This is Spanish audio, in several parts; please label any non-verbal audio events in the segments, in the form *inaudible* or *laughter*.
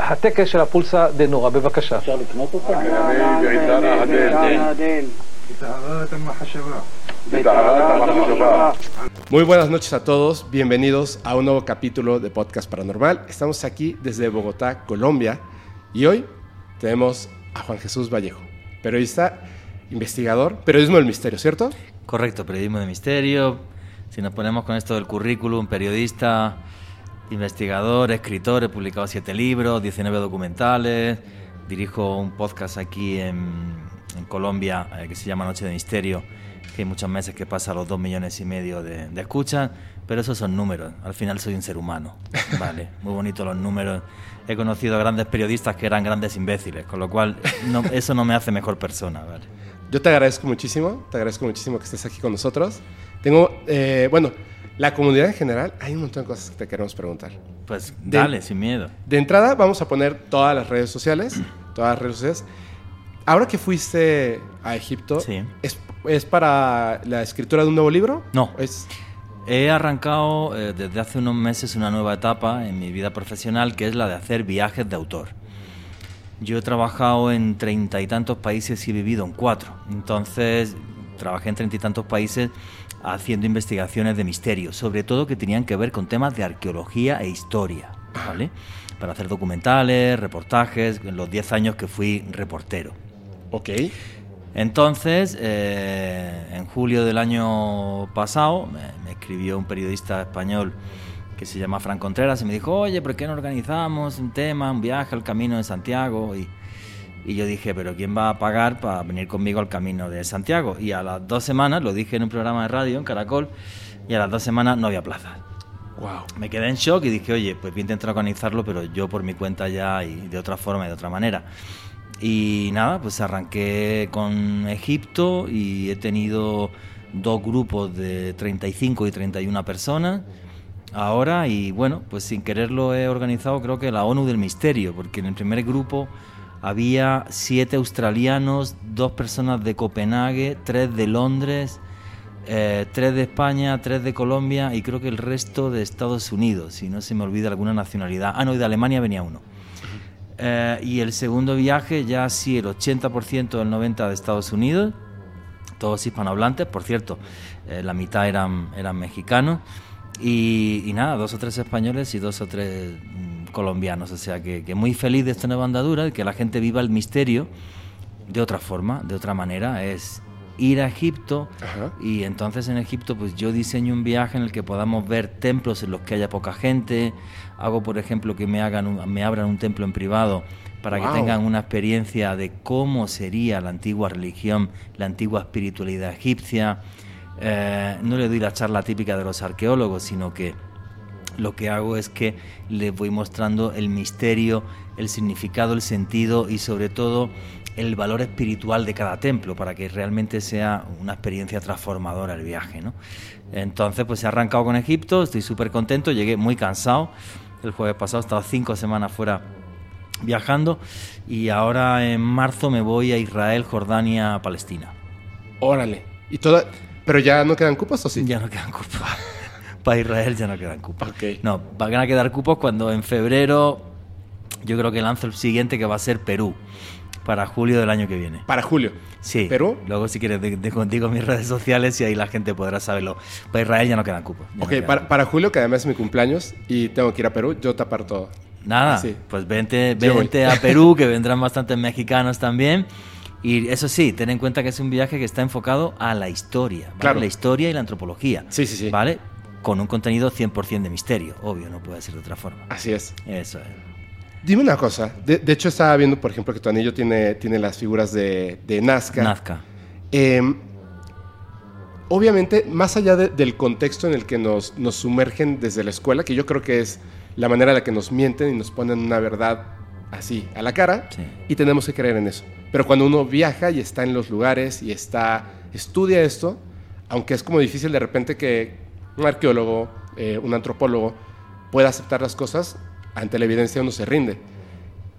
של הטקס של הפולסה דה נורה. בבקשה. אפשר לקנות אותה? Muy buenas noches a todos, bienvenidos a un nuevo capítulo de Podcast Paranormal. Estamos aquí desde Bogotá, Colombia, y hoy tenemos a Juan Jesús Vallejo, periodista, investigador, periodismo del misterio, ¿cierto? Correcto, periodismo de misterio. Si nos ponemos con esto del currículum, periodista, investigador, escritor, he publicado siete libros, 19 documentales, dirijo un podcast aquí en, en Colombia eh, que se llama Noche de Misterio, que hay muchos meses que pasa los dos millones y medio de, de escuchas, pero esos son números, al final soy un ser humano, *laughs* vale, muy bonitos los números. He conocido a grandes periodistas que eran grandes imbéciles, con lo cual no- *laughs* eso no me hace mejor persona, vale. Yo te agradezco muchísimo, te agradezco muchísimo que estés aquí con nosotros. Tengo, eh, bueno, la comunidad en general, hay un montón de cosas que te queremos preguntar. Pues De- dale, sin miedo. De entrada vamos a poner todas las redes sociales, *clears throat* todas las redes sociales. Ahora que fuiste a Egipto, Sí. ¿es, es para la escritura de un nuevo libro? No. Es, He arrancado eh, desde hace unos meses una nueva etapa en mi vida profesional que es la de hacer viajes de autor. Yo he trabajado en treinta y tantos países y he vivido en cuatro. Entonces, trabajé en treinta y tantos países haciendo investigaciones de misterio, sobre todo que tenían que ver con temas de arqueología e historia, ¿vale? Para hacer documentales, reportajes, en los 10 años que fui reportero. ok. Entonces, eh, en julio del año pasado, me, me escribió un periodista español que se llama Fran Contreras y me dijo, oye, ¿por qué no organizamos un tema, un viaje al Camino de Santiago? Y, y yo dije, pero ¿quién va a pagar para venir conmigo al Camino de Santiago? Y a las dos semanas, lo dije en un programa de radio en Caracol, y a las dos semanas no había plazas. Wow. Me quedé en shock y dije, oye, pues voy a intentar organizarlo, pero yo por mi cuenta ya y de otra forma y de otra manera. Y nada, pues arranqué con Egipto y he tenido dos grupos de 35 y 31 personas ahora y bueno, pues sin quererlo he organizado creo que la ONU del Misterio, porque en el primer grupo había siete australianos, dos personas de Copenhague, tres de Londres, eh, tres de España, tres de Colombia y creo que el resto de Estados Unidos, si no se me olvida alguna nacionalidad. Ah, no, y de Alemania venía uno. Eh, y el segundo viaje ya sí, el 80% del 90% de Estados Unidos, todos hispanohablantes, por cierto, eh, la mitad eran, eran mexicanos. Y, y nada, dos o tres españoles y dos o tres mm, colombianos. O sea que, que muy feliz de esta nueva andadura, de que la gente viva el misterio de otra forma, de otra manera. Es ir a Egipto Ajá. y entonces en Egipto pues yo diseño un viaje en el que podamos ver templos en los que haya poca gente. Hago por ejemplo que me, hagan un- me abran un templo en privado para Wow. que tengan una experiencia de cómo sería la antigua religión, la antigua espiritualidad egipcia. Eh, no le doy la charla típica de los arqueólogos, sino que lo que hago es que les voy mostrando el misterio, el significado, el sentido y sobre todo el valor espiritual de cada templo para que realmente sea una experiencia transformadora el viaje. ¿no? Entonces, pues he arrancado con Egipto, estoy súper contento, llegué muy cansado. El jueves pasado he estado cinco semanas fuera viajando y ahora en marzo me voy a Israel, Jordania, Palestina. Órale. Y toda, pero ya no quedan cupos o sí? Ya no quedan cupos. Para Israel ya no quedan cupos. Ok. No, van a quedar cupos cuando en febrero yo creo que lanzo el siguiente que va a ser Perú. Para julio del año que viene. Para julio. Sí. ¿Perú? Luego si quieres de, de contigo mis redes sociales y ahí la gente podrá saberlo. Para Israel ya no quedan cupos. ya no Ok, quedan para, cupos. para julio, que además es mi cumpleaños y tengo que ir a Perú, yo tapar todo. Nada, Sí. pues vente, vente a Perú, que vendrán bastantes mexicanos también. Y eso sí, ten en cuenta que es un viaje que está enfocado a la historia, ¿vale? Claro. la historia y la antropología. Sí, sí, sí. ¿Vale? Con un contenido 100% de misterio, obvio, no puede ser de otra forma. Así es. Eso es. Dime una cosa. De, de hecho, estaba viendo, por ejemplo, que tu anillo tiene, tiene las figuras de, de Nazca. Nazca. Eh, obviamente, más allá de- del contexto en el que nos, nos sumergen desde la escuela, que yo creo que es la manera en la que nos mienten y nos ponen una verdad así a la cara, Sí. y tenemos que creer en eso. Pero cuando uno viaja y está en los lugares y está estudia esto, aunque es como difícil de repente que un arqueólogo, eh, un antropólogo pueda aceptar las cosas, ante la evidencia uno se rinde.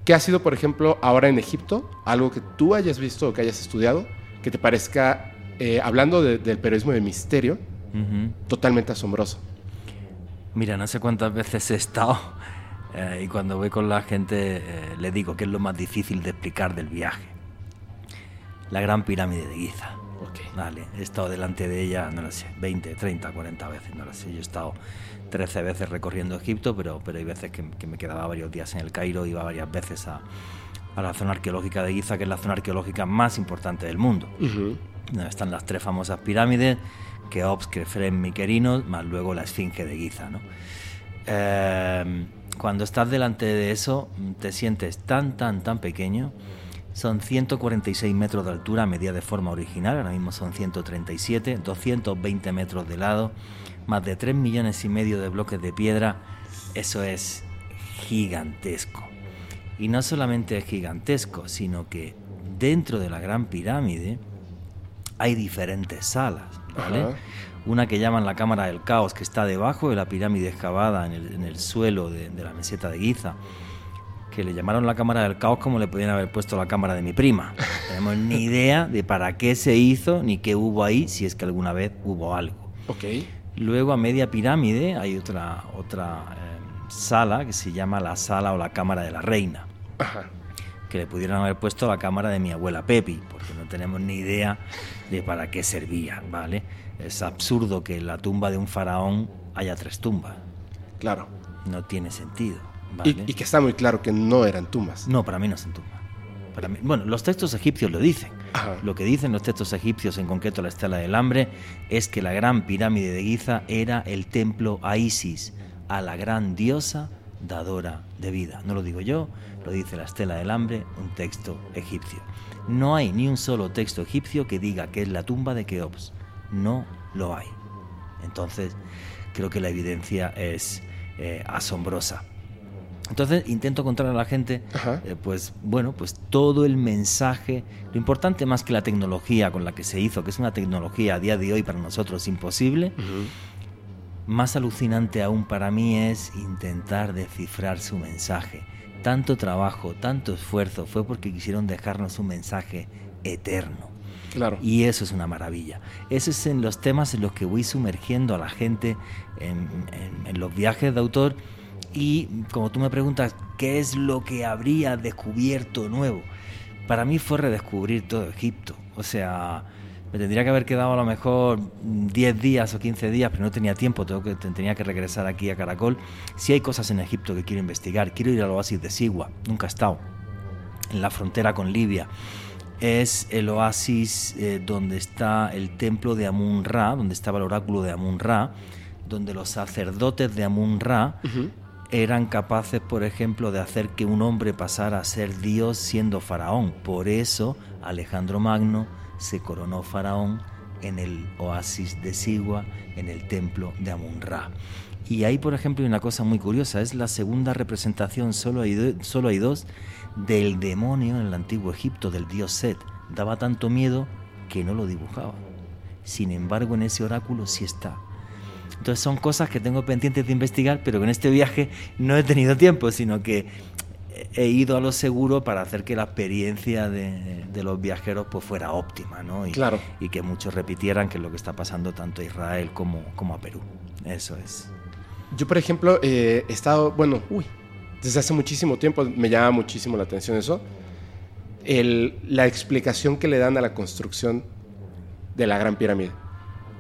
¿Qué ha sido, por ejemplo, ahora en Egipto? Algo que tú hayas visto o que hayas estudiado, que te parezca, eh, hablando de- del periodismo de misterio, totalmente asombroso. Mira, no sé cuántas veces he estado Eh, y cuando voy con la gente eh, le digo que es lo más difícil de explicar del viaje. La gran pirámide de Giza. Ok. Vale, he estado delante de ella, no lo sé, 20, 30, 40 veces, no lo sé. Yo he estado 13 veces recorriendo Egipto, pero, pero hay veces que, que me quedaba varios días en el Cairo, iba varias veces a, a la zona arqueológica de Giza, que es la zona arqueológica más importante del mundo. Ujú. donde están las tres famosas pirámides, Keops, Kefren, Miquerinos, más luego la Esfinge de Giza. ¿no? Eh, cuando estás delante de eso, te sientes tan, tan, tan pequeño. Son 146 metros de altura, medida de forma original, ahora mismo son 137, 220 metros de lado, más de 3 millones y medio de bloques de piedra. Eso es gigantesco. Y no solamente es gigantesco, sino que dentro de la Gran Pirámide hay diferentes salas, ¿vale? Ajá. Una que llaman la Cámara del Caos, que está debajo de la pirámide excavada en el, en el suelo de, de la meseta de Giza, que le llamaron la Cámara del Caos como le podían haber puesto la cámara de mi prima. No tenemos ni idea de para qué se hizo ni qué hubo ahí, si es que alguna vez hubo algo. Luego a media pirámide hay otra, otra eh, sala que se llama la sala o la cámara de la reina, Ajá. que le pudieron haber puesto la cámara de mi abuela Pepi, porque no tenemos ni idea de para qué servía, ¿vale? Es absurdo que en la tumba de un faraón haya tres tumbas, Claro. no tiene sentido, ¿vale? y que está muy claro que no eran tumbas. No, para mí no son tumbas. Para mí, bueno, los textos egipcios lo dicen. Ajá. Lo que dicen los textos egipcios, en concreto la Estela del Hambre, es que la gran pirámide de Giza era el templo a Isis, a la gran diosa dadora de vida. No lo digo yo, lo dice la Estela del Hambre, un texto egipcio. No hay ni un solo texto egipcio que diga que es la tumba de Keops. No lo hay. Entonces, creo que la evidencia es eh, asombrosa. Entonces intento contar a la gente, eh, pues bueno, pues todo el mensaje, lo importante más que la tecnología con la que se hizo, que es una tecnología a día de hoy para nosotros imposible, Ujú. más alucinante aún para mí es intentar descifrar su mensaje. Tanto trabajo, tanto esfuerzo fue porque quisieron dejarnos un mensaje eterno. Claro. Y eso es una maravilla. Eso es en los temas en los que voy sumergiendo a la gente en, en- en los viajes de autor. Y como tú me preguntas, ¿qué es lo que habría descubierto nuevo? Para mí fue redescubrir todo Egipto. O sea, me tendría que haber quedado a lo mejor 10 días o 15 días, pero no tenía tiempo, tengo que, tenía que regresar aquí a Caracol. Si hay cosas en Egipto que quiero investigar, quiero ir al oasis de Sigua, nunca he estado, en la frontera con Libia es el oasis eh, donde está el templo de Amun-Ra, donde estaba el oráculo de Amun-Ra, donde los sacerdotes de Amun-Ra eran capaces, por ejemplo, de hacer que un hombre pasara a ser Dios siendo faraón. Por eso Alejandro Magno se coronó faraón en el oasis de Sigua, en el templo de Amun-Ra. Y ahí, por ejemplo, hay una cosa muy curiosa, es la segunda representación, solo hay, solo hay dos, del demonio en el antiguo Egipto, del dios Set. Daba tanto miedo que no lo dibujaba. Sin embargo, en ese oráculo sí está. Entonces son cosas que tengo pendientes de investigar, pero que en este viaje no he tenido tiempo, sino que he ido a lo seguro para hacer que la experiencia de, de los viajeros pues fuera óptima, ¿no? Y, Claro. y que muchos repitieran que es lo que está pasando tanto a Israel como, como a Perú. Eso es. Yo, por ejemplo, eh, he estado, bueno, uy, desde hace muchísimo tiempo me llama muchísimo la atención eso. El- la explicación que le dan a la construcción de la Gran Pirámide.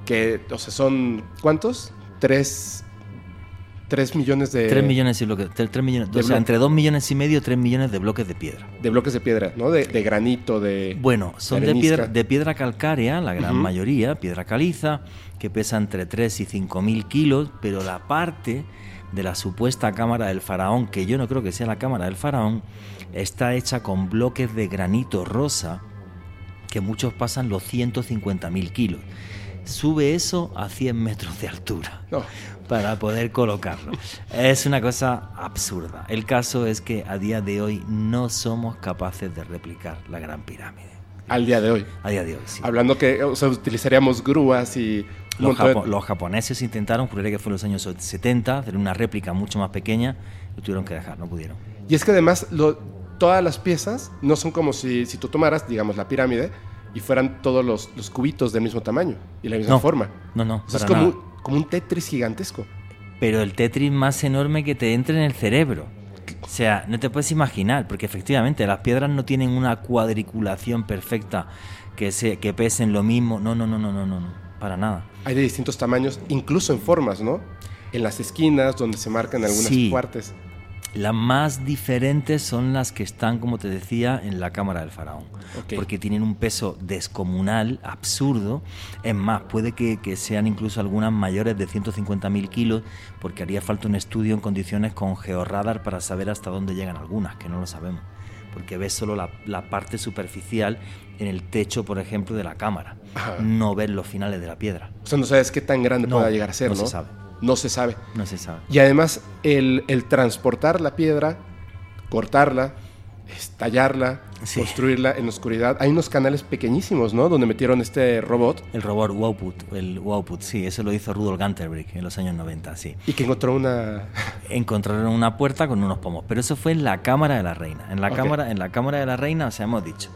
Que, o sea, son, ¿cuántos? Tres, tres millones de... 3 millones y bloques, tre- tres millones, de o sea, entre 2 millones y medio, 3 millones de bloques de piedra. De bloques de piedra, ¿no? De, de granito, de... Bueno, son de arenisca. piedra, de piedra calcárea, la gran mayoría, piedra caliza, que pesa entre 3 y 5 mil kilos, pero la parte de la supuesta cámara del faraón, que yo no creo que sea la cámara del faraón, está hecha con bloques de granito rosa, que muchos pasan los 150 mil kilos. Sube eso a 100 metros de altura No, para poder colocarlo. Es una cosa absurda. El caso es que a día de hoy no somos capaces de replicar la Gran Pirámide. al día de hoy. A día de hoy, sí. Hablando que, o sea, utilizaríamos grúas y... Los, de- japoneses intentaron, juré que fue en los años 70, hacer una réplica mucho más pequeña, lo tuvieron que dejar, no pudieron. Y es que además lo- todas las piezas no son como si, si tú tomaras, digamos, la pirámide y fueran todos los, los cubitos del mismo tamaño y la misma No, forma. no, no, es como, nada. un- como un Tetris gigantesco. Pero el Tetris más enorme que te entre en el cerebro. O sea, no te puedes imaginar, porque efectivamente las piedras no tienen una cuadriculación perfecta que, se, que pesen lo mismo. No, no, no, no, no, no, no, para nada. Hay de distintos tamaños, incluso en formas, ¿no? En las esquinas, donde se marcan algunas Sí. partes. Las más diferentes son las que están, como te decía, en la cámara del faraón. Porque tienen un peso descomunal, absurdo. Es más, puede que, que sean incluso algunas mayores de 150.000 kilos, porque haría falta un estudio en condiciones con georradar para saber hasta dónde llegan algunas, que no lo sabemos. Porque ves solo la, la parte superficial en el techo, por ejemplo, de la cámara. Ajá. No ves los finales de la piedra. O sea, no sabes qué tan grande No, pueda llegar a ser, no ¿no? se sabe. No se sabe. No se sabe. Y además, el, el transportar la piedra, cortarla, es- tallarla, Sí. construirla en la oscuridad. Hay unos canales pequeñísimos, ¿no? Donde metieron este robot El robot Wowput, el Wowput, sí, eso lo hizo Rudolf Ganterbrick en los años 90, sí. y que encontró una... *laughs* encontraron una puerta con unos pomos. Pero eso fue en la cámara de la reina. En la, cámara, en la cámara de la reina, o sea, hemos dicho,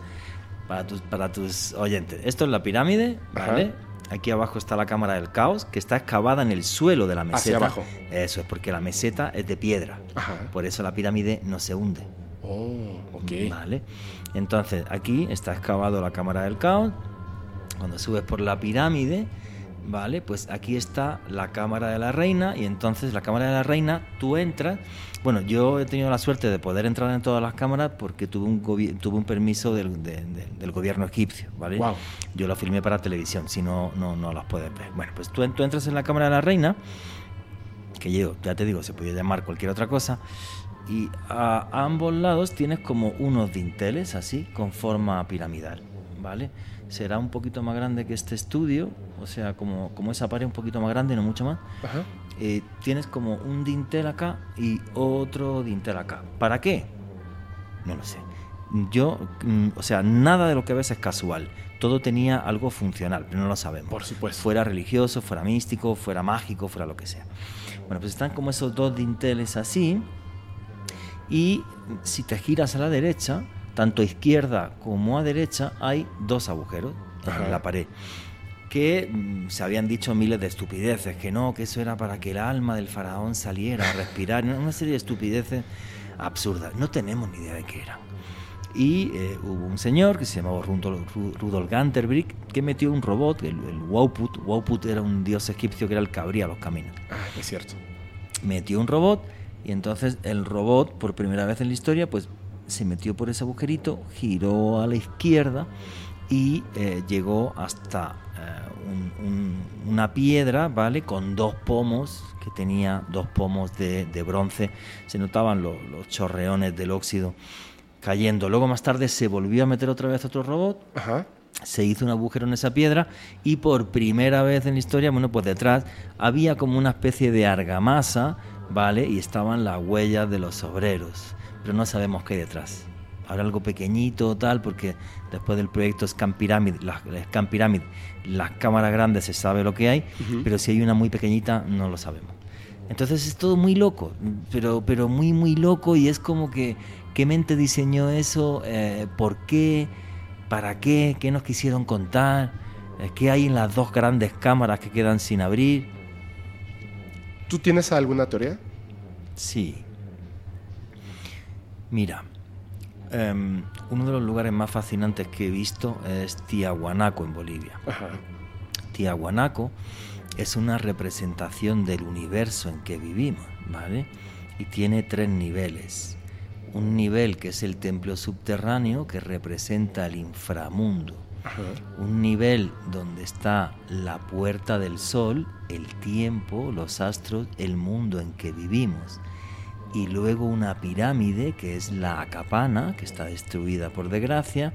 para tus, para tus oyentes, esto es la pirámide, ¿vale? Aquí abajo está la cámara del caos, que está excavada en el suelo de la meseta. Hacia abajo. Eso es porque la meseta es de piedra. Ajá. Por eso la pirámide no se hunde. Oh, ok. ¿Vale? Entonces, aquí está excavado la cámara del caos. Cuando subes por la pirámide, ¿vale? Pues aquí está la cámara de la reina. Y entonces, la cámara de la reina, tú entras. Bueno, yo he tenido la suerte de poder entrar en todas las cámaras porque tuve un, tuve un permiso del, de- de- del gobierno egipcio, ¿vale? Guau. Yo lo filmé para televisión, si no, no, no las puedes ver. Bueno, pues tú, tú entras en la cámara de la reina que yo, ya te digo, se podía llamar cualquier otra cosa, y a, a ambos lados tienes como unos dinteles así, con forma piramidal, ¿vale? Será un poquito más grande que este estudio, o sea, como, como esa pared un poquito más grande, no mucho más. Ajá. Eh, tienes como un dintel acá y otro dintel acá. ¿Para qué? No lo sé. Yo, mm, o sea, nada de lo que ves es casual. Todo tenía algo funcional, pero no lo sabemos. Por supuesto. Fuera religioso, fuera místico, fuera mágico, fuera lo que sea. Bueno, pues están como esos dos dinteles así. Y si te giras a la derecha, tanto a izquierda como a derecha, hay dos agujeros Ajá. en la pared. Que mm, se habían dicho miles de estupideces, que no, que eso era para que el alma del faraón saliera a respirar, una serie de estupideces absurdas. No tenemos ni idea de qué eran. Y eh, hubo un señor que se llamaba Rudolf, Ru- Rudolf Ganterbrick que metió un robot, el, el Wowput. Wowput era un dios egipcio que era el que abría los caminos Ah, es cierto. metió un robot y entonces el robot por primera vez en la historia pues se metió por ese agujerito, giró a la izquierda y eh, llegó hasta eh, un- un- una piedra, ¿vale? Con dos pomos, que tenía dos pomos de, de bronce, se notaban lo- los chorreones del óxido cayendo. Luego más tarde se volvió a meter otra vez otro robot Ajá. se hizo un agujero en esa piedra y por primera vez en la historia, bueno, pues detrás había como una especie de argamasa, ¿vale? Y estaban las huellas de los obreros, pero no sabemos qué hay detrás. Habrá algo pequeñito o tal, porque después del proyecto Scan Pyramid, la, Pyramid, las cámaras grandes se sabe lo que hay, pero si hay una muy pequeñita no lo sabemos. Entonces es todo muy loco, pero, pero muy, muy loco y es como que, ¿qué mente diseñó eso? Eh, ¿Por qué? ¿Para qué? ¿Qué nos quisieron contar? Eh, ¿Qué hay en las dos grandes cámaras que quedan sin abrir? ¿Tú tienes alguna teoría? Sí. Mira, em, uno de los lugares más fascinantes que he visto es Tiahuanaco en Bolivia. Ajá. Tiahuanaco es una representación del universo en que vivimos, ¿vale? Y tiene tres niveles. Un nivel que es el templo subterráneo que representa el inframundo. Ajá. Un nivel donde está la puerta del sol, el tiempo, los astros, el mundo en que vivimos. Y luego una pirámide que es la Acapana, que está destruida por desgracia,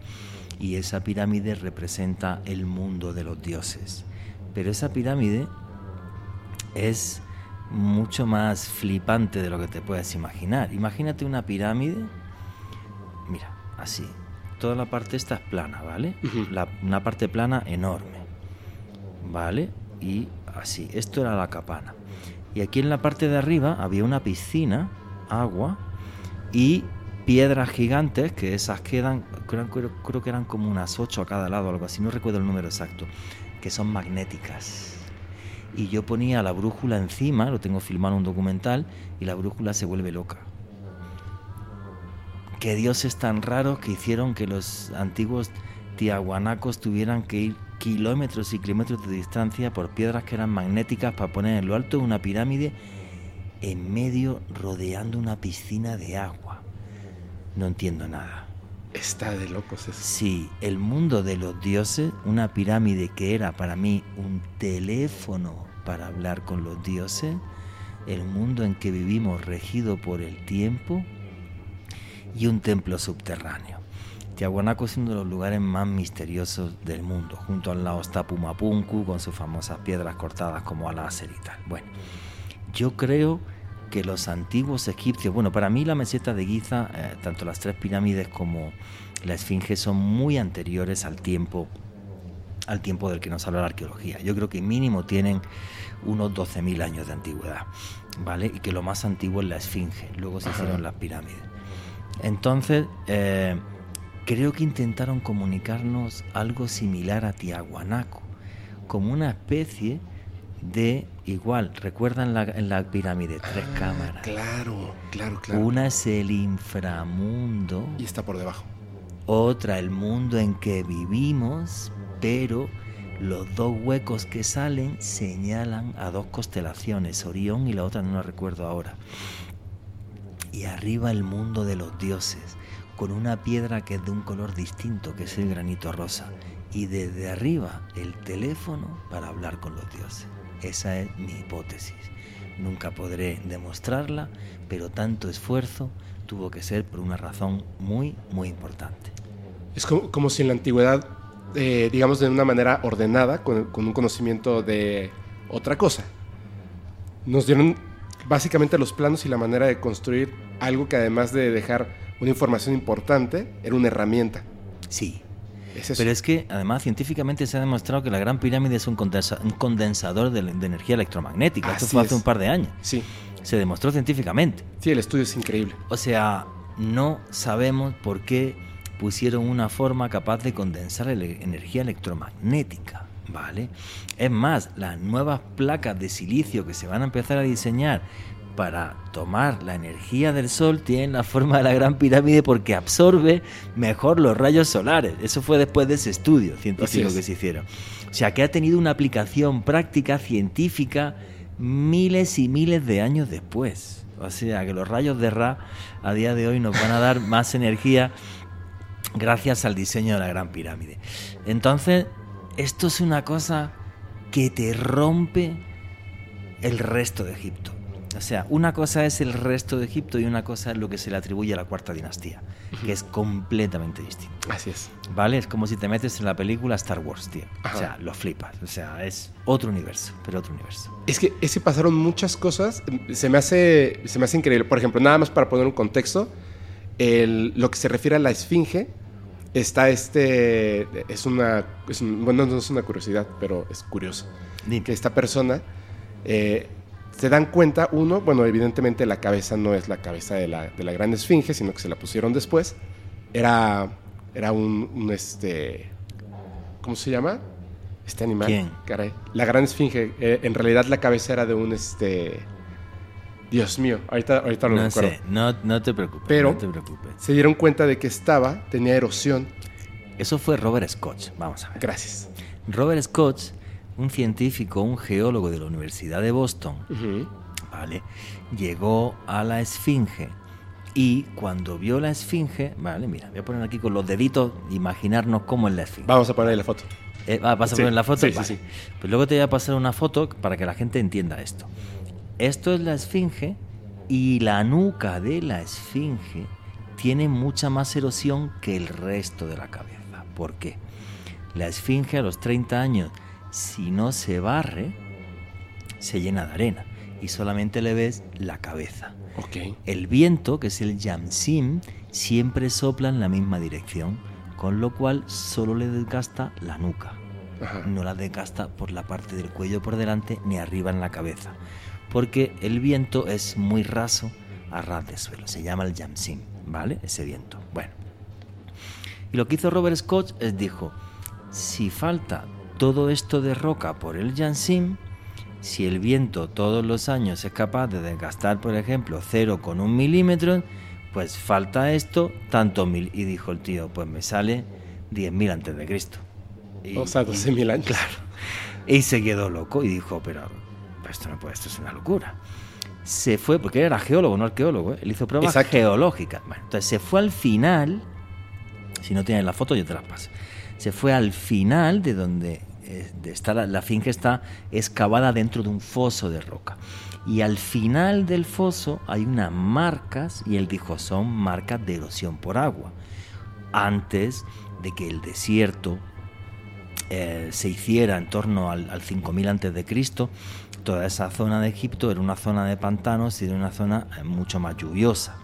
y esa pirámide representa el mundo de los dioses. Pero esa pirámide es mucho más flipante de lo que te puedes imaginar. Imagínate una pirámide, mira, así. Toda la parte esta es plana, ¿vale? La- una parte plana enorme, ¿vale? Y así. Esto era la capana. Y aquí en la parte de arriba había una piscina, agua y piedras gigantes, que esas quedan, creo, que eran como unas ocho a cada lado, algo así, no recuerdo el número exacto, que son magnéticas. Y yo ponía la brújula encima, lo tengo filmado en un documental, y la brújula se vuelve loca. qué dioses tan raros que hicieron que los antiguos tiahuanacos tuvieran que ir kilómetros y kilómetros de distancia por piedras que eran magnéticas para poner en lo alto de una pirámide en medio rodeando una piscina de agua. No entiendo nada. Está de locos eso. Sí, el mundo de los dioses, una pirámide que era para mí un teléfono para hablar con los dioses, el mundo en que vivimos regido por el tiempo y un templo subterráneo. Tiahuanaco es uno de los lugares más misteriosos del mundo. Junto al lado está Pumapunku con sus famosas piedras cortadas como a láser y tal. Bueno, yo creo que los antiguos egipcios, bueno, para mí la meseta de Giza, eh, tanto las tres pirámides como la esfinge son muy anteriores al tiempo al tiempo del que nos habla la arqueología. Yo creo que mínimo tienen unos 12.000 años de antigüedad, ¿vale? Y que lo más antiguo es la esfinge, luego se hicieron las pirámides. Entonces, eh, creo que intentaron comunicarnos algo similar a Tiahuanaco, como una especie de igual, recuerdan la, en la pirámide, tres Ah, cámaras. Claro, claro, claro. Una es el inframundo, Y está por debajo. otra el mundo en que vivimos, pero los dos huecos que salen señalan a dos constelaciones, Orión y la otra no la recuerdo ahora. Y arriba el mundo de los dioses, con una piedra que es de un color distinto, que es el granito rosa. Y desde arriba el teléfono para hablar con los dioses. Esa es mi hipótesis. Nunca podré demostrarla, pero tanto esfuerzo tuvo que ser por una razón muy, muy importante. Es como, como si en la antigüedad, eh, digamos de una manera ordenada, con, con un conocimiento de otra cosa, nos dieron básicamente los planos y la manera de construir algo que además de dejar una información importante, era una herramienta. Sí, Es. Pero es que además científicamente se ha demostrado que la Gran Pirámide es un, condensa- un condensador de, de energía electromagnética. Esto fue hace es. un par de años. Sí, Se demostró científicamente. sí, el estudio es increíble. O sea, no sabemos por qué pusieron una forma capaz de condensar ele- energía electromagnética. ¿Vale? Es más, las nuevas placas de silicio que se van a empezar a diseñar para tomar la energía del sol tienen la forma de la gran pirámide porque absorbe mejor los rayos solares. Eso fue después de ese estudio científico es. que se hicieron. O sea, que ha tenido una aplicación práctica científica miles y miles de años después. O sea, que los rayos de Ra a día de hoy nos van a dar más energía gracias al diseño de la Gran Pirámide. Entonces, esto es una cosa que te rompe el resto de Egipto. O sea, una cosa es el resto de Egipto y una cosa es lo que se le atribuye a la cuarta dinastía, que es completamente distinto. Así es. ¿Vale? Es como si te metes en la película Star Wars, tío. Ajá. O sea, lo flipas. O sea, es otro universo, pero otro universo. Es que es que pasaron muchas cosas. Se me hace, se me hace increíble. Por ejemplo, nada más para poner un contexto, el- lo que se refiere a la esfinge, está este. Es una. es un- bueno, no es una curiosidad, pero es curioso. Dime. Que esta persona. eh, se dan cuenta, uno, bueno, evidentemente la cabeza no es la cabeza de la, de la gran esfinge, sino que se la pusieron después. Era. Era un, un, este. ¿Cómo se llama? Este animal. ¿Quién? Caray. La gran esfinge. eh, en realidad la cabeza era de un este. Dios mío, ahorita, ahorita lo No recuerdo. sé, no, no te preocupes. Pero- no te preocupes. Se dieron cuenta de que estaba, tenía erosión. Eso fue Robert Scott. Vamos a ver. Gracias. Robert Scott, un científico, un geólogo de la Universidad de Boston. ¿vale? Llegó a la esfinge y cuando vio la esfinge, vale, mira, voy a poner aquí con los deditos, imaginarnos cómo es la esfinge. Vamos a ponerle la foto. Eh, ah, ¿Vas a Sí, poner la foto? sí, sí, Vale. sí. Pues luego te voy a pasar una foto para que la gente entienda esto. Esto es la esfinge y la nuca de la esfinge tiene mucha más erosión que el resto de la cabeza. ¿Por qué? La esfinge a los 30 años, si no se barre, se llena de arena y solamente le ves la cabeza. Ok. El viento, que es el yamsim, siempre sopla en la misma dirección, con lo cual solo le desgasta la nuca. Ajá. No la desgasta por la parte del cuello por delante ni arriba en la cabeza, porque el viento es muy raso a ras de suelo. Se llama el yamsim, ¿vale? Ese viento. Bueno. Y lo que hizo Robert Scott es dijo, si falta todo esto de roca por el yamsim, si el viento todos los años es capaz de desgastar, por ejemplo, 0,1 milímetros, pues falta esto, tanto mil. Y dijo el tío, pues me sale 10.000 antes de Cristo. Y, o sea, 12.000 años. Claro. Y se quedó loco y dijo, pero esto no puede, esto es una locura. Se fue, porque él era geólogo, no arqueólogo, ¿eh? él hizo pruebas Exacto. geológicas. Bueno, entonces se fue al final, si no tienes la foto yo te las paso, se fue al final de donde de está la, la finca está excavada dentro de un foso de roca. Y al final del foso hay unas marcas, y él dijo, son marcas de erosión por agua. Antes de que el desierto eh, se hiciera en torno al, al 5000 antes de Cristo, toda esa zona de Egipto era una zona de pantanos y era una zona eh, mucho más lluviosa.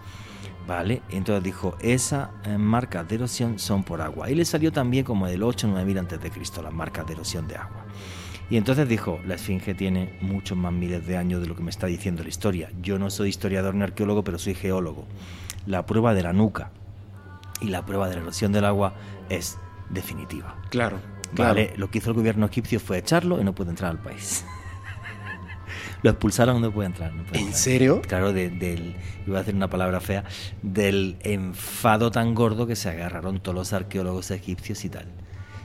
¿Vale? Entonces dijo, esas eh, marcas de erosión son por agua. Y le salió también como del 8 o 9000 antes de Cristo las marcas de erosión de agua. Y entonces dijo, la esfinge tiene muchos más miles de años de lo que me está diciendo la historia. Yo no soy historiador ni arqueólogo, pero soy geólogo. La prueba de la nuca y la prueba de la erosión del agua es definitiva. Claro, claro. Vale, lo que hizo el gobierno egipcio fue echarlo y no puede entrar al país. *laughs* lo expulsaron, no puede entrar. No puede ¿En entrar. serio? Claro, de- del, iba a decir una palabra fea, del enfado tan gordo que se agarraron todos los arqueólogos egipcios y tal.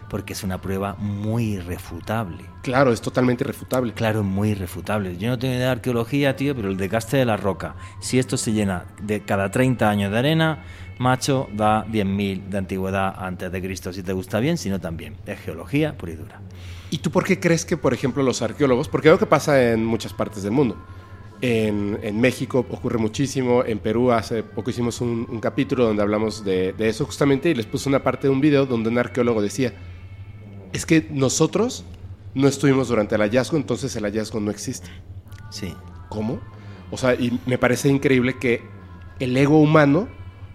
Porque es una prueba muy irrefutable. Claro, es totalmente irrefutable. Claro, es muy irrefutable. Yo no tengo idea de arqueología, tío, pero el desgaste de la roca, si esto se llena de cada 30 años de arena, macho, da 10.000 de antigüedad antes de Cristo, si te gusta bien, si no también. Es geología pura y dura. ¿Y tú por qué crees que, por ejemplo, los arqueólogos, porque veo que pasa en muchas partes del mundo, en, en México ocurre muchísimo, en Perú hace poco hicimos un, un capítulo donde hablamos de, de eso justamente y les puse una parte de un video donde un arqueólogo decía, es que nosotros no estuvimos durante el hallazgo, entonces el hallazgo no existe. Sí. ¿Cómo? O sea, y me parece increíble que el ego humano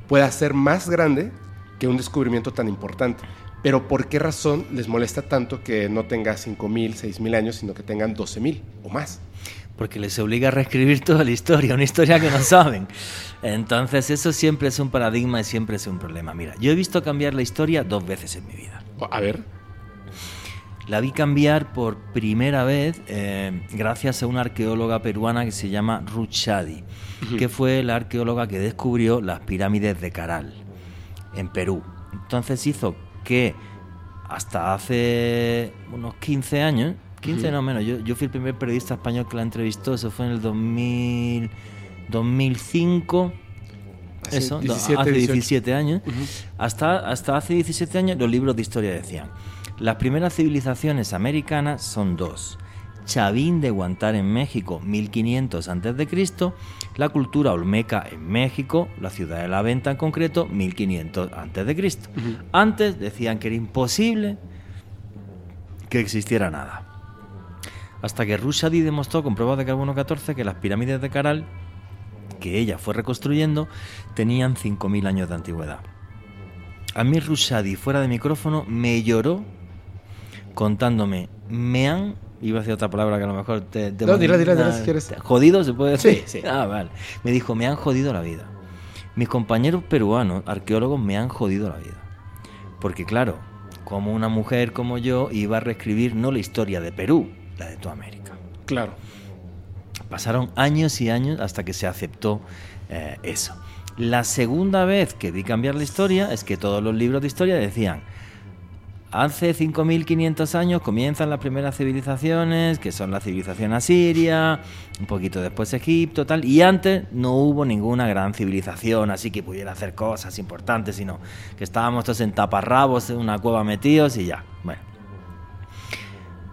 pueda ser más grande que un descubrimiento tan importante. Pero ¿por qué razón les molesta tanto que no tenga 5.000, 6.000 años, sino que tengan 12.000 o más? Porque les obliga a reescribir toda la historia, una historia que no *laughs* saben. Entonces eso siempre es un paradigma y siempre es un problema. Mira, yo he visto cambiar la historia dos veces en mi vida. A ver, La vi cambiar por primera vez eh, gracias a una arqueóloga peruana que se llama Ruth Shadi, que fue la arqueóloga que descubrió las pirámides de Caral en Perú. Entonces hizo que hasta hace unos 15 años, 15 no menos, yo, yo fui el primer periodista español que la entrevistó, eso fue en el 2000, 2005. Hace Eso, do- 17, hace 18. 17 años. hasta, hasta hace 17 años los libros de historia decían, las primeras civilizaciones americanas son dos. Chavín de Guantar en México, 1500 a.C., la cultura olmeca en México, la ciudad de la Venta en concreto, 1500 a.C. Antes decían que era imposible que existiera nada. Hasta que Rushadi demostró con pruebas de carbono 14 que las pirámides de Caral, que ella fue reconstruyendo, tenían 5.000 años de antigüedad. A mí Rushadi, fuera de micrófono, me lloró contándome, me han, iba a decir otra palabra que a lo mejor te... te No, dila, dila, dila, Ah, si quieres. ¿Jodido se puede decir? Sí, sí. Ah, vale. Me dijo, me han jodido la vida. Mis compañeros peruanos, arqueólogos, me han jodido la vida. Porque claro, como una mujer como yo iba a reescribir no la historia de Perú, la de toda América. claro. Pasaron años y años hasta que se aceptó eh, eso. La segunda vez que vi cambiar la historia es que todos los libros de historia decían, hace 5.500 años comienzan las primeras civilizaciones, que son la civilización asiria, un poquito después Egipto, tal, y antes no hubo ninguna gran civilización así que pudiera hacer cosas importantes, sino que estábamos todos en taparrabos en una cueva metidos y ya. Bueno.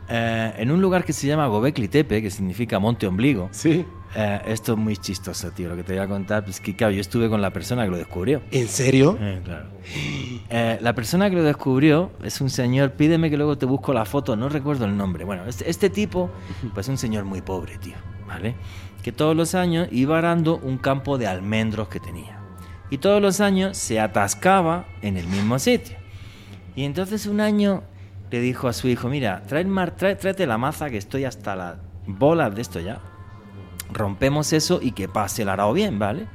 Eh, en un lugar que se llama Gobekli Tepe, que significa monte ombligo, Sí. Eh, esto es muy chistoso, tío. Lo que te voy a contar es que, claro, yo estuve con la persona que lo descubrió. ¿En serio? Eh, claro. Eh, la persona que lo descubrió es un señor, pídeme que luego te busco la foto, no recuerdo el nombre. Bueno, este, este tipo, pues un señor muy pobre, tío, ¿vale? Que todos los años iba arando un campo de almendros que tenía. Y todos los años se atascaba en el mismo sitio. Y entonces un año le dijo a su hijo, mira, trae mar, trae- tráete la maza que estoy hasta las bolas de esto ya. Rompemos eso y que pase el arao bien, ¿vale?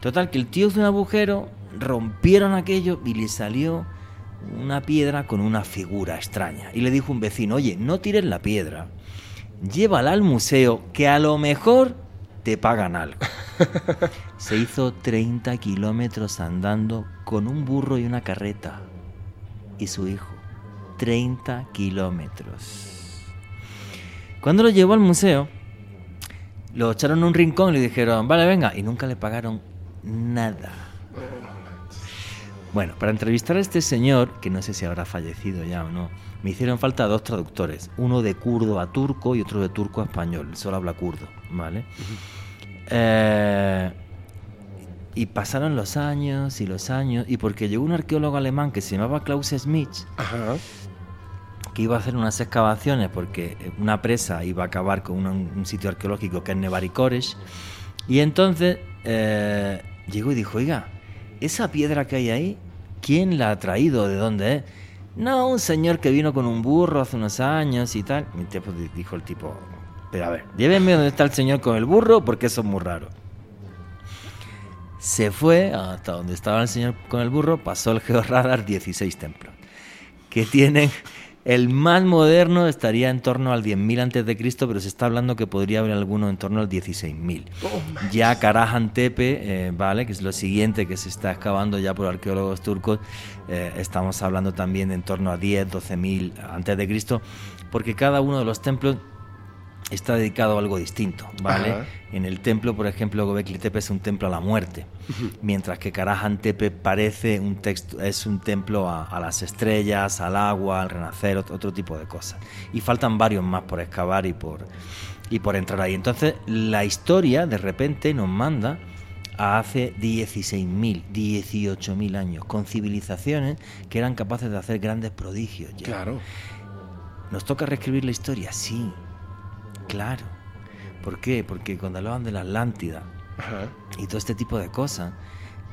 Total, que el tío hizo un agujero, rompieron aquello y le salió una piedra con una figura extraña. Y le dijo un vecino, oye, no tires la piedra, llévala al museo, que a lo mejor te pagan algo. *laughs* Se hizo 30 kilómetros andando con un burro y una carreta. Y su hijo. 30 kilómetros. Cuando lo llevó al museo, lo echaron en un rincón y le dijeron, vale, venga. Y nunca le pagaron nada. Bueno, para entrevistar a este señor, que no sé si habrá fallecido ya o no, me hicieron falta dos traductores, uno de kurdo a turco y otro de turco a español, solo habla kurdo, ¿vale? Eh, y pasaron los años y los años, y porque llegó un arqueólogo alemán que se llamaba Klaus Schmidt, Ajá. Que iba a hacer unas excavaciones porque una presa iba a acabar con un, un sitio arqueológico que es Nevaricores, y entonces eh, llegó y dijo, oiga, esa piedra que hay ahí, ¿quién la ha traído? ¿De dónde es? No, un señor que vino con un burro hace unos años y tal. Y tipo, dijo el tipo, pero a ver, llévenme donde está el señor con el burro porque eso es muy raro. Se fue hasta donde estaba el señor con el burro, pasó el georradar 16 templos, que tienen el más moderno estaría en torno al 10.000 antes de Cristo, pero se está hablando que podría haber alguno en torno al 16.000. ya Karahan Tepe, eh, vale, que es lo siguiente que se está excavando ya por arqueólogos turcos, eh, estamos hablando también de en torno a 10, 12.000 antes de Cristo, porque cada uno de los templos está dedicado a algo distinto, ¿vale? Ajá. En el templo, por ejemplo, Gobekli Tepe es un templo a la muerte, mientras que Karahan Tepe parece un texto, es un templo a, a las estrellas, al agua, al renacer, ot- otro tipo de cosas. Y faltan varios más por excavar y por, y por entrar ahí. Entonces, la historia de repente nos manda a hace 16.000, 18.000 años, con civilizaciones que eran capaces de hacer grandes prodigios. ya. Claro. ¿Nos toca reescribir la historia? Sí, claro. ¿Por qué? Porque cuando hablaban de la Atlántida Ajá. y todo este tipo de cosas,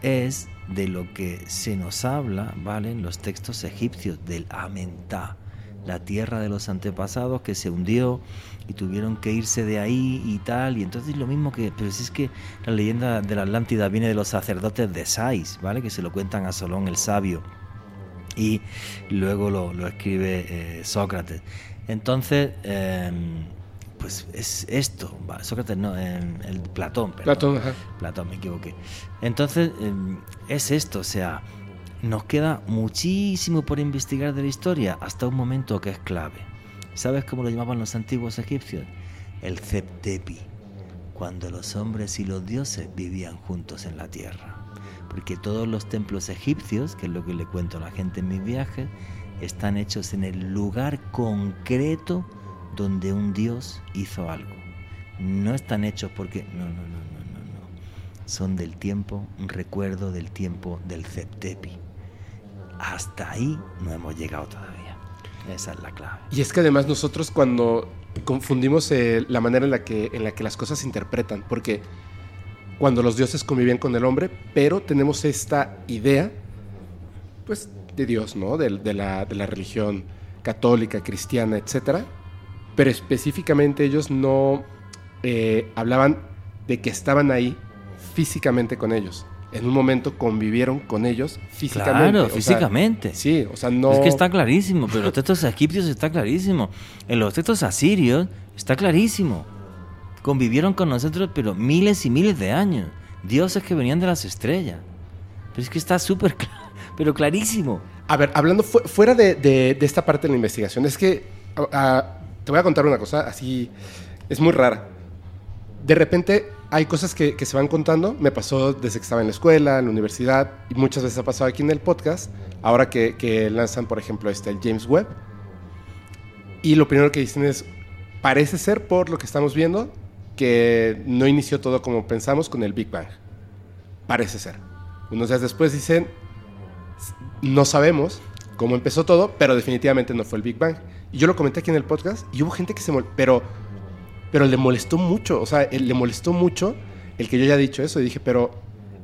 es de lo que se nos habla, ¿vale? En los textos egipcios, del Amená, la tierra de los antepasados que se hundió y tuvieron que irse de ahí y tal. Y entonces lo mismo que, pero si es que la leyenda de la Atlántida viene de los sacerdotes de Sais, ¿vale? Que se lo cuentan a Solón el sabio y luego lo, lo escribe eh, Sócrates. Entonces, eh, pues es esto, va, Sócrates no, eh, el Platón, perdón. Platón, ajá. Platón, me equivoqué. Entonces, eh, es esto, o sea, nos queda muchísimo por investigar de la historia hasta un momento que es clave. ¿Sabes cómo lo llamaban los antiguos egipcios? El Zeptepi, cuando los hombres y los dioses vivían juntos en la tierra. Porque todos los templos egipcios, que es lo que le cuento a la gente en mis viajes, están hechos en el lugar concreto donde un dios hizo algo. No están hechos porque... No, no, no, no, no, no. Son del tiempo, un recuerdo del tiempo del Zeptepi. Hasta ahí no hemos llegado todavía. Esa es la clave. Y es que además nosotros cuando confundimos eh, la manera en la, que, en la que las cosas se interpretan, porque cuando los dioses convivían con el hombre, pero tenemos esta idea, pues, de Dios, ¿no? De, de la, de la religión católica, cristiana, etcétera. Pero específicamente ellos no eh, hablaban de que estaban ahí físicamente con ellos. En un momento convivieron con ellos físicamente. Claro, o sea, físicamente. sí, o sea, no. Es que está clarísimo, pero los textos egipcios está clarísimo. En los textos asirios está clarísimo. Convivieron con nosotros, pero miles y miles de años. Dioses que venían de las estrellas. Pero es que está súper *laughs* claro, pero clarísimo. A ver, hablando fu- fuera de, de- de esta parte de la investigación, es que a- a- te voy a contar una cosa así, es muy rara. De repente hay cosas que, que se van contando, me pasó desde que estaba en la escuela, en la universidad, y muchas veces ha pasado aquí en el podcast, ahora que, que lanzan, por ejemplo, este, el James Webb. Y lo primero que dicen es, parece ser por lo que estamos viendo, que no inició todo como pensamos con el Big Bang. Parece ser. Unos días después dicen, no sabemos cómo empezó todo, pero definitivamente no fue el Big Bang. Y yo lo comenté aquí en el podcast y hubo gente que se molestó, pero, pero le molestó mucho, o sea, él- le molestó mucho el que yo haya dicho eso y dije, pero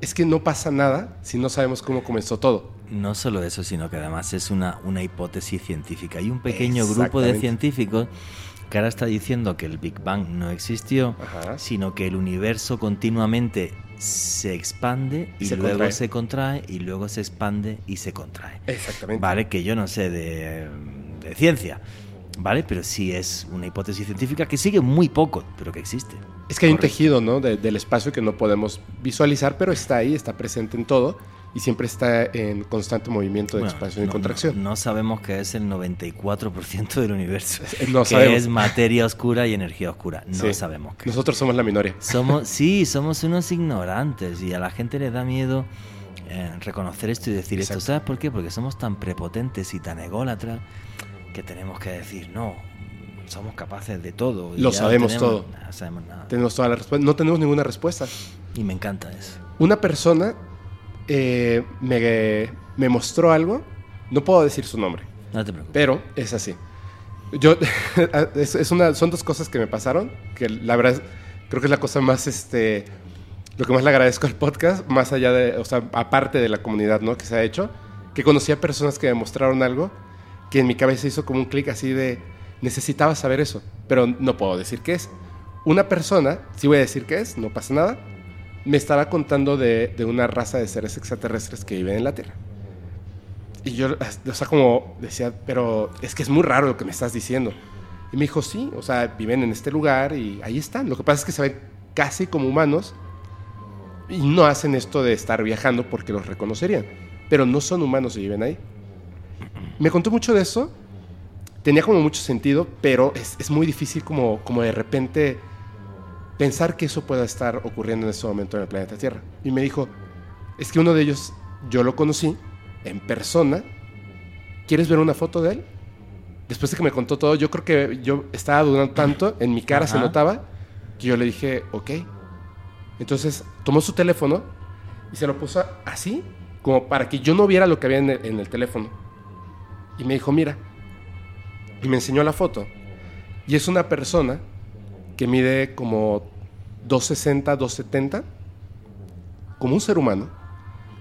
es que no pasa nada si no sabemos cómo comenzó todo. No solo eso, sino que además es una, una hipótesis científica. Hay un pequeño grupo de científicos que ahora está diciendo que el Big Bang no existió, Ajá. sino que el universo continuamente se expande y, Se luego contrae. se contrae y luego se expande y se contrae. Exactamente. Vale, que yo no sé de, de ciencia. ¿vale? Pero sí es una hipótesis científica que sigue muy poco, pero que existe. Es que hay un tejido, ¿no? de- del espacio que no podemos visualizar, pero está ahí, está presente en todo y siempre está en constante movimiento de Bueno, expansión y no- contracción. No, no sabemos que es el 94% del universo. *laughs* No que sabemos. es materia oscura y energía oscura. No Sí. sabemos qué. Nosotros somos la minoría. Somos, *laughs* sí, somos unos ignorantes y a la gente le da miedo eh, reconocer esto y decir esto. Exacto. ¿Sabes por qué? Porque somos tan prepotentes y tan ególatras que tenemos que decir, no, somos capaces de todo. y Lo sabemos tenemos- todo. No sabemos nada. Tenemos toda la respuesta. No tenemos ninguna respuesta. Y me encanta eso. Una persona eh, me, me mostró algo, no puedo decir su nombre, No te preocupes. pero es así. Yo, *laughs* es, es una, son dos cosas que me pasaron, que la verdad es- creo que es la cosa más, este, lo que más le agradezco al podcast, más allá de, o sea, aparte de la comunidad, ¿no? Que se ha hecho, que conocí a personas que me mostraron algo que en mi cabeza hizo como un clic así de, necesitaba saber eso, pero no puedo decir qué es. Una persona, sí voy a decir qué es, no pasa nada, me estaba contando de, de una raza de seres extraterrestres que viven en la Tierra. Y yo, o sea, como decía, pero es que es muy raro lo que me estás diciendo. Y me dijo, sí, o sea, viven en este lugar y ahí están. Lo que pasa es que se ven casi como humanos y no hacen esto de estar viajando porque los reconocerían. Pero no son humanos y viven ahí. Me contó mucho de eso. Tenía como mucho sentido, pero es, es muy difícil como, como de repente pensar que eso pueda estar ocurriendo en este momento en el planeta Tierra. Y me dijo, es que uno de ellos yo lo conocí en persona. ¿Quieres ver una foto de él? Después de que me contó todo, yo creo que yo estaba dudando tanto, en mi cara se notaba, que yo le dije, ok. Entonces tomó su teléfono y se lo puso así, como para que yo no viera lo que había en el, en el teléfono. Y me dijo, mira. Y me enseñó la foto. Y es una persona que mide como 260, 270, como un ser humano.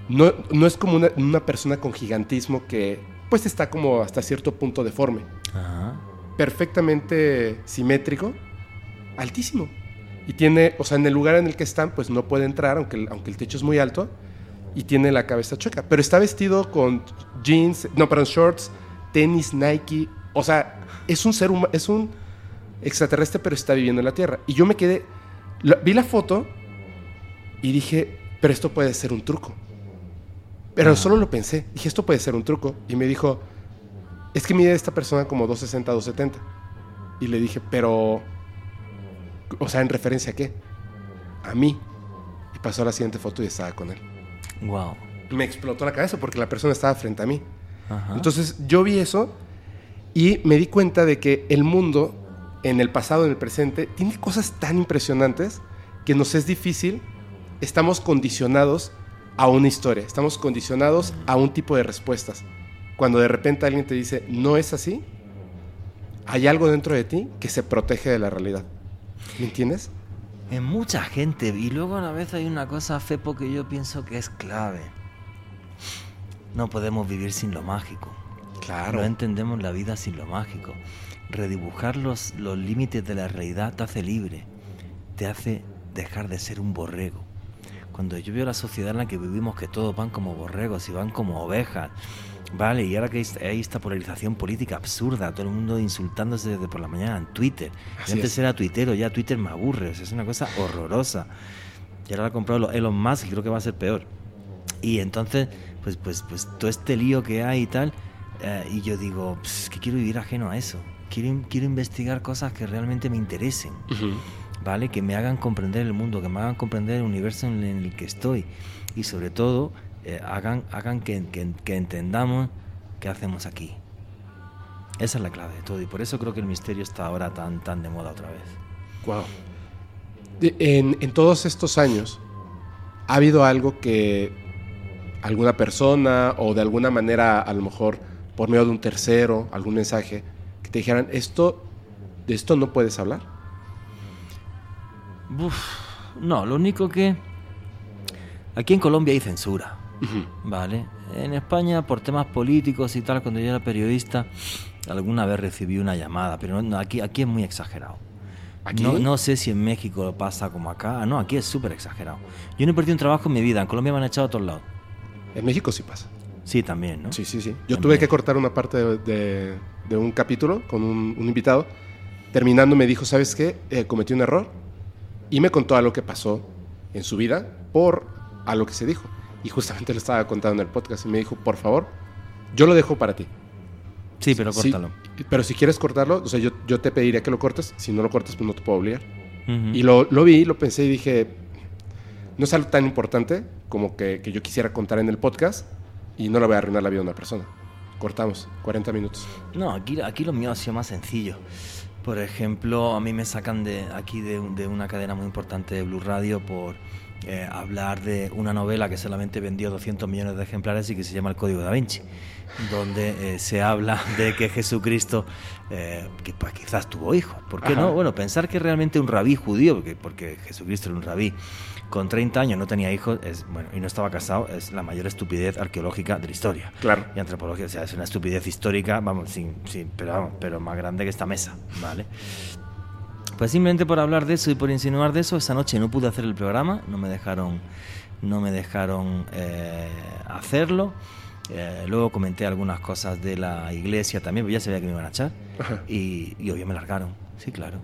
No, no es como una, una persona con gigantismo que pues está como hasta cierto punto deforme. Ajá. Perfectamente simétrico, altísimo. Y tiene, o sea, en el lugar en el que están, pues no puede entrar, aunque, el- aunque el techo es muy alto, y tiene la cabeza chueca. Pero está vestido con jeans, no, perdón, shorts, tenis, Nike. O sea, es un ser humano, es un extraterrestre, pero está viviendo en la Tierra. Y yo me quedé, la- vi la foto y dije, pero esto puede ser un truco. Pero solo lo pensé. Dije, esto puede ser un truco. Y me dijo, es que mide esta persona como 260, 270. Y le dije, pero, o sea, ¿en referencia a qué? A mí. Y pasó a la siguiente foto y estaba con él. Wow. Me explotó la cabeza porque la persona estaba frente a mí. Ajá. Entonces yo vi eso y me di cuenta de que el mundo, en el pasado, en el presente, tiene cosas tan impresionantes que nos es difícil, estamos condicionados a una historia, estamos condicionados a un tipo de respuestas. Cuando de repente alguien te dice, no es así, hay algo dentro de ti que se protege de la realidad. ¿Me entiendes? En mucha gente. Y luego a la vez hay una cosa, Fepo, que yo pienso que es clave. No podemos vivir sin lo mágico. Claro. No entendemos la vida sin lo mágico. Redibujar los, los límites de la realidad te hace libre. Te hace dejar de ser un borrego. Cuando yo veo la sociedad en la que vivimos, que todos van como borregos y van como ovejas, ¿vale? Y ahora que hay- esta polarización política absurda, todo el mundo insultándose desde por la mañana en Twitter. Así antes es. era tuitero, ya Twitter me aburre, o sea, es una cosa horrorosa. Y ahora lo ha comprado lo- Elon Musk y creo que va a ser peor. Y entonces, pues, pues, pues todo este lío que hay y tal, eh, y yo digo, "Pss, que quiero vivir ajeno a eso. Quiero, quiero investigar cosas que realmente me interesen. ¿vale? Que me hagan comprender el mundo, que me hagan comprender el universo en el que estoy. Y sobre todo, eh, hagan, hagan que, que- que entendamos qué hacemos aquí. Esa es la clave de todo. Y por eso creo que el misterio está ahora tan, tan de moda otra vez. Wow. De- En, en todos estos años, ¿ha habido algo que alguna persona o de alguna manera, a lo mejor por medio de un tercero, algún mensaje, que te dijeran, esto, de esto no puedes hablar? Uf, no, lo único que... Aquí en Colombia hay censura. Ujú. Vale. En España, por temas políticos y tal, cuando yo era periodista, alguna vez recibí una llamada, pero no, aquí, aquí es muy exagerado. ¿Aquí? No, no sé si en México pasa como acá. No, aquí es súper exagerado. Yo no he perdido un trabajo en mi vida. En Colombia me han echado a todos lados. En México sí pasa. Sí, también, ¿no? Sí, sí, sí. Yo tuve que cortar una parte de, de- de un capítulo con un, un invitado. Terminando me dijo, ¿sabes qué? Eh, cometí un error. Y me contó algo que pasó en su vida por a lo que se dijo. Y justamente lo estaba contando en el podcast y me dijo, por favor, yo lo dejo para ti. Sí, pero Sí, córtalo. pero si quieres cortarlo, o sea, yo, yo te pediría que lo cortes. Si no lo cortas, pues no te puedo obligar. Y lo, lo vi, lo pensé y dije, no es algo tan importante como que, que yo quisiera contar en el podcast y no le voy a arruinar la vida a una persona. Cortamos, 40 minutos. No, aquí, aquí lo mío ha sido más sencillo. Por ejemplo, a mí me sacan de aquí de, de una cadena muy importante de Blue Radio por eh, hablar de una novela que solamente vendió 200 millones de ejemplares y que se llama El Código da Vinci, donde eh, se habla de que Jesucristo eh, que, pues, quizás tuvo hijos. ¿Por qué Ajá. no? Bueno, pensar que realmente un rabí judío, porque, porque Jesucristo era un rabí, con 30 años no tenía hijos es, bueno, y no estaba casado, es la mayor estupidez arqueológica de la historia Claro. y antropología. O sea, es una estupidez histórica, vamos, sin, sin- pero, vamos, pero más grande que esta mesa, ¿vale? Pues simplemente por hablar de eso y por insinuar de eso, esa noche no pude hacer el programa, no me dejaron, no me dejaron eh, hacerlo. Eh, luego comenté algunas cosas de la iglesia también, porque ya sabía que me iban a echar. Y, y obvio me largaron, sí, claro.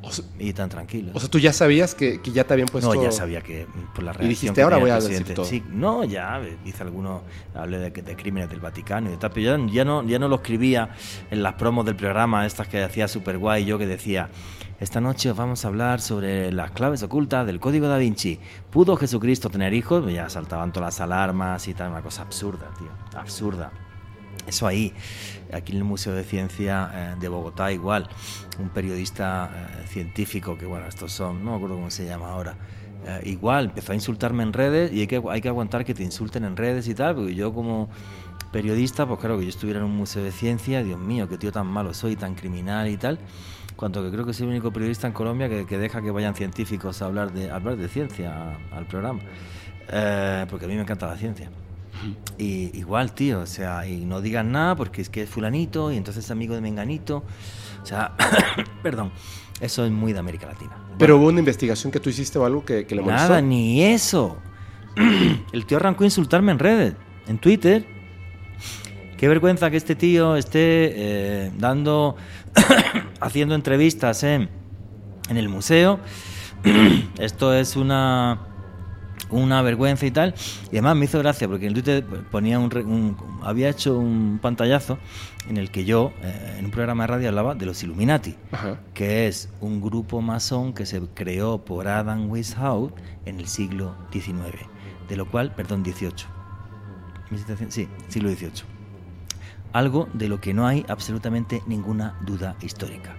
O sea, Y tan tranquilos. o sea, tú ya sabías que, que ya te habían puesto... No, ya sabía que mm, por la reacción dijiste, que "Ahora voy a decir presidente". todo. Sí, no, ya eh, hice algunos, hablé de, de crímenes del Vaticano y tal, pero ya, ya no, ya no lo escribía en las promos del programa, estas que hacía super guay, yo que decía, esta noche os vamos a hablar sobre las claves ocultas del Código da Vinci. ¿Pudo Jesucristo tener hijos? Ya saltaban todas las alarmas y tal, una cosa absurda, tío, absurda. Eso ahí, aquí en el Museo de Ciencia eh, de Bogotá igual, un periodista eh, científico, que bueno, estos son, no me acuerdo cómo se llama ahora, eh, igual empezó a insultarme en redes y hay que, hay que aguantar que te insulten en redes y tal, porque yo como periodista, pues claro, que yo estuviera en un museo de ciencia, Dios mío, qué tío tan malo soy, tan criminal y tal, cuanto que creo que soy el único periodista en Colombia que, deja que vayan científicos a hablar de, hablar de ciencia al programa, porque a mí me encanta la ciencia. Y igual, tío, o sea, y no digas nada porque es que es fulanito y entonces es amigo de menganito. O sea, *coughs* perdón, eso es muy de América Latina. Pero hubo una investigación que tú hiciste o algo que, que le molestó. Nada, ni eso. *coughs* El tío arrancó a insultarme en redes, en Twitter. Qué vergüenza que este tío esté eh, dando, *coughs* haciendo entrevistas en, en el museo. Esto es una, una vergüenza y tal. Y además me hizo gracia porque en Twitter ponía un, un- había hecho un pantallazo en el que yo, eh, en un programa de radio, hablaba de los Illuminati Ajá. que es un grupo masón que se creó por Adam Weishaupt en el siglo XIX, de lo cual, perdón, XVIII. Sí, siglo XVIII. Algo de lo que no hay absolutamente ninguna duda histórica.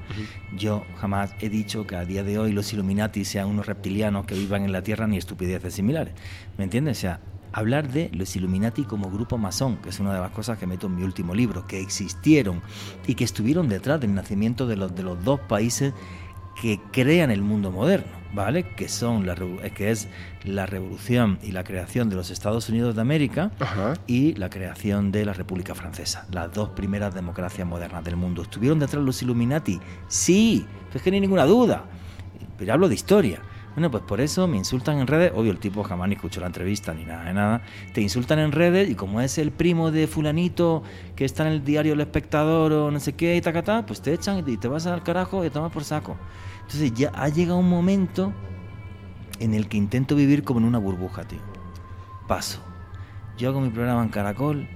Yo jamás he dicho que a día de hoy los Illuminati sean unos reptilianos que vivan en la Tierra ni estupideces similares. ¿Me entiendes? O sea, hablar de los Illuminati como grupo masón, que es una de las cosas que meto en mi último libro, que existieron y que estuvieron detrás del nacimiento de los, de los dos países que crean el mundo moderno, ¿vale? Que son la, eh, que es la revolución y la creación de los Estados Unidos de América Ajá. y la creación de la República Francesa, las dos primeras democracias modernas del mundo. ¿Estuvieron detrás los Illuminati? Sí, es que no hay ninguna duda. Pero hablo de historia. Bueno, pues por eso me insultan en redes. Obvio, el tipo jamás ni escuchó la entrevista ni nada de nada. Te insultan en redes y como es el primo de Fulanito que está en el diario El Espectador o no sé qué y tacatá, pues te echan y te vas al carajo y te tomas por saco. Entonces ya ha llegado un momento en el que intento vivir como en una burbuja, tío. Paso. Yo hago mi programa en Caracol,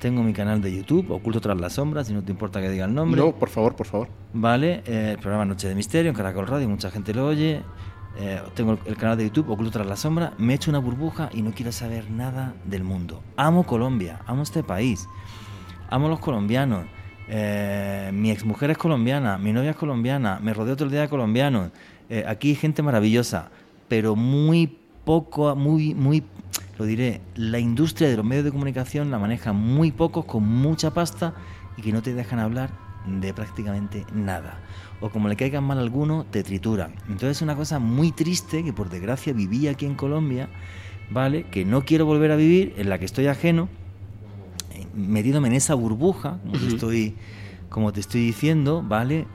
tengo mi canal de YouTube, Oculto tras las sombras, si no te importa que diga el nombre. No, por favor, por favor. Vale, eh, el programa Noche de Misterio en Caracol Radio, mucha gente lo oye. Eh, tengo el, canal de YouTube Oculto tras la sombra, me he hecho una burbuja y no quiero saber nada del mundo. Amo Colombia, amo este país, amo los colombianos. Eh, mi exmujer es colombiana, mi novia es colombiana, me rodeo todo el día de colombianos. Eh, aquí hay gente maravillosa, pero muy poco, muy, muy, lo diré, la industria de los medios de comunicación la manejan muy pocos con mucha pasta y que no te dejan hablar de prácticamente nada. O como le caigan mal a alguno, te trituran. Entonces es una cosa muy triste que por desgracia viví aquí en Colombia, ¿vale? Que no quiero volver a vivir, en la que estoy ajeno, eh, metiéndome en esa burbuja, como, te estoy, como te estoy diciendo, ¿vale?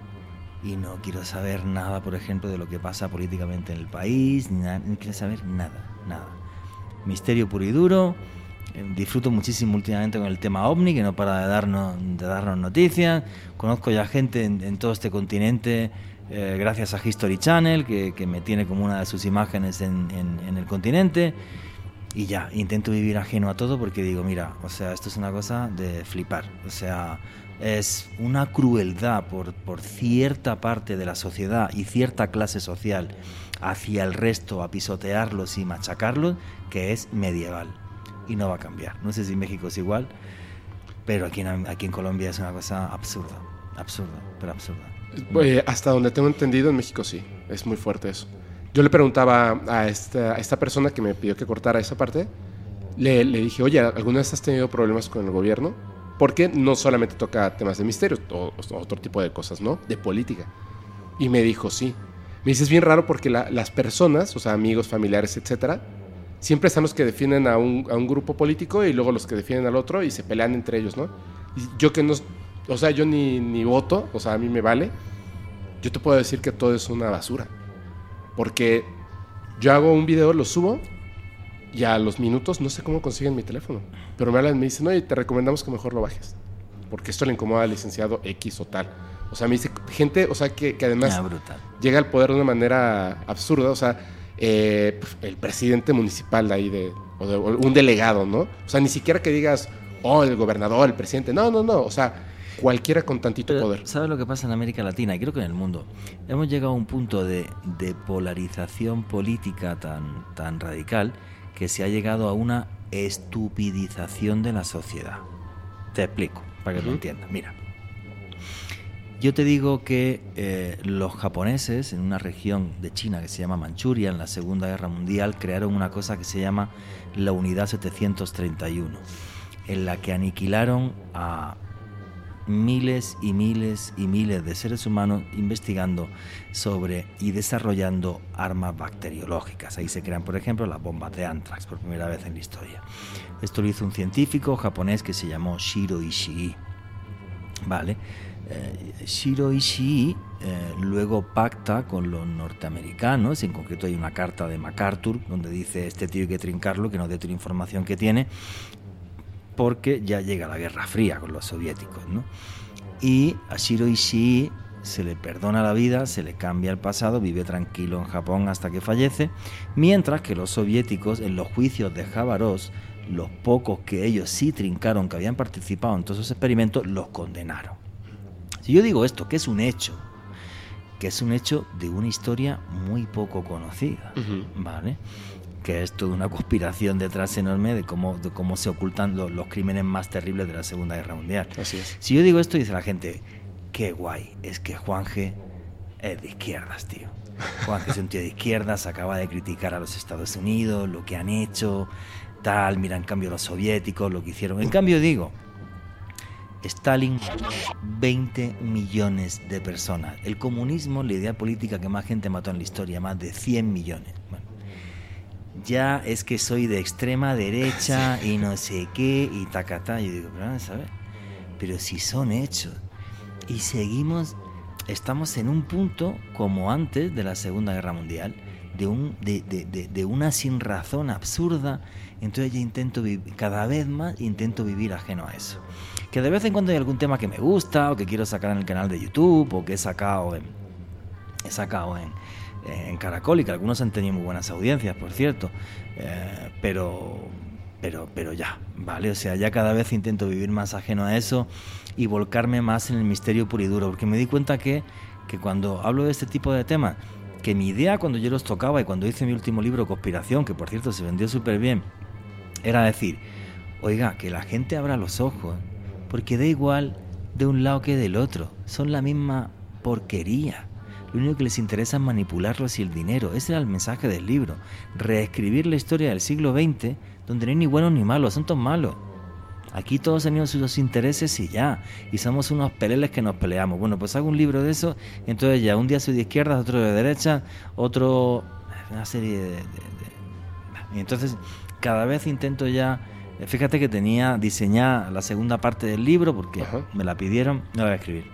Y no quiero saber nada, por ejemplo, de lo que pasa políticamente en el país, ni nada, no quiero saber nada, nada. Misterio puro y duro, disfruto muchísimo últimamente con el tema ovni, que no para de darnos, de darnos noticias. Conozco ya gente en, todo este continente, eh, gracias a History Channel, que, me tiene como una de sus imágenes en, en, el continente. Y ya, intento vivir ajeno a todo porque digo, mira, o sea, esto es una cosa de flipar. O sea, es una crueldad por, por cierta parte de la sociedad y cierta clase social hacia el resto a pisotearlos y machacarlos que es medieval y no va a cambiar. No sé si México es igual, pero aquí en, aquí en Colombia es una cosa absurda, absurda, pero absurda. Eh, hasta donde tengo entendido, en México sí, es muy fuerte eso. Yo le preguntaba a esta, a esta persona que me pidió que cortara esa parte, le, le, dije, oye, ¿alguna vez has tenido problemas con el gobierno? Porque no solamente toca temas de misterio, o, otro tipo de cosas, ¿no? De política. Y me dijo, sí. Me dice, es bien raro porque las personas, o sea, amigos, familiares, etcétera, siempre están los que defienden a un, a un, grupo político y luego los que defienden al otro y se pelean entre ellos, ¿no? Y yo que no, o sea, yo ni, ni voto, o sea, a mí me vale, yo te puedo decir que todo es una basura. Porque yo hago un video, lo subo y a los minutos no sé cómo consiguen mi teléfono. Pero me hablan y me dicen, oye, te recomendamos que mejor lo bajes. Porque esto le incomoda al licenciado X o tal. O sea, me dice gente, o sea, que, que además llega al poder de una manera absurda. O sea, eh, pues, el presidente municipal ahí de, o de, un delegado, ¿no? O sea, ni siquiera que digas, oh, el gobernador, el presidente. No, no, no. O sea, cualquiera con tantito poder. ¿Sabes lo que pasa en América Latina? Y creo que en el mundo. Hemos llegado a un punto de, de polarización política tan, tan radical que se ha llegado a una estupidización de la sociedad. Te explico, para que lo entiendas. Mira, yo te digo que eh, los japoneses en una región de China que se llama Manchuria en la Segunda Guerra Mundial crearon una cosa que se llama la Unidad 731, en la que aniquilaron a miles y miles y miles de seres humanos investigando sobre y desarrollando armas bacteriológicas. Ahí se crean, por ejemplo, las bombas de anthrax por primera vez en la historia. Esto lo hizo un científico japonés que se llamó Shiro Ishii. ¿Vale? Eh, Shiro Ishii eh, luego pacta con los norteamericanos, en concreto hay una carta de MacArthur donde dice este tío hay que trincarlo, que no dé toda la información que tiene, porque ya llega la Guerra Fría con los soviéticos. Y a Shiro Ishii se le perdona la vida, se le cambia el pasado, vive tranquilo en Japón hasta que fallece, mientras que los soviéticos en los juicios de Jabaros, los pocos que ellos sí trincaron, que habían participado en todos esos experimentos, los condenaron. Si yo digo esto, que es un hecho, que es un hecho de una historia muy poco conocida, ¿vale? Que es toda una conspiración detrás enorme de cómo, de cómo se ocultan los, crímenes más terribles de la Segunda Guerra Mundial. Si yo digo esto, dice la gente, qué guay, es que Juanje es de izquierdas, tío. Juanje es un tío de izquierdas, acaba de criticar a los Estados Unidos, lo que han hecho, tal, mira en cambio los soviéticos, lo que hicieron. En cambio digo, Stalin 20 millones de personas. El comunismo, la idea política que más gente mató en la historia, más de 100 millones. ya es que soy de extrema derecha *laughs* y no sé qué y tacatá. Yo digo, pero ¿sabes? Pero si son hechos. Y seguimos, estamos en un punto como antes de la Segunda Guerra Mundial, de, un, de, de, de una sin razón absurda. Entonces ya intento cada vez más intento vivir ajeno a eso que de vez en cuando hay algún tema que me gusta o que quiero sacar en el canal de YouTube o que he sacado en, he sacado en, en Caracol y que algunos han tenido muy buenas audiencias, por cierto, eh, pero, pero, pero ya, ¿vale? O sea, ya cada vez intento vivir más ajeno a eso y volcarme más en el misterio puro y duro, porque me di cuenta que, que cuando hablo de este tipo de temas, que mi idea cuando yo los tocaba y cuando hice mi último libro, Conspiración, que por cierto se vendió súper bien, era decir, oiga, que la gente abra los ojos porque da igual de un lado que del otro, son la misma porquería. Lo único que les interesa es manipularlos y el dinero. Ese era el mensaje del libro. Reescribir la historia del siglo XX, donde no hay ni buenos ni malos, son todos malos. Aquí todos tenemos sus intereses y ya. Y somos unos peleles que nos peleamos. Bueno, pues hago un libro de eso. Entonces ya, un día soy de izquierda, otro de derecha, otro... Una serie de... Entonces cada vez intento ya Fíjate que tenía diseñada la segunda parte del libro porque me la pidieron, no la voy a escribir.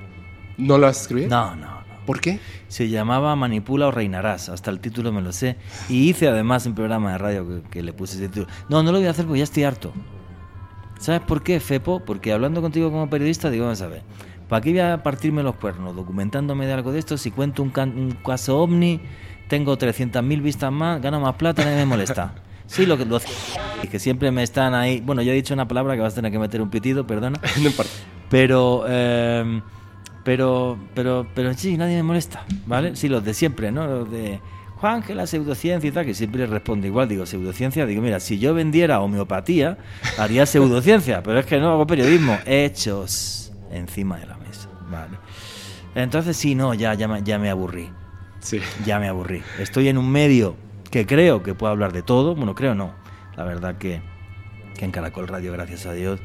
¿No la vas a escribir? No, no, no. ¿Por qué? Se llamaba Manipula o Reinarás, hasta el título me lo sé. Y hice además un programa de radio que, le puse ese título. No, no lo voy a hacer porque ya estoy harto. ¿Sabes por qué, Fepo? Porque hablando contigo como periodista, digo, vamos a ver, ¿para qué voy a partirme los cuernos documentándome de algo de esto? Si cuento un, can- un caso ovni, tengo 300.000 vistas más, gano más plata, nadie me molesta. *laughs* Sí, lo que, lo, y que siempre me están ahí. Bueno, yo he dicho una palabra que vas a tener que meter un pitido, perdona. *laughs* No importa. Pero, eh, pero, pero, pero sí, nadie me molesta, ¿vale? Sí, los de siempre, ¿no? Los de Juan, que la pseudociencia y tal, que siempre responde igual. Digo, pseudociencia, digo, mira, si yo vendiera homeopatía, haría *laughs* pseudociencia, pero es que no hago periodismo. Hechos encima de la mesa, ¿vale? Entonces, sí, no, ya, ya, me- ya me aburrí. Sí. Ya me aburrí. Estoy en un medio que creo que puedo hablar de todo. Bueno, creo no. La verdad que, que en Caracol Radio, gracias a Dios,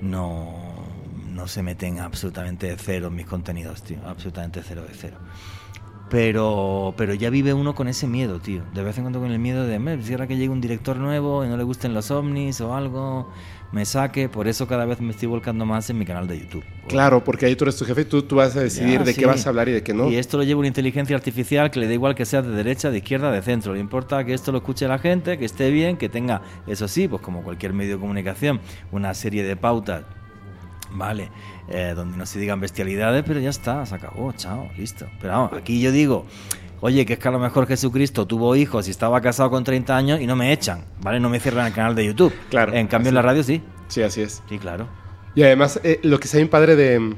no, no se meten absolutamente de cero mis contenidos, tío. Absolutamente cero de cero. Pero, pero ya vive uno con ese miedo, tío. De vez en cuando con el miedo de, "Me, si ahora que llegue un director nuevo y no le gusten los ovnis o algo, me saque. Por eso cada vez me estoy volcando más en mi canal de YouTube. Claro, porque ahí tú eres tu jefe y tú, tú vas a decidir Ya, de sí. qué vas a hablar y de qué no. Y esto lo lleva una inteligencia artificial que le da igual que sea de derecha, de izquierda, de centro. Le importa que esto lo escuche la gente, que esté bien, que tenga, eso sí, pues como cualquier medio de comunicación, una serie de pautas, vale, eh, donde no se digan bestialidades, pero ya está, se acabó, chao, listo. Pero vamos, aquí yo digo, oye, que es que a lo mejor Jesucristo tuvo hijos y estaba casado con 30 años y no me echan, ¿vale? No me cierran el canal de YouTube. Claro, En cambio en así. la radio sí. Sí, así es. Sí, claro. Y además, eh, lo que está bien padre de...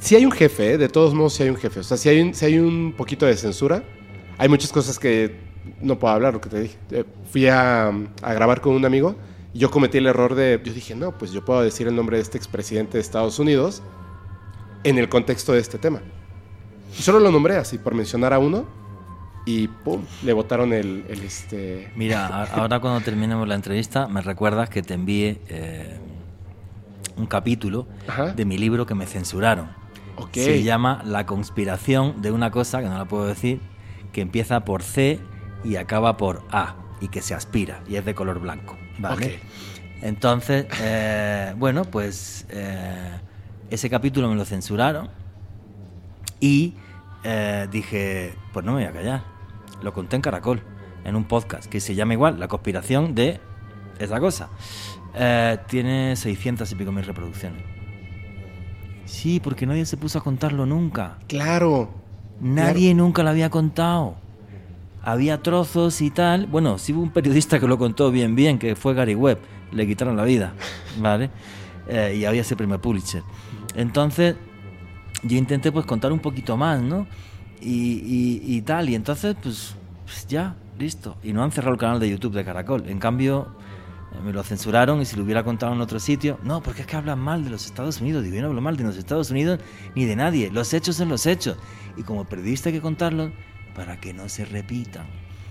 Si hay un jefe, ¿eh? de todos modos si hay un jefe. O sea, si hay un, si hay un poquito de censura, hay muchas cosas que no puedo hablar, lo que te dije. Eh, fui a, a grabar con un amigo y yo cometí el error de... Yo dije, no, pues yo puedo decir el nombre de este expresidente de Estados Unidos en el contexto de este tema. Y solo lo nombré así, por mencionar a uno, y pum, le botaron el, el, este... Mira, ahora cuando terminemos la entrevista, me recuerdas que te envié eh, un capítulo Ajá. de mi libro que me censuraron. Ok. Se llama La conspiración de una cosa, que no la puedo decir, que empieza por C y acaba por A, y que se aspira, y es de color blanco. ¿Vale? Entonces, eh, bueno, pues eh, ese capítulo me lo censuraron y eh, dije, pues no me voy a callar. Lo conté en Caracol, en un podcast que se llama igual, La conspiración de esa cosa. Tiene 600 y pico mil reproducciones. Sí, porque nadie se puso a contarlo nunca. Claro. Nadie nunca lo había contado. Había trozos y tal. Bueno, sí hubo un periodista que lo contó bien, bien, que fue Gary Webb. Le quitaron la vida, *laughs* ¿vale? Eh, y había ese premio Pulitzer. Entonces, yo intenté pues contar un poquito más, ¿no? Y, y- y tal. Y entonces, pues, pues ya, listo. Y no han cerrado el canal de YouTube de Caracol. En cambio, eh, me lo censuraron y si lo hubiera contado en otro sitio, no, porque es que hablan mal de los Estados Unidos. Digo, yo no hablo mal de los Estados Unidos ni de nadie. Los hechos son los hechos. Y como periodista hay que contarlos para que no se repitan.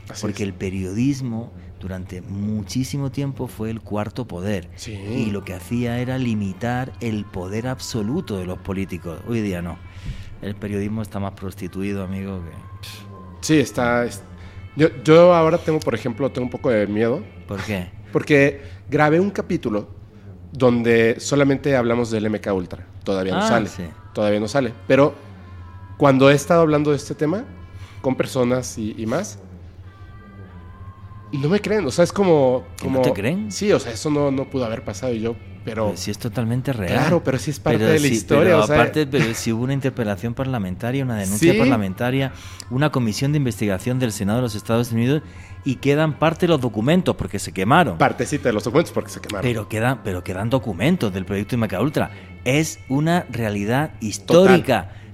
Así porque es. el periodismo durante muchísimo tiempo fue el cuarto poder. Sí. Y lo que hacía era limitar el poder absoluto de los políticos. Hoy día no. El periodismo está más prostituido, amigo, que... Sí, está... es- Yo, yo ahora tengo, por ejemplo, tengo un poco de miedo ¿Por qué? porque grabé un capítulo donde solamente hablamos del MK Ultra. Todavía no Ah, sale. sí. Todavía no sale. Pero cuando he estado hablando de este tema con personas y, y más, no me creen. O sea, es como... ¿Que no te creen? Sí, o sea, eso no, no pudo haber pasado. Y yo, pero... Pero si es totalmente real. Claro, pero sí es parte Pero de la sí, historia. Pero o sea, aparte, pero si hubo una interpelación parlamentaria, una denuncia *laughs* Sí. parlamentaria, una comisión de investigación del Senado de los Estados Unidos y quedan parte de los documentos porque se quemaron. partecita de los documentos porque se quemaron. Pero quedan, pero quedan documentos del proyecto Imaca Ultra. Es una realidad histórica, total,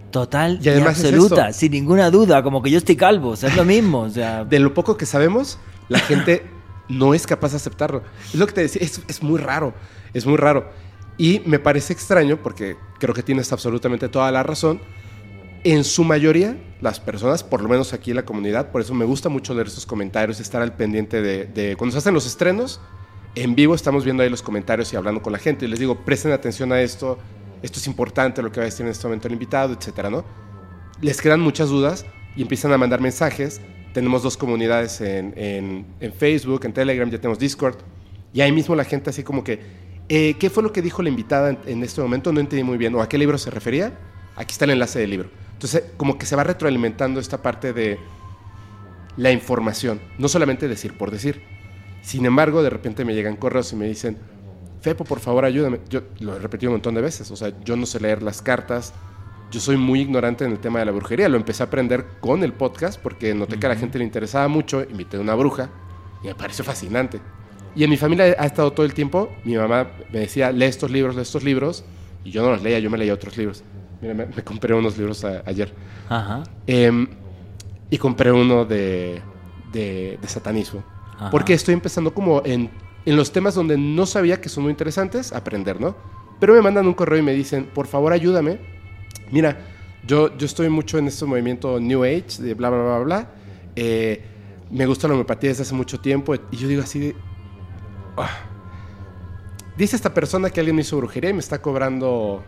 Y y, es absoluta, sin ninguna duda, como que yo estoy calvo, o sea, es lo mismo. O sea, de lo poco que sabemos, la gente no es capaz de aceptarlo. Es lo que te decía, es, es muy raro, es muy raro. Y me parece extraño, porque creo que tienes absolutamente toda la razón, en su mayoría, las personas, por lo menos aquí en la comunidad, por eso me gusta mucho leer esos comentarios, estar al pendiente de, de- cuando se hacen los estrenos, en vivo estamos viendo ahí los comentarios y hablando con la gente, y les digo, presten atención a esto, esto es importante, lo que va a decir en este momento el invitado, etcétera, ¿no? les quedan muchas dudas y empiezan a mandar mensajes. Tenemos dos comunidades en, en- en Facebook, en Telegram, ya tenemos Discord. Y ahí mismo la gente así como que, eh, ¿qué fue lo que dijo la invitada en, en este momento? No entendí muy bien. ¿O a qué libro se refería? Aquí está el enlace del libro. Entonces, como que se va retroalimentando esta parte de la información. No solamente decir por decir. Sin embargo, de repente me llegan correos y me dicen, Fepo, por favor, ayúdame. Yo lo he repetido un montón de veces. O sea, yo no sé leer las cartas. Yo soy muy ignorante en el tema de la brujería. Lo empecé a aprender con el podcast porque noté que a la gente le interesaba mucho. Invité a una bruja y me pareció fascinante. Y en mi familia ha estado todo el tiempo. Mi mamá me decía, lee estos libros, lee estos libros. Y yo no los leía, yo me leía otros libros. Mira, me, me compré unos libros a- ayer. Ajá. Em, y compré uno de, de, de satanismo. Ajá. Porque estoy empezando como en, en los temas donde no sabía que son muy interesantes, aprender, ¿no? Pero me mandan un correo y me dicen, por favor ayúdame. Mira, yo, yo estoy mucho en este movimiento New Age, de bla, bla, bla, bla. Eh, me gusta la homeopatía desde hace mucho tiempo. Y yo digo así de... "Ah". Dice esta persona que alguien me hizo brujería y me está cobrando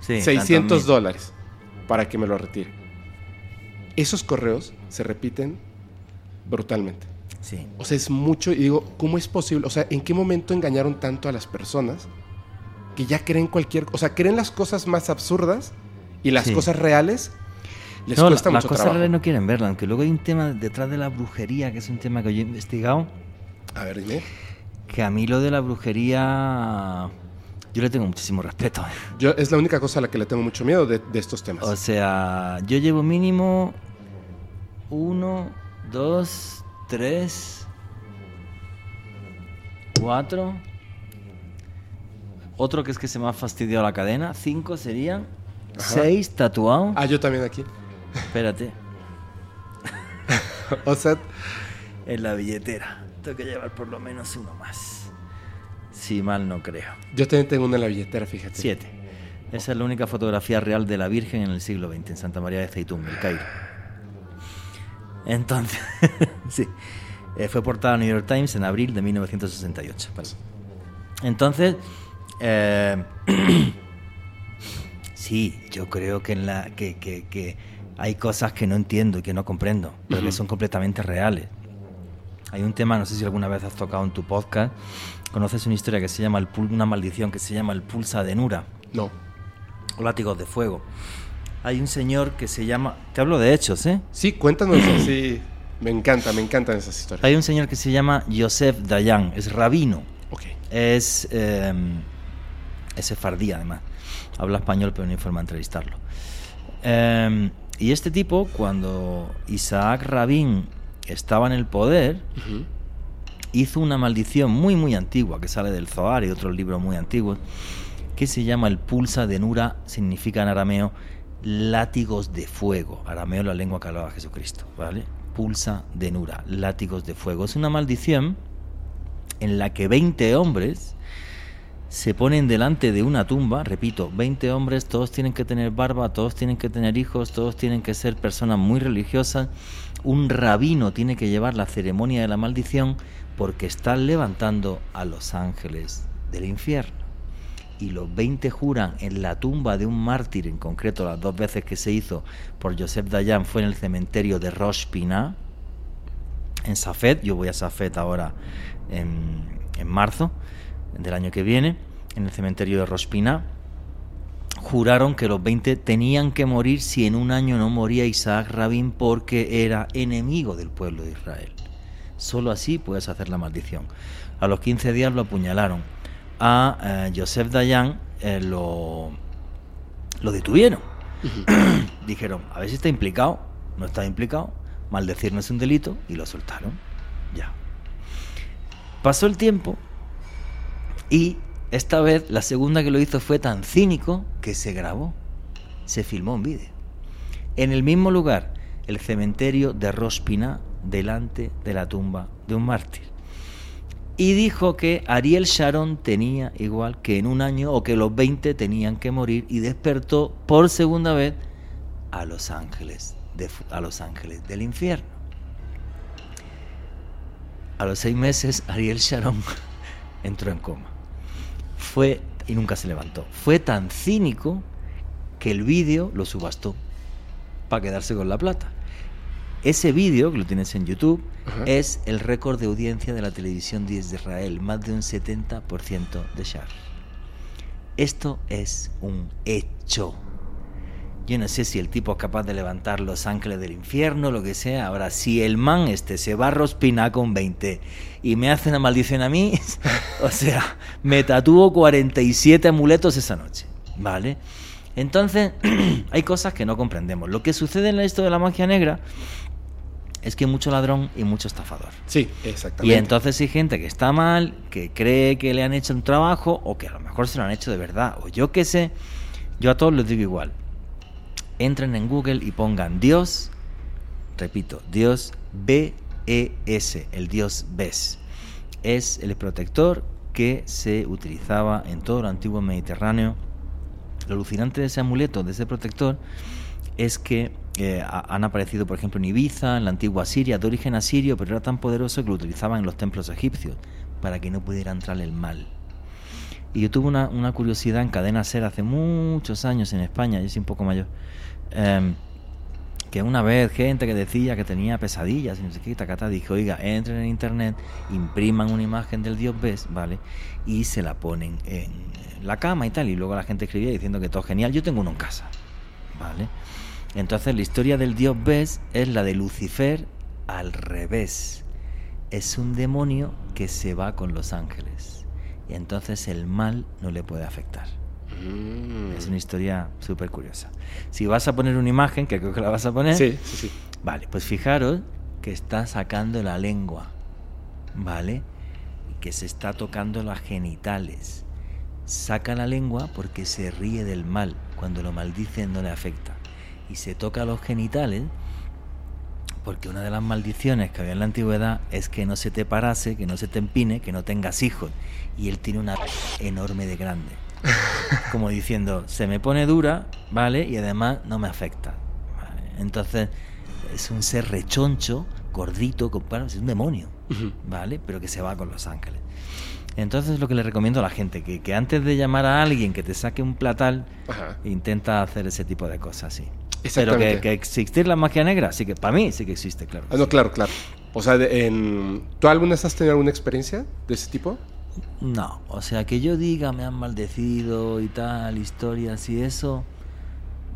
Sí, 600 tantos mil. dólares para que me lo retire. Esos correos se repiten brutalmente. Sí. O sea, es mucho y digo, ¿cómo es posible? O sea, ¿en qué momento engañaron tanto a las personas que ya creen cualquier, o sea, creen las cosas más absurdas y las Sí. cosas reales les no, cuesta la- las mucho cosas trabajo. reales no quieren verlas, aunque luego hay un tema detrás de la brujería, que es un tema que yo he investigado, A ver, dime. que a mí lo de la brujería yo le tengo muchísimo respeto. Yo es la única cosa a la que le tengo mucho miedo de, de estos temas. O sea, yo llevo mínimo uno, dos, tres, cuatro. Otro que es que se me ha fastidiado la cadena. Cinco serían. Seis tatuados. ah, yo también aquí. Espérate. *laughs* O sea, En la billetera. Tengo que llevar por lo menos uno más. Si mal no creo. yo también tengo una en la billetera, fíjate. Siete. Esa es la única fotografía real de la Virgen en el siglo XX, en Santa María de Zeitún, el Cairo. Entonces, *laughs* sí. Eh, fue portada a New York Times en abril de 1968. Vale. Entonces, eh, *clears throat* sí, yo creo que, en la, que, que- que hay cosas que no entiendo y que no comprendo, pero que son completamente reales. Hay un tema, no sé si alguna vez has tocado en tu podcast, conoces una historia que se llama, el pul- una maldición que se llama el pulsa de Nura No. o látigos de fuego. Hay un señor que se llama, te hablo de hechos, ¿eh? Sí, cuéntanos *clears throat* así. Me encanta, me encantan esas historias. Hay un señor que se llama Yosef Dayan, es rabino, Ok. es, eh, es sefardí además, habla español pero no hay forma de entrevistarlo. Eh, y este tipo, cuando Isaac Rabin estaba en el poder, hizo una maldición muy muy antigua que sale del Zohar y otros libros muy antiguos que se llama el pulsa de Nura, significa en arameo látigos de fuego. Arameo la lengua que hablaba Jesucristo, ¿vale? Pulsa de Nura, látigos de fuego. Es una maldición en la que 20 hombres se ponen delante de una tumba, repito, 20 hombres, todos tienen que tener barba, todos tienen que tener hijos, todos tienen que ser personas muy religiosas. Un rabino tiene que llevar la ceremonia de la maldición porque están levantando a los ángeles del infierno. Y los 20 juran en la tumba de un mártir, en concreto las dos veces que se hizo por Joseph Dayan fue en el cementerio de Pinah, en Safed, yo voy a Safed ahora en, en marzo del año que viene, en el cementerio de Rospina, juraron que los 20 tenían que morir si en un año no moría Isaac Rabin porque era enemigo del pueblo de Israel. Solo así puedes hacer la maldición. A los 15 días lo apuñalaron. A eh, Joseph Dayan eh, lo, lo detuvieron. *clears throat* Dijeron, a ver si está implicado. No está implicado. Maldecir no es un delito. Y lo soltaron. Ya. Pasó el tiempo y esta vez la segunda que lo hizo fue tan cínico que se grabó. Se filmó un vídeo. En el mismo lugar, el cementerio de Rospina, delante de la tumba de un mártir. Y dijo que Ariel Sharon tenía igual que en un año o que los 20 tenían que morir y despertó por segunda vez a los ángeles, de, a los ángeles del infierno. A los seis meses Ariel Sharon *laughs* entró en coma. Fue y nunca se levantó. Fue tan cínico que el vídeo lo subastó para quedarse con la plata. Ese vídeo, que lo tienes en YouTube, Ajá. es el récord de audiencia de la televisión de Israel, más de un 70% de share. Esto es un hecho. Yo no sé si el tipo es capaz de levantar los ángeles del infierno, lo que sea. Ahora, si el man este se va a rospinar con 20 y me hace una maldición a mí, *laughs* o sea, me tatúo 47 amuletos esa noche, ¿vale? Entonces, *clears throat* hay cosas que no comprendemos. Lo que sucede en esto de la magia negra es que hay mucho ladrón y mucho estafador. Sí, exactamente. Y entonces hay gente que está mal, que cree que le han hecho un trabajo o que a lo mejor se lo han hecho de verdad. O yo qué sé, yo a todos les digo igual. Entren en Google y pongan Dios, repito, Dios B-E-S, el Dios Bes. Es el protector que se utilizaba en todo el antiguo Mediterráneo. Lo alucinante de ese amuleto, de ese protector, es que eh, han aparecido, por ejemplo, en Ibiza, en la antigua Siria, de origen asirio, pero era tan poderoso que lo utilizaban en los templos egipcios para que no pudiera entrar el mal. Y yo tuve una, una curiosidad en Cadena Ser hace muchos años en España, yo soy un poco mayor, em, que una vez gente que decía que tenía pesadillas y no sé qué, tacata, dije, oiga, entren en internet, impriman una imagen del dios Bes, ¿vale? Y se la ponen en la cama y tal, y luego la gente escribía diciendo que todo genial, yo tengo uno en casa, ¿vale? Entonces la historia del dios Bes es la de Lucifer al revés. Es un demonio que se va con los ángeles. Y entonces el mal no le puede afectar. Mm. Es una historia súper curiosa. Si vas a poner una imagen, que creo que la vas a poner. Sí, sí, sí. Vale, pues fijaros que está sacando la lengua. ¿Vale? Y que se está tocando las genitales. Saca la lengua porque se ríe del mal. Cuando lo maldice no le afecta y se toca los genitales, porque una de las maldiciones que había en la antigüedad es que no se te parase, que no se te empine, que no tengas hijos. Y él tiene una enorme de grande. *laughs* Como diciendo, se me pone dura, ¿vale? Y además no me afecta. ¿vale? Entonces, es un ser rechoncho, gordito, es un demonio, ¿vale? Pero que se va con los ángeles. Entonces, lo que le recomiendo a la gente, que, que antes de llamar a alguien que te saque un platal, Ajá. intenta hacer ese tipo de cosas, sí. Pero que, que existir la magia negra, sí que para mí sí que existe, claro. Ah, no, claro, claro. O sea, de- en... ¿tú alguna vez has tenido alguna experiencia de ese tipo? No, o sea, que yo diga me han maldecido y tal, historias y eso,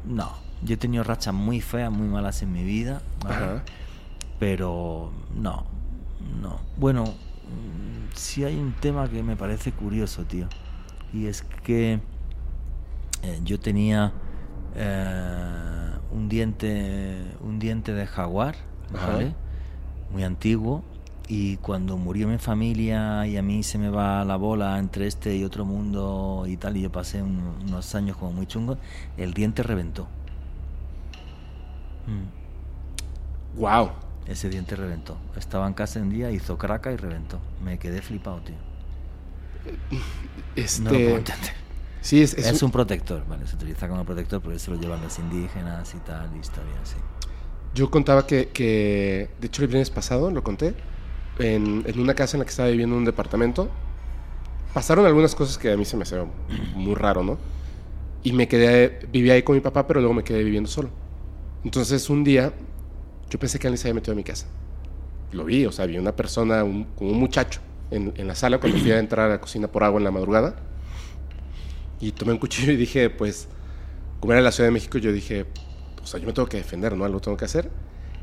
no. Yo he tenido rachas muy feas, muy malas en mi vida, pero no, no. Bueno, sí hay un tema que me parece curioso, tío, y es que eh, yo tenía eh, un diente, un diente de jaguar. Muy antiguo. Y cuando murió mi familia y a mí se me va la bola entre este y otro mundo y tal, y yo pasé un- unos años como muy chungos, el diente reventó. Mm. Wow. Ese diente reventó. Estaba en casa un día, hizo craca y reventó. Me quedé flipado, tío. *laughs* Este... No lo puedo entender. Sí, es, Es, es, un protector, ¿vale? Se utiliza como protector porque se lo llevan los indígenas y tal, historia así. Yo contaba que, que, de hecho el viernes pasado, lo conté, en, en una casa en la que estaba viviendo en un departamento, pasaron algunas cosas que a mí se me hacían muy raro, ¿no? Y me quedé, vivía ahí con mi papá, pero luego me quedé viviendo solo. Entonces un día, yo pensé que alguien se había metido a mi casa. Lo vi, o sea, vi una persona, un, como un muchacho, en, en la sala cuando fui a entrar a la cocina por agua en la madrugada. Y tomé un cuchillo y dije, pues, como era la Ciudad de México, yo dije, o sea, yo me tengo que defender, ¿no? Algo tengo que hacer.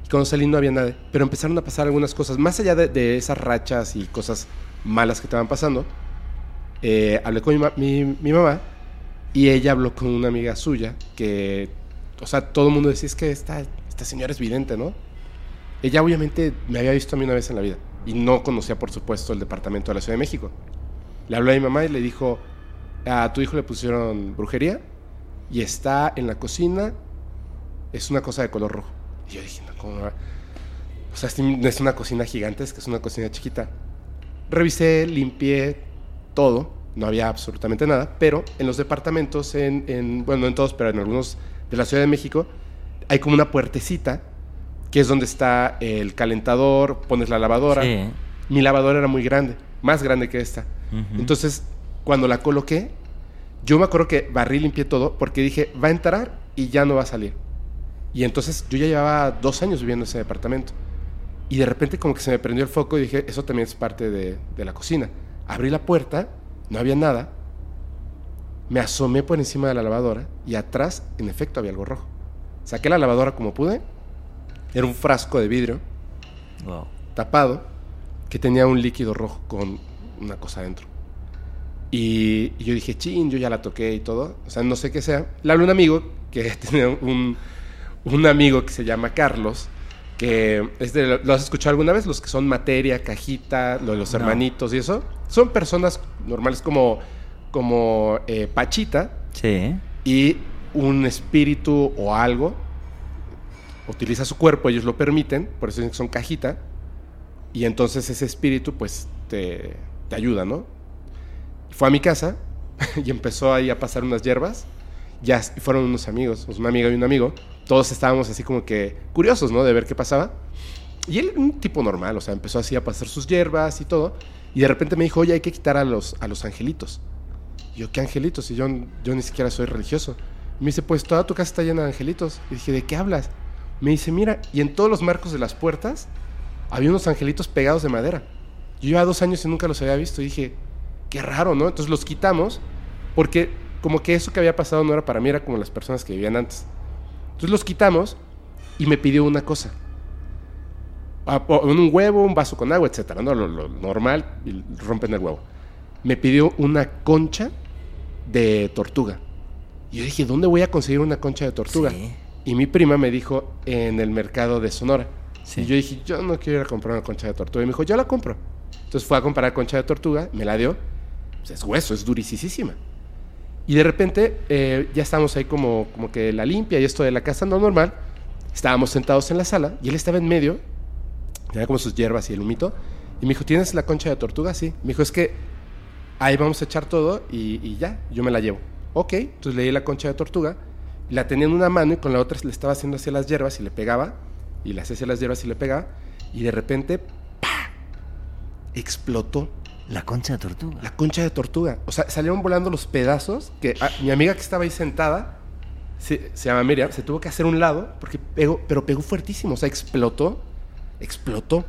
Y cuando salí no había nadie. Pero empezaron a pasar algunas cosas, más allá de, de esas rachas y cosas malas que estaban pasando. eh, hablé con mi, mi- mi mamá y ella habló con una amiga suya que, o sea, todo el mundo decía, es que esta, esta señora es vidente, ¿no? Ella obviamente me había visto a mí una vez en la vida y no conocía, por supuesto, el departamento de la Ciudad de México. Le habló a mi mamá y le dijo, a tu hijo le pusieron brujería y está en la cocina, es una cosa de color rojo. Y yo dije, no, ¿cómo va? O sea, es- una cocina gigantesca, es una cocina chiquita. Revisé, limpié todo, no había absolutamente nada, pero en los departamentos, en, en- bueno, no en todos, pero en algunos de la Ciudad de México, hay como una puertecita, que es donde está el calentador, pones la lavadora. Sí. Mi lavadora era muy grande, más grande que esta. Entonces, cuando la coloqué, yo me acuerdo que barrí, limpié todo, porque dije, va a entrar y ya no va a salir. Y entonces yo ya llevaba dos años viviendo en ese departamento. Y de repente como que se me prendió el foco y dije, eso también es parte de, de la cocina. Abrí la puerta, no había nada. Me asomé por encima de la lavadora y atrás, en efecto, había algo rojo. Saqué la lavadora como pude. Era un frasco de vidrio Wow. tapado que tenía un líquido rojo con una cosa adentro. Y, y yo dije, chin, yo ya la toqué y todo. O sea, no sé qué sea. Le hablé a un amigo que *laughs* tenía un, un amigo que se llama Carlos, que es de, ¿lo has escuchado alguna vez? Los que son materia, cajita, lo de los No. hermanitos y eso. Son personas normales como, como eh, Pachita Sí. y un espíritu o algo utiliza su cuerpo, ellos lo permiten, por eso dicen que son cajita, y entonces ese espíritu pues te, te ayuda, ¿no? Fue a mi casa *laughs* y empezó ahí a pasar unas hierbas, ya fueron unos amigos, una amiga y un amigo, todos estábamos así como que curiosos, ¿no? De ver qué pasaba. Y él, un tipo normal, o sea, empezó así a pasar sus hierbas y todo, y de repente me dijo, oye, hay que quitar a los, a los angelitos. Y yo, ¿qué angelitos? Y yo, yo ni siquiera soy religioso. Me dice, pues toda tu casa está llena de angelitos. Y dije, ¿de qué hablas? Me dice, mira, y en todos los marcos de las puertas había unos angelitos pegados de madera. Yo llevaba dos años y nunca los había visto. Y dije, qué raro, ¿no? Entonces los quitamos porque como que eso que había pasado no era para mí, era como las personas que vivían antes. Entonces los quitamos y me pidió una cosa. Un huevo, un vaso con agua, etcétera, ¿no? Lo, lo normal, y rompen el huevo. Me pidió una concha de tortuga. Y yo dije, ¿dónde voy a conseguir una concha de tortuga? Sí. Y mi prima me dijo, en el mercado de Sonora. Sí. Y yo dije, yo no quiero ir a comprar una concha de tortuga. Y me dijo, yo la compro. Entonces fue a comprar concha de tortuga, me la dio. Pues es hueso, es durisísima. Y de repente eh, ya estábamos ahí como, como que la limpia y esto de la casa no normal. Estábamos sentados en la sala y él estaba en medio, tenía como sus hierbas y el humito. Y me dijo, ¿tienes la concha de tortuga? Sí. Me dijo, es que ahí vamos a echar todo y, y ya, yo me la llevo. Ok, entonces le di la concha de tortuga, la tenía en una mano y con la otra le estaba haciendo hacia las hierbas y le pegaba, y le hacía hacia las hierbas y le pegaba, y de repente, ¡pa! explotó La concha de tortuga. la concha de tortuga. O sea, salieron volando los pedazos que ah, mi amiga que estaba ahí sentada, se, se llama Miriam, se tuvo que hacer un lado, porque pegó, pero pegó fuertísimo, o sea, explotó, explotó.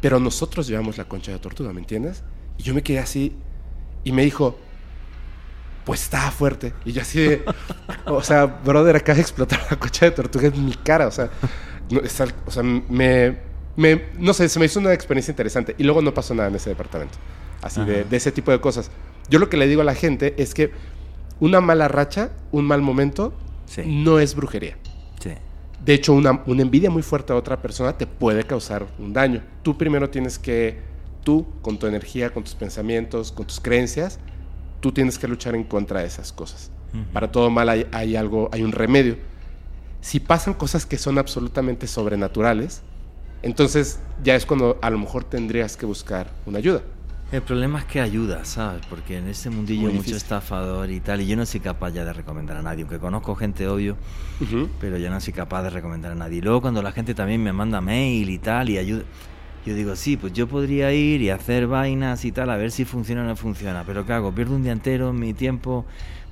Pero nosotros llevamos la concha de tortuga, ¿me entiendes? Y yo me quedé así y me dijo, pues estaba fuerte. Y yo así de, *laughs* o sea, brother, acaba de la concha de tortuga en mi cara, o sea, o sea me, me, no sé, se me hizo una experiencia interesante. Y luego no pasó nada en ese departamento, así de, de ese tipo de cosas. Yo lo que le digo a la gente es que una mala racha, un mal momento, Sí. no es brujería. Sí. De hecho, una, una envidia muy fuerte a otra persona te puede causar un daño. Tú primero tienes que, tú, con tu energía, con tus pensamientos, con tus creencias, tú tienes que luchar en contra de esas cosas. Para todo mal hay, hay algo, hay un remedio. Si pasan cosas que son absolutamente sobrenaturales, entonces ya es cuando a lo mejor tendrías que buscar una ayuda. El problema es que ayuda, ¿sabes? Porque en este mundillo hay mucho estafador y tal, y yo no soy capaz ya de recomendar a nadie, aunque conozco gente, obvio, pero yo no soy capaz de recomendar a nadie. Y luego cuando la gente también me manda mail y tal, y ayuda, yo digo, sí, pues yo podría ir y hacer vainas y tal, a ver si funciona o no funciona, pero ¿qué hago? Pierdo un día entero, mi tiempo,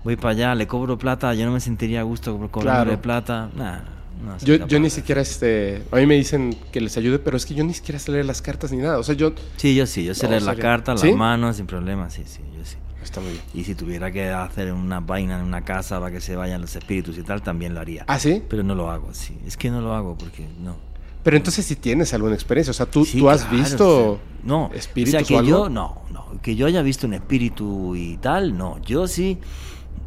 voy para allá, le cobro plata, yo no me sentiría a gusto cobrarle Claro. plata, Nah, no Yo, yo ni siquiera, este, a mí me dicen que les ayude, pero es que yo ni siquiera sé leer las cartas ni nada. O sea, yo... Sí, yo sí, yo sé No, leer la serio. carta, las ¿Sí? manos, sin problema, sí, sí, yo sí. Está muy bien. Y si tuviera que hacer una vaina en una casa para que se vayan los espíritus y tal, también lo haría. ¿Ah, sí? Pero no lo hago, sí. Es que no lo hago porque no. Pero entonces si tienes alguna experiencia, o sea, tú, Sí, tú has claro, visto o sea, no, espíritus o sea, que o algo? yo no, no, que yo haya visto un espíritu y tal, no. Yo sí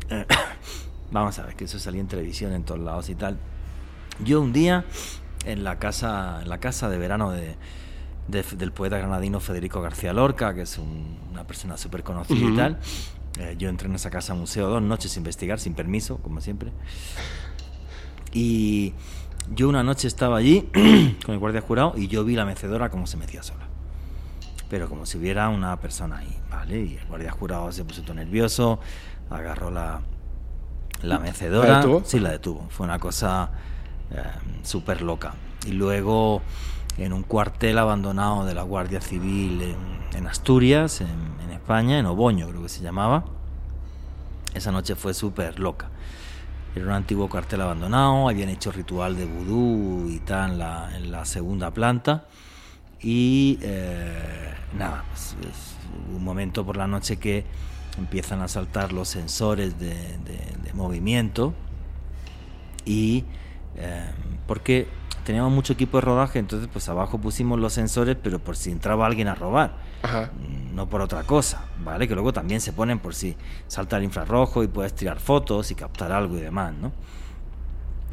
eh, *coughs* vamos a ver que eso salía en televisión en todos lados y tal. Yo un día en la casa en la casa de verano de, de- del poeta granadino Federico García Lorca, que es un- una persona súper conocida Ujú. y tal. eh, yo entré en esa casa museo dos noches a investigar, sin permiso, como siempre. Y yo una noche estaba allí *clears throat* con el guardia jurado y yo vi la mecedora como se mecía sola. Pero como si hubiera una persona ahí, ¿vale? Y el guardia jurado se puso todo nervioso, agarró la, la mecedora. ¿La detuvo? Sí, la detuvo. Fue una cosa eh, súper loca. Y luego en un cuartel abandonado de la Guardia Civil en, Asturias, en, España, en Oboño creo que se llamaba, esa noche fue súper loca. Era un antiguo cuartel abandonado, habían hecho ritual de vudú y tal en la, en la segunda planta. Y eh, nada, pues, es un momento por la noche que empiezan a saltar los sensores de movimiento y Eh, porque teníamos mucho equipo de rodaje, entonces pues abajo pusimos los sensores, pero por si entraba alguien a robar, Ajá. mm, no por otra cosa, ¿vale? Que luego también se ponen por si salta el infrarrojo y puedes tirar fotos y captar algo y demás, ¿no?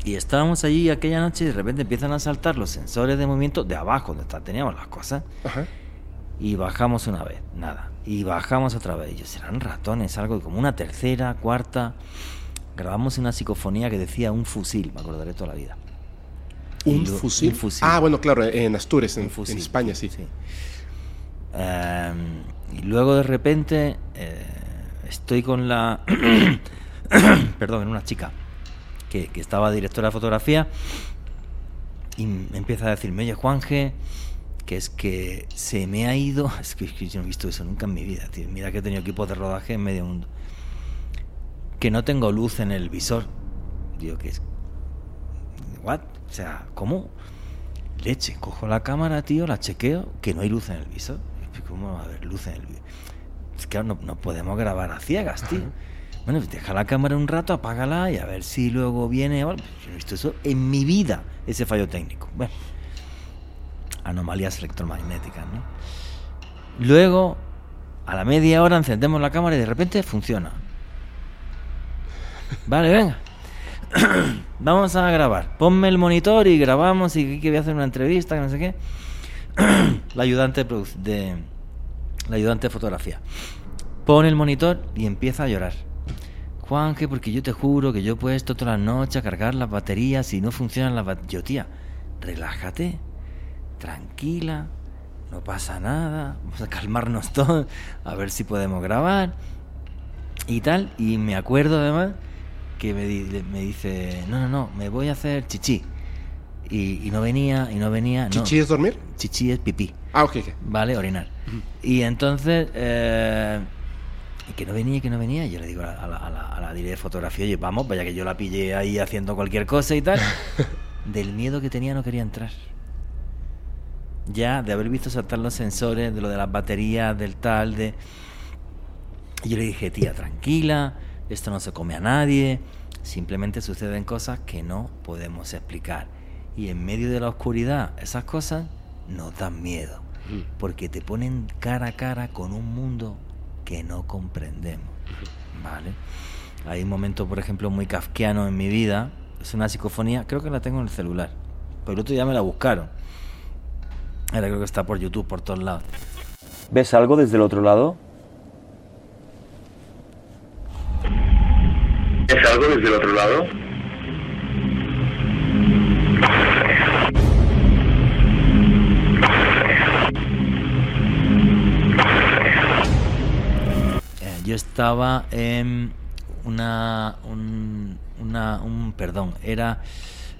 Y estábamos allí aquella noche y de repente empiezan a saltar los sensores de movimiento de abajo, donde está- teníamos las cosas. Ajá. Y bajamos una vez, nada. Y bajamos otra vez. Y yo, serán ratones, algo como una tercera, cuarta. Grabamos una psicofonía que decía un fusil, me acordaré toda la vida. ¿Un lo- fusil? un fusil. Ah, bueno, claro, en Asturias, en, fusil, en España, sí. Eh, y luego de repente eh, estoy con la. *coughs* Perdón, en una chica que, que estaba directora de fotografía y empieza a decirme, oye, Juanje, que es que se me ha ido. *laughs* Es que, es que yo no he visto eso nunca en mi vida, tío. Mira que he tenido equipos de rodaje en medio mundo. Que no tengo luz en el visor. Digo, que es. ¿What? O sea, ¿cómo? Leche, cojo la cámara, tío, la chequeo, que no hay luz en el visor. ¿Cómo va a haber luz en el visor? Es que no, no podemos grabar a ciegas, tío. Bueno, deja la cámara un rato, apágala y a ver si luego viene. o algo. Yo he visto eso en mi vida, ese fallo técnico. Bueno, anomalías electromagnéticas, ¿no? Luego, a la media hora encendemos la cámara y de repente funciona. Vale, venga. *clears throat* Vamos a grabar. Ponme el monitor y grabamos y que voy a hacer una entrevista, que no sé qué. *clears throat* la ayudante de, de la ayudante de fotografía. Pone el monitor y empieza a llorar. Juanje, porque yo te juro que yo he puesto todas las noches a cargar las baterías y no funcionan las baterías. Yo, tía, relájate, tranquila, no pasa nada, vamos a calmarnos *laughs* todos, a ver si podemos grabar y tal. Y me acuerdo además que me, di- me dice, no, no, no, me voy a hacer chichi. Y, y no venía, y no venía. no. ¿Chichi es dormir? Chichi es pipí. Ah, ok, ok. Vale, orinar. Y entonces, eh, y que no venía, y que no venía. Y yo le digo a la, a la, a la, a la de fotografía, oye, vamos, vaya que yo la pillé ahí haciendo cualquier cosa y tal. *laughs* Del miedo que tenía no quería entrar. Ya, de haber visto saltar los sensores, de lo de las baterías, del tal, de... Y yo le dije, tía, tranquila, esto no se come a nadie, simplemente suceden cosas que no podemos explicar. Y en medio de la oscuridad, esas cosas nos dan miedo, porque te ponen cara a cara con un mundo que no comprendemos. ¿Vale? Hay un momento, por ejemplo, muy kafkiano en mi vida, es una psicofonía, creo que la tengo en el celular, pero el otro día me la buscaron. Ahora creo que está por YouTube, por todos lados. ¿Ves algo desde el otro lado? ¿Es algo desde el otro lado? Eh, yo estaba en una, un, una- un- perdón, era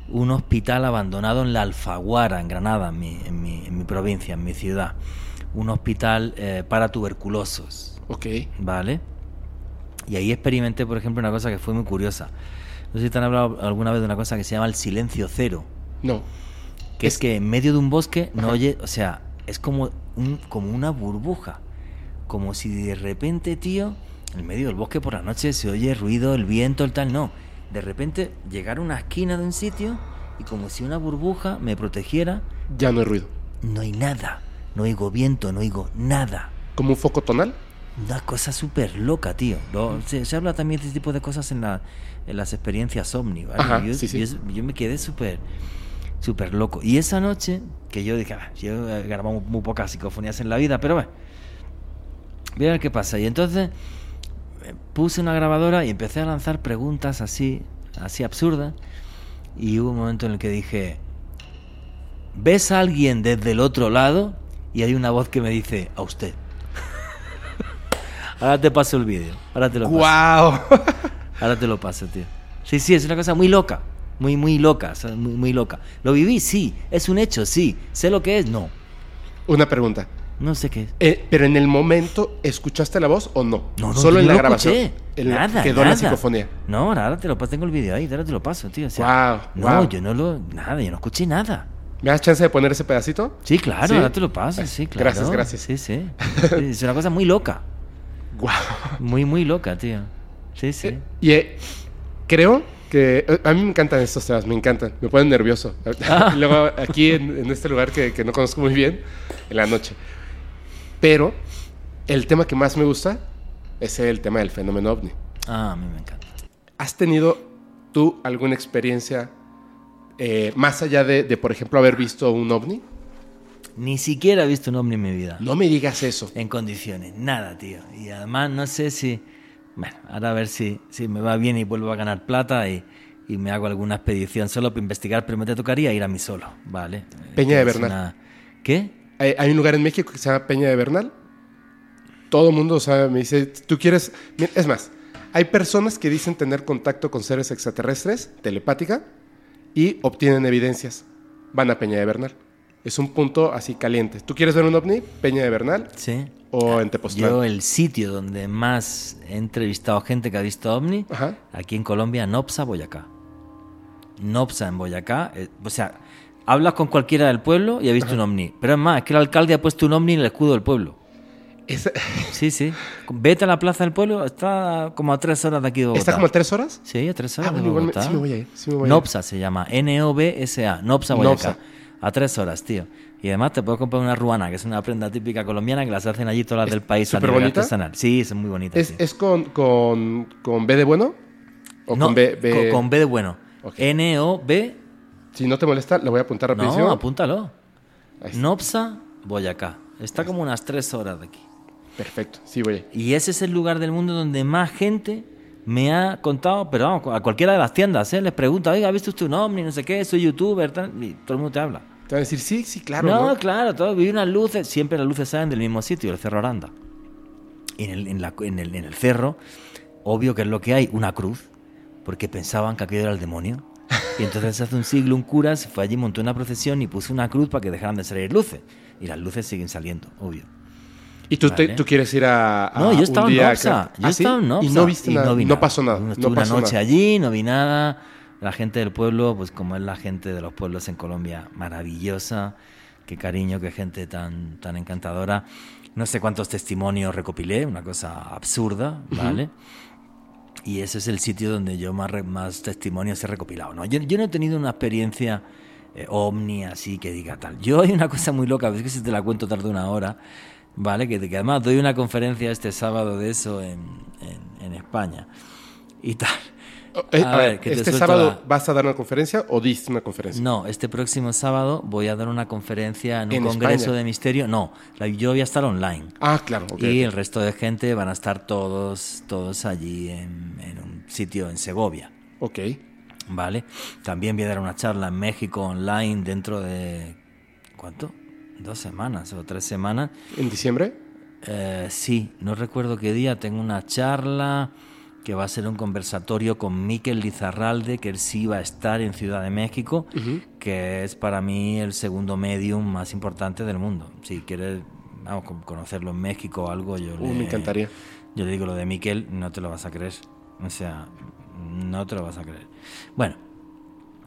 un hospital abandonado en la Alfaguara, en Granada, en mi, en mi, en mi provincia, en mi ciudad. Un hospital eh, para tuberculosos, Ok. ¿vale? Y ahí experimenté, por ejemplo, una cosa que fue muy curiosa. No sé si te han hablado alguna vez de una cosa que se llama el silencio cero No. que es, Es- que en medio de un bosque no Ajá. oye, o sea, es como un, como una burbuja, como si de repente, tío, en medio del bosque por la noche se oye ruido, el viento, el tal, no, de repente llegar a una esquina de un sitio y como si una burbuja me protegiera, Ya no hay ruido. no hay nada, no oigo viento, no oigo nada. ¿Como un foco tonal? Una cosa súper loca, tío. Lo- se, se habla también de este tipo de cosas en, la, en las experiencias ovni, ¿vale? Ajá, yo, sí, sí. yo- yo me quedé súper súper loco. Y esa noche, que yo dije, "Ah, yo he grabado muy pocas psicofonías en la vida, pero bueno, voy a ver qué pasa. Y entonces eh, puse una grabadora y empecé a lanzar preguntas así, así absurdas. Y hubo un momento en el que dije, ¿ves a alguien desde el otro lado? Y hay una voz que me dice, a usted. Ahora te paso el vídeo. Ahora te lo paso. ¡Guau! *laughs* Ahora te lo paso, tío. Sí, sí, es una cosa muy loca. Muy, muy loca. Muy, muy loca. ¿Lo viví? Sí. ¿Es un hecho? Sí. ¿Sé lo que es? No. Una pregunta. No sé qué es. Eh, pero en el momento, ¿escuchaste la voz o no? No, no, Solo en la grabación. escuché. En la- nada, quedó en la nada. psicofonía. No, ahora ahora te lo paso. Tengo el vídeo ahí. Ahora te lo paso, tío. O sea, Guau, no, yo no lo... Nada, yo no escuché nada. ¿Me das chance de poner ese pedacito? Sí, claro. ¿Sí? Ahora te lo paso. Sí, claro. gracias, gracias. Sí. Sí, *laughs* Es una cosa muy loca. ¡Guau! Muy, muy loca, tío. Sí, sí. Eh, y eh, creo que eh, a mí me encantan estos temas, me encantan, me ponen nervioso. Ah. *laughs* Luego aquí en, en este lugar que, que no conozco muy bien, en la noche. Pero el tema que más me gusta es el tema del fenómeno ovni. Ah, a mí me encanta. ¿Has tenido tú alguna experiencia eh, más allá de, de, por ejemplo, haber visto un ovni? Ni siquiera he visto un ovni en mi vida. No me digas eso. En condiciones, nada, tío. Y además no sé si... Bueno, ahora a ver si, si me va bien y vuelvo a ganar plata y, y me hago alguna expedición solo para investigar, pero me te tocaría ir a mí solo, ¿vale? Peña de Bernal. una- ¿Qué? Hay, hay un lugar en México que se llama Peña de Bernal. Todo el mundo sabe, me dice, tú quieres... Es más, hay personas que dicen tener contacto con seres extraterrestres, telepática, y obtienen evidencias. Van a Peña de Bernal. Es un punto así caliente. ¿Tú quieres ver un ovni? Peña de Bernal Sí. o en Tepoztlán. Yo el sitio donde más he entrevistado gente que ha visto ovni, Ajá. aquí en Colombia, Nopsa, Boyacá. Nopsa en Boyacá, eh, o sea, hablas con cualquiera del pueblo y ha visto un ovni. Pero es más, es que el alcalde ha puesto un ovni en el escudo del pueblo. *laughs* Sí, sí. Vete a la plaza del pueblo, está como a tres horas de aquí de Bogotá. ¿Está como a tres horas? Sí, a tres horas Ah, de me- sí me voy a ir, sí me voy a ir. Nopsa se llama, N-O-B-S-A, Nopsa Boyacá. Nopsa. A tres horas, tío. Y además te puedes comprar una ruana, que es una prenda típica colombiana que las hacen allí todas las del país a nivel artesanal. Sí, es muy bonita. ¿Es, con, con, con B de bueno? ¿O No, con B? B- con- con B de bueno. N-O-B. Si no te molesta, lo voy a apuntar rapidísimo. No, apúntalo. Nopsa, Boyacá. Está como unas tres horas de aquí. Perfecto, sí, voy. Y ese es el lugar del mundo donde más gente me ha contado, pero vamos, a cualquiera de las tiendas, ¿eh? les pregunta, oiga, ¿ha visto usted un ovni? No sé qué, soy youtuber, tal", y todo el mundo te habla. Te van a decir, sí, sí, claro. no, ¿no? claro, todo, vi unas luces, siempre las luces salen del mismo sitio, el Cerro Aranda. Y en el, en, la- en el, en el cerro, obvio que es lo que hay, una cruz, porque pensaban que aquello era el demonio. Y entonces hace un siglo un cura se fue allí, montó una procesión y puso una cruz para que dejaran de salir luces. Y las luces siguen saliendo, obvio. ¿Y tú, te- Vale. tú quieres ir a, a No, yo un estaba en Nopsa. que- Yo ¿Ah, estaba en Nopsa. Y no viste nada. vi no pasó nada. Estuve No una noche nada. allí, no vi nada. La gente del pueblo, pues como es la gente de los pueblos en Colombia, maravillosa. Qué cariño, qué gente tan, tan encantadora. No sé cuántos testimonios recopilé, una cosa absurda, ¿vale? Y ese es el sitio donde yo más, más testimonios he recopilado. ¿no? Yo, yo no he tenido una experiencia eh, ovni así que diga tal. Yo hay una cosa muy loca, es que si te la cuento tarde una hora, ¿vale? Que, que además doy una conferencia este sábado de eso en, en- en España. Y tal. Eh, A a ver, que te ¿este sábado la- vas a dar una conferencia o diste una conferencia? No, este próximo sábado voy a dar una conferencia en un ¿En congreso España? de misterio. No, la- yo voy a estar online. Ah, claro, ok. Y el resto de gente van a estar todos, todos allí en, en un sitio en Segovia. Ok. ¿Vale? También voy a dar una charla en México online dentro de... ¿Cuánto? Dos semanas o tres semanas. ¿En diciembre? Eh, sí, no recuerdo qué día. Tengo una charla que va a ser un conversatorio con Miquel Lizarralde, que él sí va a estar en Ciudad de México, que es para mí el segundo medium más importante del mundo. Si quieres vamos, con- conocerlo en México o algo, yo Uh, le, me encantaría. Yo le digo lo de Miquel, no te lo vas a creer. O sea, no te lo vas a creer. Bueno,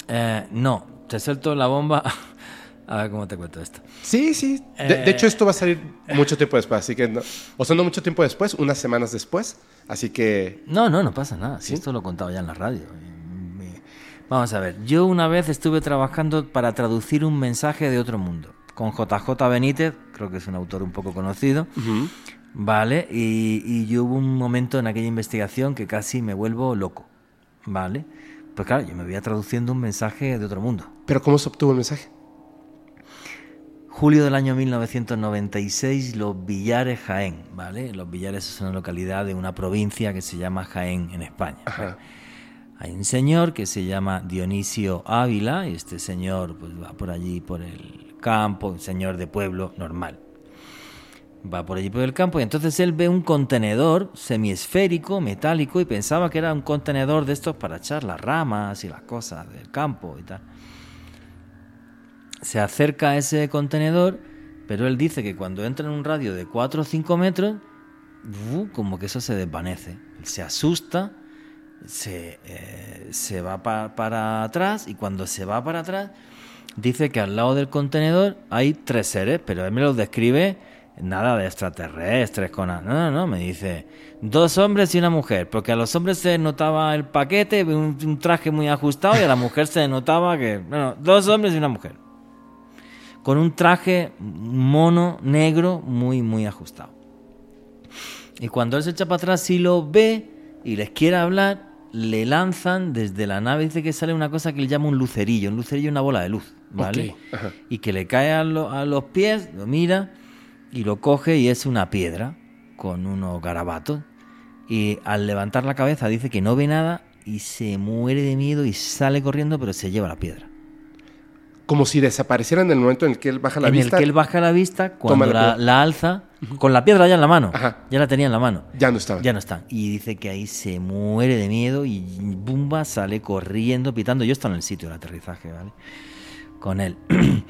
eh, no, te suelto la bomba. *laughs* a ver cómo te cuento esto. Sí, sí. De, de Eh. hecho, esto va a salir mucho tiempo después, así que... No, o sea, no mucho tiempo después, unas semanas después. Así que... No, no, no pasa nada. Si esto lo he contado ya en la radio. Vamos a ver. Yo una vez estuve trabajando para traducir un mensaje de otro mundo con JJ Benítez, creo que es un autor un poco conocido. Vale, y, y yo hubo un momento en aquella investigación que casi me vuelvo loco. Vale, pues claro, yo me veía traduciendo un mensaje de otro mundo. ¿Pero cómo se obtuvo el mensaje? Julio del año 1996, Los Villares, Jaén, ¿vale? Los Villares es una localidad de una provincia que se llama Jaén, en España. Hay un señor que se llama Dionisio Ávila y este señor pues va por allí por el campo, un señor de pueblo normal. Va por allí por el campo y entonces él ve un contenedor semiesférico, metálico y pensaba que era un contenedor de estos para echar las ramas y las cosas del campo y tal. Se acerca a ese contenedor, pero él dice que cuando entra en un radio de 4 o 5 metros, como que eso se desvanece. Él se asusta, se, eh, se va pa- para atrás y cuando se va para atrás dice que al lado del contenedor hay tres seres, pero él me los describe nada de extraterrestres con... No, no, no, me dice, dos hombres y una mujer, porque a los hombres se notaba el paquete, un, un traje muy ajustado, y a la mujer se notaba que... Bueno, dos hombres y una mujer. Con un traje mono, negro, muy, muy ajustado. Y cuando él se echa para atrás y lo ve y les quiere hablar, le lanzan desde la nave, dice que sale una cosa que él llama un lucerillo, un lucerillo es una bola de luz, ¿vale? Y que le cae a, lo- a los pies, lo mira y lo coge y es una piedra con unos garabatos. Y al levantar la cabeza dice que no ve nada y se muere de miedo y sale corriendo, pero se lleva la piedra. Como si desapareciera en el momento en el que él baja la en vista. el que él baja la vista, cuando la la, la alza, con la piedra ya en la mano, Ajá. ya la tenía en la mano. Ya no estaba. Ya no está. Y dice que ahí se muere de miedo y Bumba sale corriendo, pitando. Yo estaba en el sitio del aterrizaje, ¿vale? Con él. *clears throat*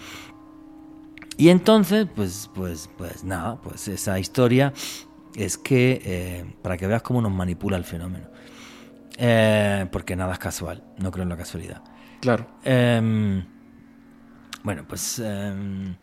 y entonces, pues, pues, pues nada, pues esa historia es que, eh, para que veas cómo nos manipula el fenómeno. Eh, porque nada es casual, no creo en la casualidad. Claro. Em, bueno, pues em,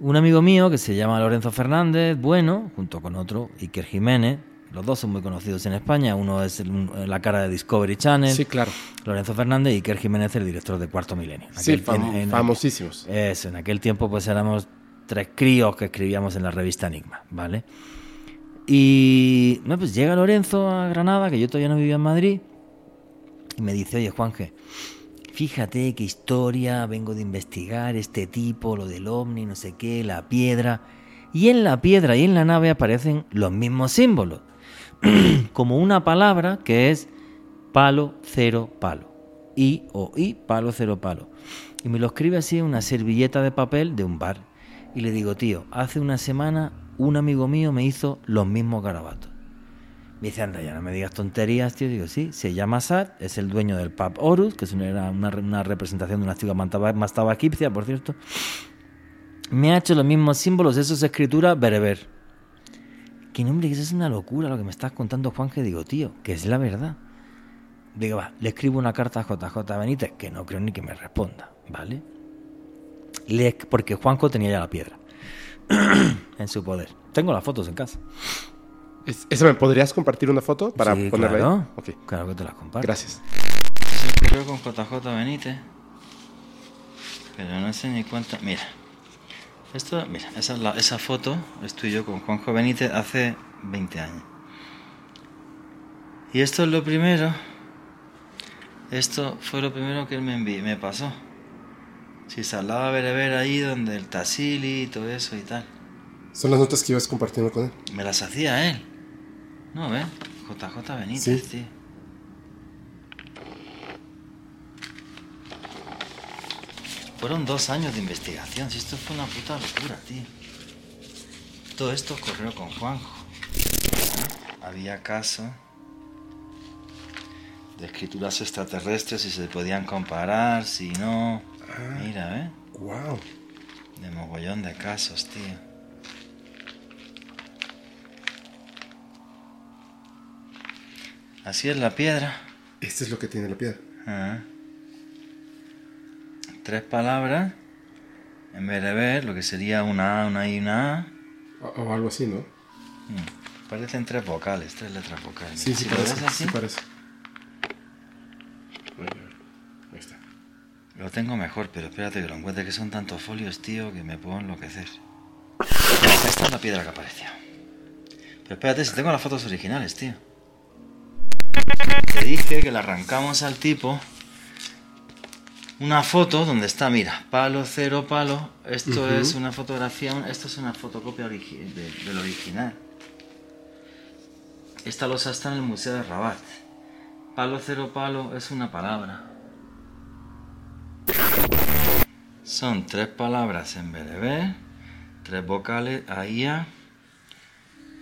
un amigo mío que se llama Lorenzo Fernández, bueno, junto con otro, Iker Jiménez, los dos son muy conocidos en España, uno es el- la cara de Discovery Channel, Sí, claro. Lorenzo Fernández y Iker Jiménez el director de Cuarto Milenio. Sí, Aquel- fam- en- en- famosísimos. Eso, en aquel tiempo pues éramos tres críos que escribíamos en la revista Enigma, ¿vale? Y no, pues llega Lorenzo a Granada, que yo todavía no vivía en Madrid, y me dice, oye Juanje, fíjate qué historia, vengo de investigar este tipo, lo del ovni, no sé qué, la piedra. Y en la piedra y en la nave aparecen los mismos símbolos, *clears throat* como una palabra que es palo, cero, palo. I o I, palo, cero, palo. Y me lo escribe así en una servilleta de papel de un bar. Y le digo, tío, hace una semana un amigo mío me hizo los mismos garabatos. Me dice, anda, ya no me digas tonterías, tío. Digo, sí, se llama Sad, es el dueño del pub Horus, que es una, una, representación de una antigua mastaba egipcia, por cierto. Me ha hecho los mismos símbolos, eso es escritura bereber. Que nombre, que eso es una locura lo que me estás contando, Juan, que digo, tío, que es la verdad. Digo, va, le escribo una carta a JJ Benítez, que no creo ni que me responda, ¿vale? Le- porque Juanjo tenía ya la piedra *clears throat* en su poder. Tengo las fotos en casa. Es- ¿Esa me podrías compartir una foto para Sí, ponerla claro. ahí? Ok, Claro que te las comparto. gracias. Se ocurrió con JJ Benítez. Pero no sé ni cuánto. Mira. Esto, mira, esa, es la- esa foto estoy yo con Juanjo Benítez hace 20 años. Y esto es lo primero. Esto fue lo primero que él me envió, me pasó. Si se hablaba bereber ahí donde el Tassili y todo eso y tal. Son las notas que ibas compartiendo con él. Me las hacía él. No, ¿ves? JJ Benítez, Sí. tío. Fueron dos años de investigación. Si esto fue una puta locura, tío. Todo esto ocurrió con Juanjo. Había casos de escrituras extraterrestres, si se podían comparar, si no. Mira, ¿eh? Wow. De mogollón de casos, tío. Así es la piedra. Este es lo que tiene la piedra. Ah. Tres palabras. En vez de ver lo que sería una A, una I y una A. O, o algo así, ¿no? mm, Parecen tres vocales, tres letras vocales. Sí, sí Si parece. así, Sí parece. Ahí está. lo tengo mejor, pero espérate que lo encuentre que son tantos folios, tío, que me puedo enloquecer. Esta es la piedra que apareció. Pero espérate, si tengo las fotos originales, tío. Te dije que le arrancamos al tipo una foto donde está, mira, palo, cero, palo. Esto es una fotografía, esto es una fotocopia origi- de- del original. Esta losa está en el Museo de Rabat. Palo, cero, palo es una palabra. Son tres palabras en bereber, tres vocales, AIA,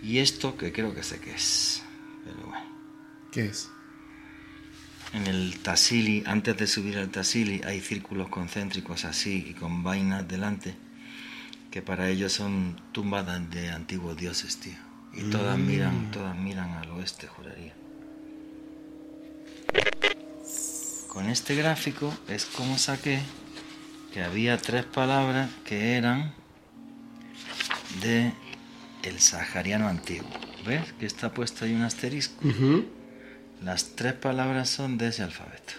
y esto que creo que sé qué es. ¿Qué es? En el Tassili, antes de subir al Tassili, hay círculos concéntricos así y con vainas delante, que para ellos son tumbas de antiguos dioses, tío. Y todas miran, todas miran al oeste, juraría. Con este gráfico es como saqué que había tres palabras que eran de el sahariano antiguo. ¿Ves? Que está puesto ahí un asterisco. Ujú. Las tres palabras son de ese alfabeto.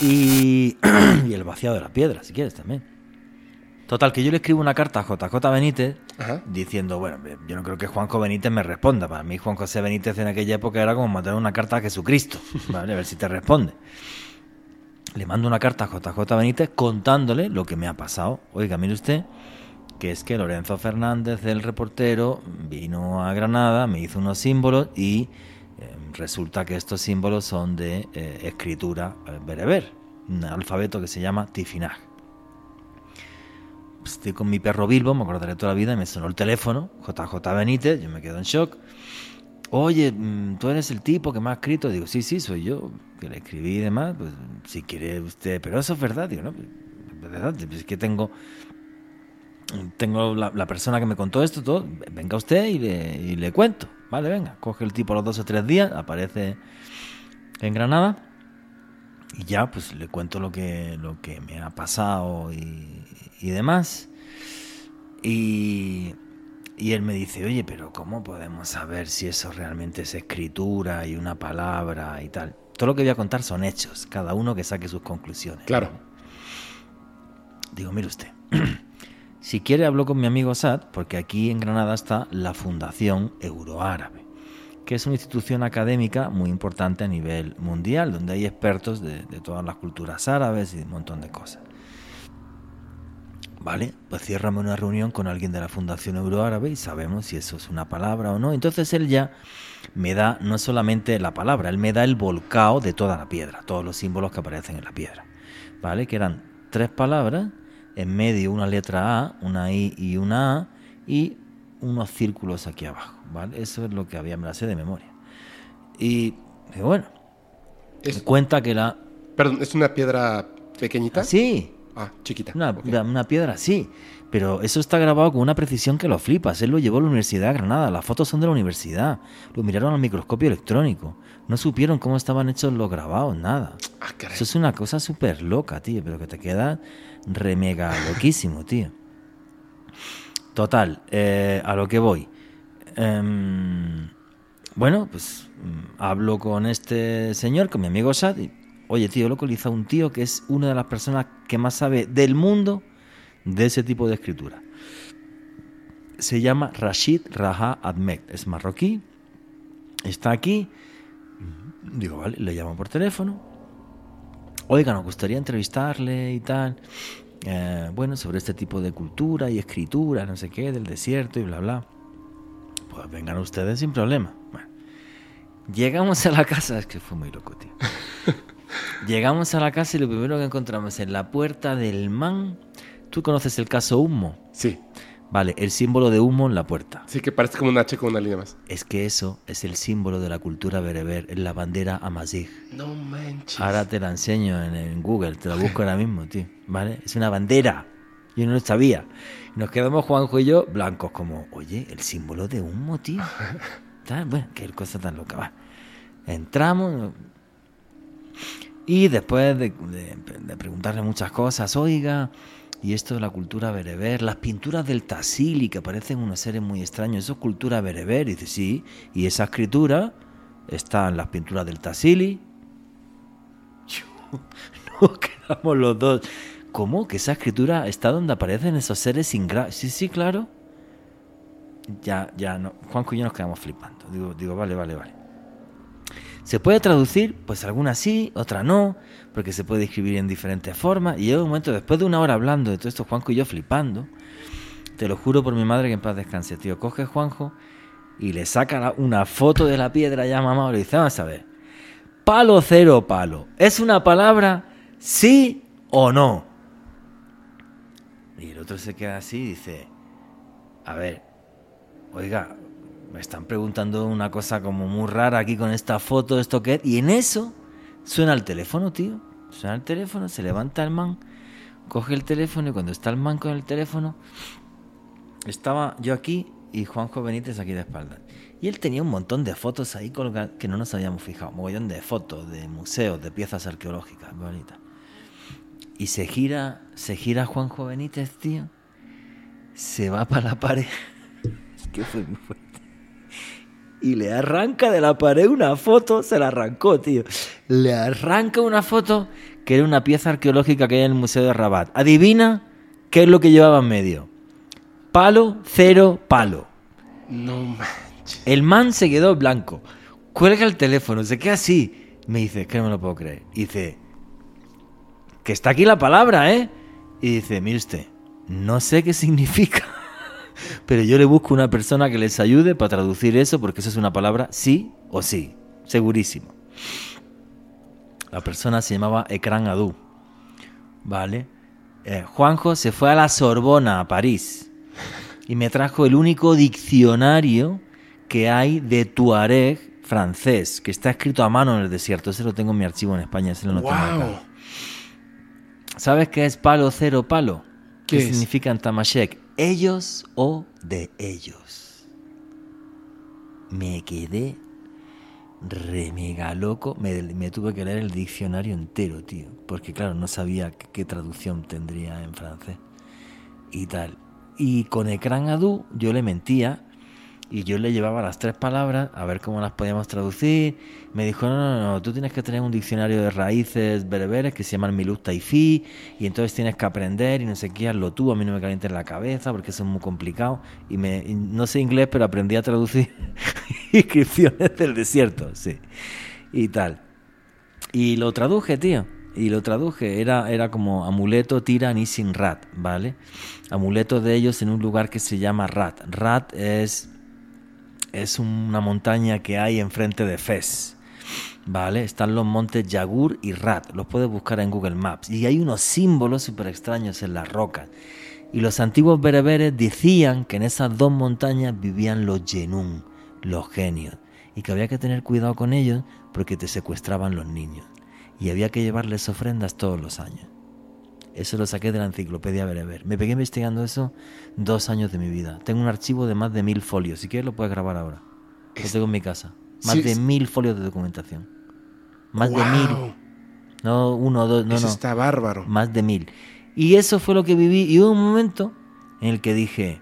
Y, *clears throat* y el vaciado de la piedra, si quieres también. Total, que yo le escribo una carta a JJ Benítez Ajá. diciendo, bueno, yo no creo que Juanjo Benítez me responda. Para mí Juan José Benítez en aquella época era como mandar una carta a Jesucristo, *laughs* ¿vale? A ver si te responde. Le mando una carta a JJ Benítez contándole lo que me ha pasado. Oiga, mire usted, que es que Lorenzo Fernández, el reportero, vino a Granada, me hizo unos símbolos y eh, resulta que estos símbolos son de eh, escritura eh, bereber, un alfabeto que se llama Tifinag. Pues estoy con mi perro Bilbo, me acordaré toda la vida, y me sonó el teléfono, JJ Benítez, yo me quedo en shock. Oye, mm, tú eres el tipo que me ha escrito. Digo, sí, sí, soy yo, que le escribí y demás. Pues si quiere usted, pero eso es verdad. Digo, no, pues, es verdad, es que tengo tengo la, la persona que me contó esto, todo, venga usted y le, y le cuento. Vale, venga, coge el tipo a los dos o tres días, aparece en Granada y ya pues le cuento lo que, lo que me ha pasado y, y demás. Y, y él me dice, oye, pero ¿cómo podemos saber si eso realmente es escritura y una palabra y tal? Todo lo que voy a contar son hechos, cada uno que saque sus conclusiones. Claro. Digo, mire usted, *clears throat* si quiere hablo con mi amigo Sad, porque aquí en Granada está la Fundación Euroárabe, que es una institución académica muy importante a nivel mundial, donde hay expertos de, de todas las culturas árabes y un montón de cosas. Vale, pues ciérrame una reunión con alguien de la Fundación Euroárabe y sabemos si eso es una palabra o no. Entonces él ya me da no solamente la palabra, él me da el volcao de toda la piedra, todos los símbolos que aparecen en la piedra. ¿Vale? Que eran tres palabras, en medio una letra A, una I y una A, y unos círculos aquí abajo. ¿Vale? Eso es lo que había, me la sé de memoria. Y bueno, Es, cuenta que la... perdón, ¿es una piedra pequeñita? Sí, Ah, chiquita. una, piedra sí, pero eso está grabado con una precisión que lo flipas. Él lo llevó a la Universidad de Granada, las fotos son de la universidad, lo miraron al microscopio electrónico, no supieron cómo estaban hechos los grabados, nada. Ah. Eso es una cosa súper loca, tío, pero que te queda re mega loquísimo, tío. Total, eh, a lo que voy. Em, bueno, pues mm, hablo con este señor, con mi amigo Sad, oye, tío, he localizado un tío que es una de las personas que más sabe del mundo de ese tipo de escritura. Se llama Rashid Raja Ahmed, es marroquí, está aquí. Digo, vale, le llamo por teléfono. Oiga, nos gustaría entrevistarle y tal. eh, bueno, sobre este tipo de cultura y escritura, no sé qué, del desierto y bla, bla. Pues vengan ustedes sin problema. Bueno, llegamos a la casa, es que fue muy loco, tío. *laughs* Llegamos a la casa y lo primero que encontramos en la puerta del man. ¿Tú conoces el caso Humo? Sí, Vale, el símbolo de humo en la puerta. sí que parece como un H con una línea más. Es que eso es el símbolo de la cultura bereber, es la bandera amazigh. No manches. Ahora te la enseño en, en Google, te la busco ahora mismo, tío. ¿Vale? Es una bandera. Yo no lo sabía. Nos quedamos Juanjo y yo blancos, como, oye, el símbolo de humo, tío. *laughs* Tal, Bueno, qué cosa tan loca. Va. Entramos y después de, de- de preguntarle muchas cosas, oiga, y esto de la cultura bereber, las pinturas del Tassili que parecen unos seres muy extraños, eso es cultura bereber. Y dice, sí, y esa escritura está en las pinturas del Tassili, *laughs* nos quedamos los dos. ¿Cómo? ¿Que esa escritura está donde aparecen esos seres sin gracia? Sí, sí, claro. Ya, ya, no. Juanjo y yo nos quedamos flipando. Digo, digo, vale, vale, vale. ¿Se puede traducir? Pues alguna sí, otra no, porque se puede escribir en diferentes formas. Y llega un momento, después de una hora hablando de todo esto, Juanjo y yo flipando, te lo juro por mi madre que en paz descanse, tío. Coge Juanjo y le saca una foto de la piedra ya mamá le dice, vamos a ver. Palo cero palo. ¿Es una palabra sí o no? Y el otro se queda así y dice, a ver, oiga, me están preguntando una cosa como muy rara aquí con esta foto, esto qué es. Y en eso suena el teléfono, tío. Suena el teléfono, se levanta el man, coge el teléfono y cuando está el man con el teléfono, estaba yo aquí y Juanjo Benítez aquí de espaldas. Y él tenía un montón de fotos ahí colgadas que no nos habíamos fijado. Mogollón de fotos, de museos, de piezas arqueológicas, bonitas. Y se gira, se gira Juanjo Benítez, tío. Se va para la pared. Es que fue muy fuerte. Y le arranca de la pared una foto, se la arrancó, tío. Le arranca una foto que era una pieza arqueológica que hay en el Museo de Rabat. Adivina qué es lo que llevaba en medio. Palo, cero, palo. No manches. El man se quedó blanco. Cuelga el teléfono, se queda así. Me dice, que no me lo puedo creer. Y dice, que está aquí la palabra, ¿eh? Y dice, mire usted, no sé qué significa, pero yo le busco una persona que les ayude para traducir eso, porque eso es una palabra sí o sí, segurísimo. La persona se llamaba Ekran Adu, ¿vale? Eh, Juanjo se fue a la Sorbona, a París, y me trajo el único diccionario que hay de Tuareg francés, que está escrito a mano en el desierto. Ese lo tengo en mi archivo en España, ese lo noté marcado. Wow. ¿Sabes qué es palo cero palo? ¿Qué ¿Qué, significa en Tamashek? Ellos o de ellos. Me quedé re mega loco. Me, tuve que leer el diccionario entero, tío. Porque claro, no sabía qué, qué traducción tendría en francés. Y tal. Y con Ekran Adu yo le mentía y yo le llevaba las tres palabras a ver cómo las podíamos traducir. Me dijo, no, no, no, tú tienes que tener un diccionario de raíces bereberes que se llaman Miluk Taifi y entonces tienes que aprender y no sé qué, hazlo tú, a mí no me calientes la cabeza porque eso es muy complicado. Y, me, y no sé inglés, pero aprendí a traducir *laughs* inscripciones del desierto, sí. Y tal. Y lo traduje, tío. Y lo traduje. Era, era como amuleto tira sin rat, ¿vale? Amuleto de ellos en un lugar que se llama Rat. Rat es, es una montaña que hay enfrente de Fez. ¿Vale? Están los montes Yagur y Rat. Los puedes buscar en Google Maps. Y hay unos símbolos súper extraños en las rocas. Y los antiguos bereberes decían que en esas dos montañas vivían los Yenun, los genios. Y que había que tener cuidado con ellos porque te secuestraban los niños. Y había que llevarles ofrendas todos los años. Eso lo saqué de la enciclopedia Bereber. Me pegué investigando eso dos años de mi vida. Tengo un archivo de más de mil folios. Si quieres lo puedes grabar ahora. Lo tengo en mi casa. Más Sí, de es- mil folios de documentación. Más de mil. No uno, dos, no, Eso no. está bárbaro. Más de mil. Y eso fue lo que viví. Y hubo un momento en el que dije...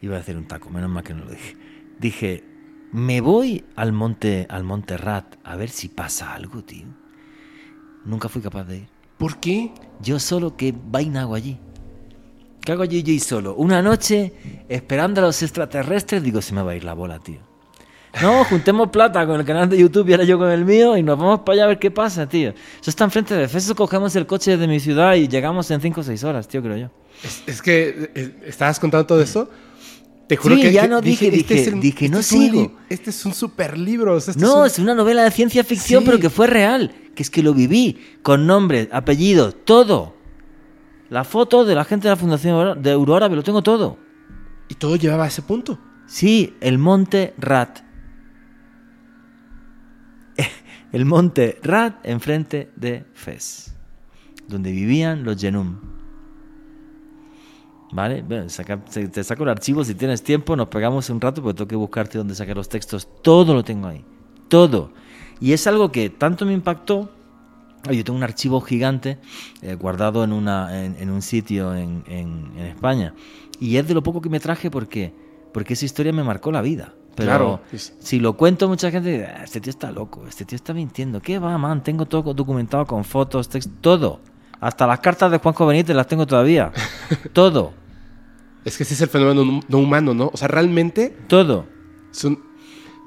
Iba a hacer un taco, menos mal que no lo dije. Dije, me voy al monte, al monte Rat a ver si pasa algo, tío. Nunca fui capaz de ir. ¿Por qué? Yo solo, ¿qué vaina hago allí? ¿Qué hago allí yo y solo? Una noche, esperando a los extraterrestres, digo, se me va a ir la bola, tío. No, juntemos plata con el canal de YouTube y ahora yo con el mío y nos vamos para allá a ver qué pasa, tío. Eso está enfrente de Efeso, cogemos el coche desde mi ciudad y llegamos en 5 o 6 horas, tío, creo yo. Es, es que eh, estabas contando todo eso. Te juro Sí, que ya que no dije, dije, dije, no sigo. este es un super libro. o sea, este No, es es una novela de ciencia ficción, Sí. pero que fue real. Que es que lo viví, con nombres, apellidos, todo. La foto de la gente de la Fundación de Aurora, me lo tengo todo. Y todo llevaba a ese punto. Sí, el monte Rat. *laughs* El monte Rat enfrente de Fez, donde vivían los Genum. ¿Vale? Bueno, saca- te saco el archivo si tienes tiempo, nos pegamos un rato porque tengo que buscarte dónde sacar los textos. Todo lo tengo ahí. Todo. Y es algo que tanto me impactó. Yo tengo un archivo gigante eh, guardado en, una, en, en un sitio en, en- en España. Y es de lo poco que me traje porque, porque esa historia me marcó la vida. Pero Claro, si lo cuento, mucha gente dice, "Ah, este tío está loco, este tío está mintiendo. ¿Qué va, man? Tengo todo documentado con fotos, texto, todo. Hasta las cartas de Juanjo Benítez las tengo todavía. *laughs* todo, Es que ese es el fenómeno no- no humano, ¿no? O sea, realmente todo. son...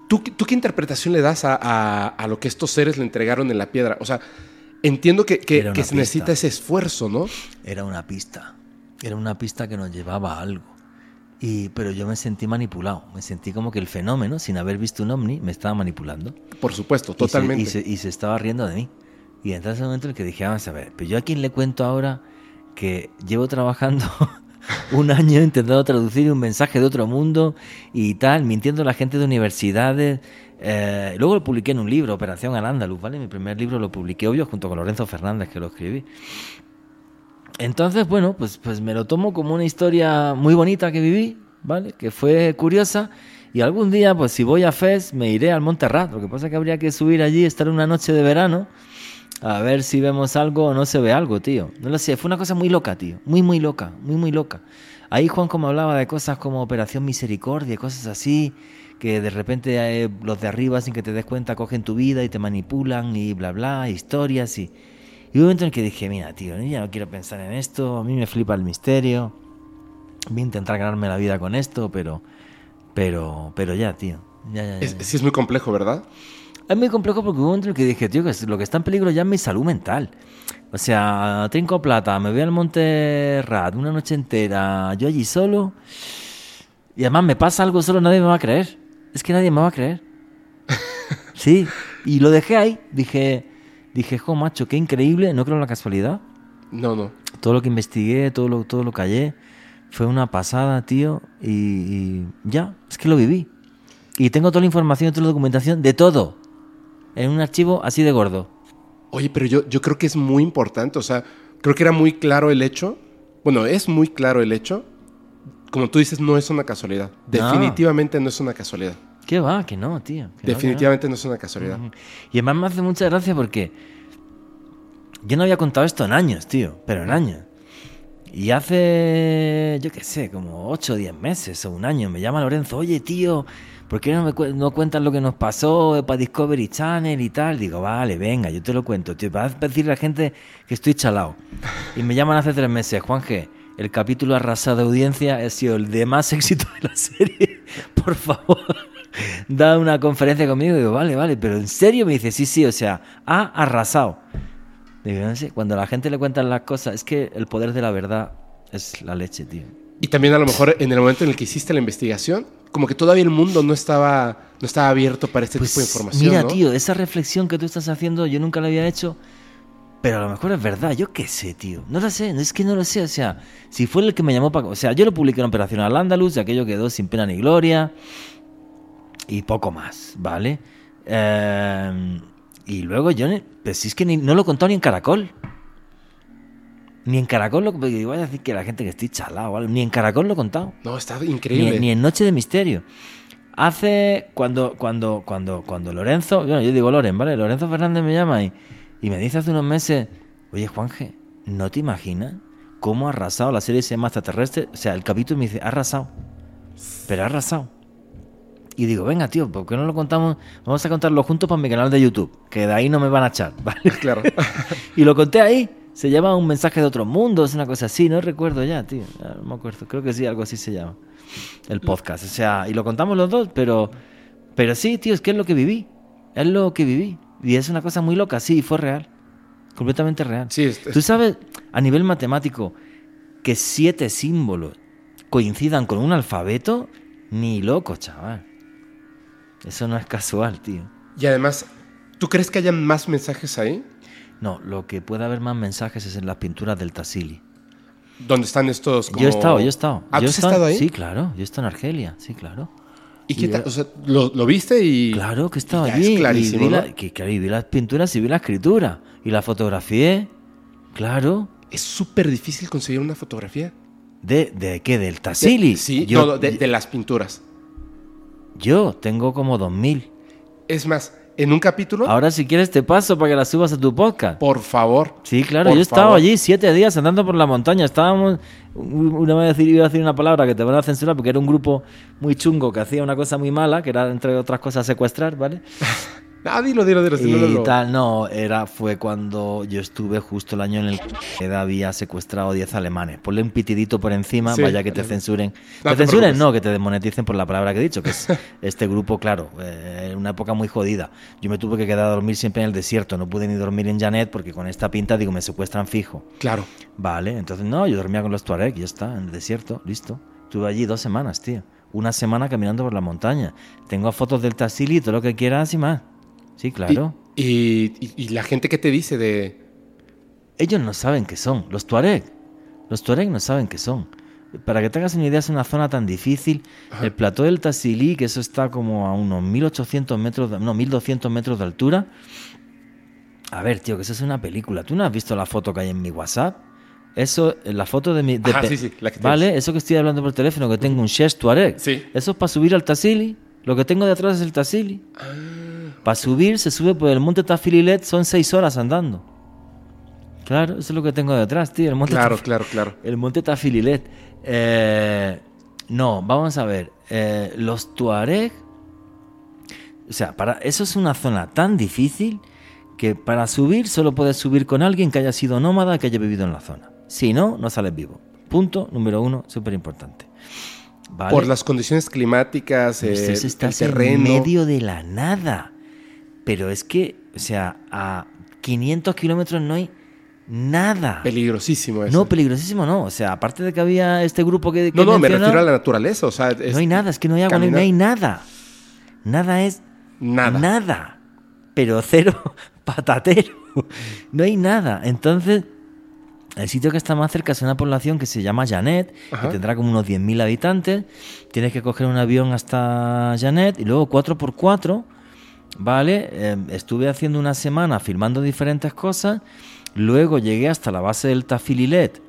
¿Tú, qué- tú qué interpretación le das a, a- a lo que estos seres le entregaron en la piedra? O sea, entiendo que, que- que se necesita ese esfuerzo, ¿no? Era una pista. Era una pista que nos llevaba a algo. Y, pero yo me sentí manipulado. Me sentí como que el fenómeno, sin haber visto un ovni, me estaba manipulando. Por supuesto, Y se- totalmente. Y se, y se estaba riendo de mí. Y entonces el momento en el que dije, vamos a ver, pero yo a quién le cuento ahora que llevo trabajando *laughs* un año intentando traducir un mensaje de otro mundo y tal, mintiendo a la gente de universidades. Eh, luego lo publiqué en un libro, Operación Al-Ándalus, ¿vale? Mi primer libro lo publiqué, obvio, junto con Lorenzo Fernández, que lo escribí. Entonces, bueno, pues, pues me lo tomo como una historia muy bonita que viví, ¿vale? Que fue curiosa. Y algún día, pues si voy a Fez, me iré al Monterrat. Lo que pasa es que habría que subir allí, estar una noche de verano, A ver si vemos algo o no se ve algo, tío. No lo sé, fue una cosa muy loca, tío. Muy, muy loca, muy, muy loca. Ahí Juan como hablaba de cosas como Operación Misericordia, cosas así, que de repente eh, los de arriba, sin que te des cuenta, cogen tu vida y te manipulan y bla, bla, historias y... Y un momento en el que dije, mira, tío, ya no quiero pensar en esto, a mí me flipa el misterio, voy a intentar ganarme la vida con esto, pero... Pero, pero ya, tío. Ya, ya, ya, Es- ya. sí es muy complejo, ¿verdad? Es muy complejo porque hubo un momento en el que dije, tío, que lo que está en peligro ya es mi salud mental. O sea, trinco plata, me voy al Monte Rat una noche entera, yo allí solo. Y además me pasa algo solo, nadie me va a creer. Es que nadie me va a creer. *laughs* Sí, y lo dejé ahí. Dije, dije, jo, macho, qué increíble, no creo en la casualidad. No, no. Todo lo que investigué, todo lo, todo lo que hallé, fue una pasada, tío. Y, y ya, es que lo viví. Y tengo toda la información, toda la documentación de todo. En un archivo así de gordo. Oye, pero yo, yo creo que es muy importante, o sea, creo que era muy claro el hecho, bueno, es muy claro el hecho, como tú dices, no es una casualidad, definitivamente no es una casualidad, ¿Qué va? Que no, tío. que no, que no. definitivamente no es una casualidad. Y además me hace mucha gracia porque yo no había contado esto en años, tío, pero en años. Y hace, yo qué sé, como 8 o 10 meses o un año, me llama Lorenzo, oye, tío, ¿por qué no me cu- no cuentas lo que nos pasó para Discovery Channel y tal? Digo, vale, venga, yo te lo cuento, tío, para decirle a la gente que estoy chalado. Y me llaman hace tres meses, Juan G., el capítulo arrasado de audiencia ha sido el de más *laughs* éxito de la serie. Por favor, *laughs* da una conferencia conmigo. Digo, vale, vale, pero en serio me dice, sí, sí, o sea, ha arrasado. Digo, no cuando a la gente le cuentan las cosas, es que el poder de la verdad es la leche, tío. Y también a lo mejor en el momento en el que hiciste la investigación, como que todavía el mundo no estaba, no estaba abierto para este tipo de información. Pues mira, ¿no? tío, esa reflexión que tú estás haciendo, yo nunca la había hecho, pero a lo mejor es verdad, yo qué sé, tío. No lo sé, es que no lo sé, o sea, si fue el que me llamó para... O sea, yo lo publiqué en Operación al Andalus aquello quedó sin pena ni gloria y poco más, ¿vale? Eh, y luego yo, pues si es que ni- no lo he contado ni en Caracol. Ni en Caracol lo porque voy a decir que la gente que estoy chalado, ni en Caracol lo he contado. No, está Ni, increíble. ni en Noche de Misterio. Hace cuando cuando cuando cuando Lorenzo, bueno, yo digo Loren, ¿vale? Lorenzo Fernández me llama y, y me dice hace unos meses, oye Juanje, ¿no te imaginas cómo ha arrasado la serie se llama extraterrestre? O sea, el capítulo me dice, ha arrasado. Pero ha arrasado. Y digo, venga, tío, ¿por qué no lo contamos? Vamos a contarlo juntos para mi canal de YouTube, que de ahí no me van a echar, *laughs* ¿vale? Claro. *laughs* Y lo conté ahí. Se llama Un mensaje de otro mundo, es una cosa así, no recuerdo ya, tío. No me acuerdo. Creo que sí, algo así se llama. El podcast. O sea, y lo contamos los dos, pero. Pero sí, tío, es que es lo que viví. Es lo que viví. Y es una cosa muy loca, sí, fue real. Completamente real. Sí, es- Tú sabes, a nivel matemático, que siete símbolos coincidan con un alfabeto, ni loco, chaval. Eso no es casual, tío. Y además, ¿tú crees que hayan más mensajes ahí? No, lo que puede haber más mensajes es en las pinturas del Tassili. ¿Dónde están estos como... Yo he estado, yo he estado. ¿Ah, yo tú has estado ahí? Sí, claro. Yo he estado en Argelia, sí, claro. ¿Y qué Y yo- O sea, ¿lo, lo viste y...? Claro que he estado ya allí. Es clarísimo, y vi, ¿no? la- que, y vi las pinturas y vi la escritura. Y la fotografié. Claro. Es súper difícil conseguir una fotografía. ¿De, de qué? ¿Del Tassili? Sí, yo, no, de, de las pinturas. yo tengo como 2000. Es más, en un capítulo, Ahora, si quieres, te paso para que las subas a tu podcast. por favor. Sí, claro, yo he estado favor. allí siete días andando por la montaña. Estábamos, una vez iba a decir una palabra que te van a censurar porque era un grupo muy chungo que hacía una cosa muy mala, que era entre otras cosas secuestrar, ¿vale? *laughs* Ah, dilo, dilo, dilo. Y no. tal, no, era, fue cuando yo estuve justo el año en el que había secuestrado 10 alemanes. Ponle un pitidito por encima, Sí. vaya que te censuren. No te te censuren, no, que te desmoneticen por la palabra que he dicho, que es *laughs* este grupo, claro, eh, en una época muy jodida. Yo me tuve que quedar a dormir siempre en el desierto, no pude ni dormir en Janet porque con esta pinta, digo, me secuestran fijo. Claro. Vale, entonces no, yo dormía con los Tuareg, ya está, en el desierto, listo. Estuve allí dos semanas, tío. Una semana caminando por la montaña. Tengo fotos del Tassili, todo lo que quieras y más. Sí, claro. Y, y- y la gente que te dice de... Ellos no saben qué son, los Tuareg. Los Tuareg no saben qué son. Para que te hagas una idea, es una zona tan difícil. El plató del Tassili, que eso está como a unos 1800 metros, de- no, 1200 metros de altura. A ver, tío, que eso es una película. ¿Tú no has visto la foto que hay en mi WhatsApp? Eso, la foto de mi. de Ajá, sí, sí, la que Vale, tienes. eso que estoy hablando por teléfono, que tengo un Shesh Tuareg. Sí. Eso es para subir al Tassili. Lo que tengo de atrás es el Tassili. Ah, Para subir, se sube por el monte Tafililet, son seis horas andando. Claro, eso es lo que tengo detrás, tío. El monte Claro, claro, claro. El monte Tafililet. Eh, no, vamos a ver. eh, los Tuareg. O sea, para, eso es una zona tan difícil que para subir solo puedes subir con alguien que haya sido nómada, que haya vivido en la zona. Si no, no sales vivo. Punto número uno, súper importante. ¿Vale? Por las condiciones climáticas, eh, el terreno. en medio de la nada. Pero es que, o sea, a 500 kilómetros no hay nada. Peligrosísimo eso. No, peligrosísimo no. O sea, aparte de que había este grupo que. que no, no, me refiero a la naturaleza. O sea, es No hay nada, es que no hay agua, no hay- nada. Nada es. Nada. Nada. Pero cero *laughs* patatero. No hay nada. Entonces, el sitio que está más cerca es una población que se llama Janet, Ajá. que tendrá como unos 10.000 habitantes. Tienes que coger un avión hasta Janet y luego 4x4. ¿Vale? Eh, estuve haciendo una semana filmando diferentes cosas. Luego llegué hasta la base del Tafililet,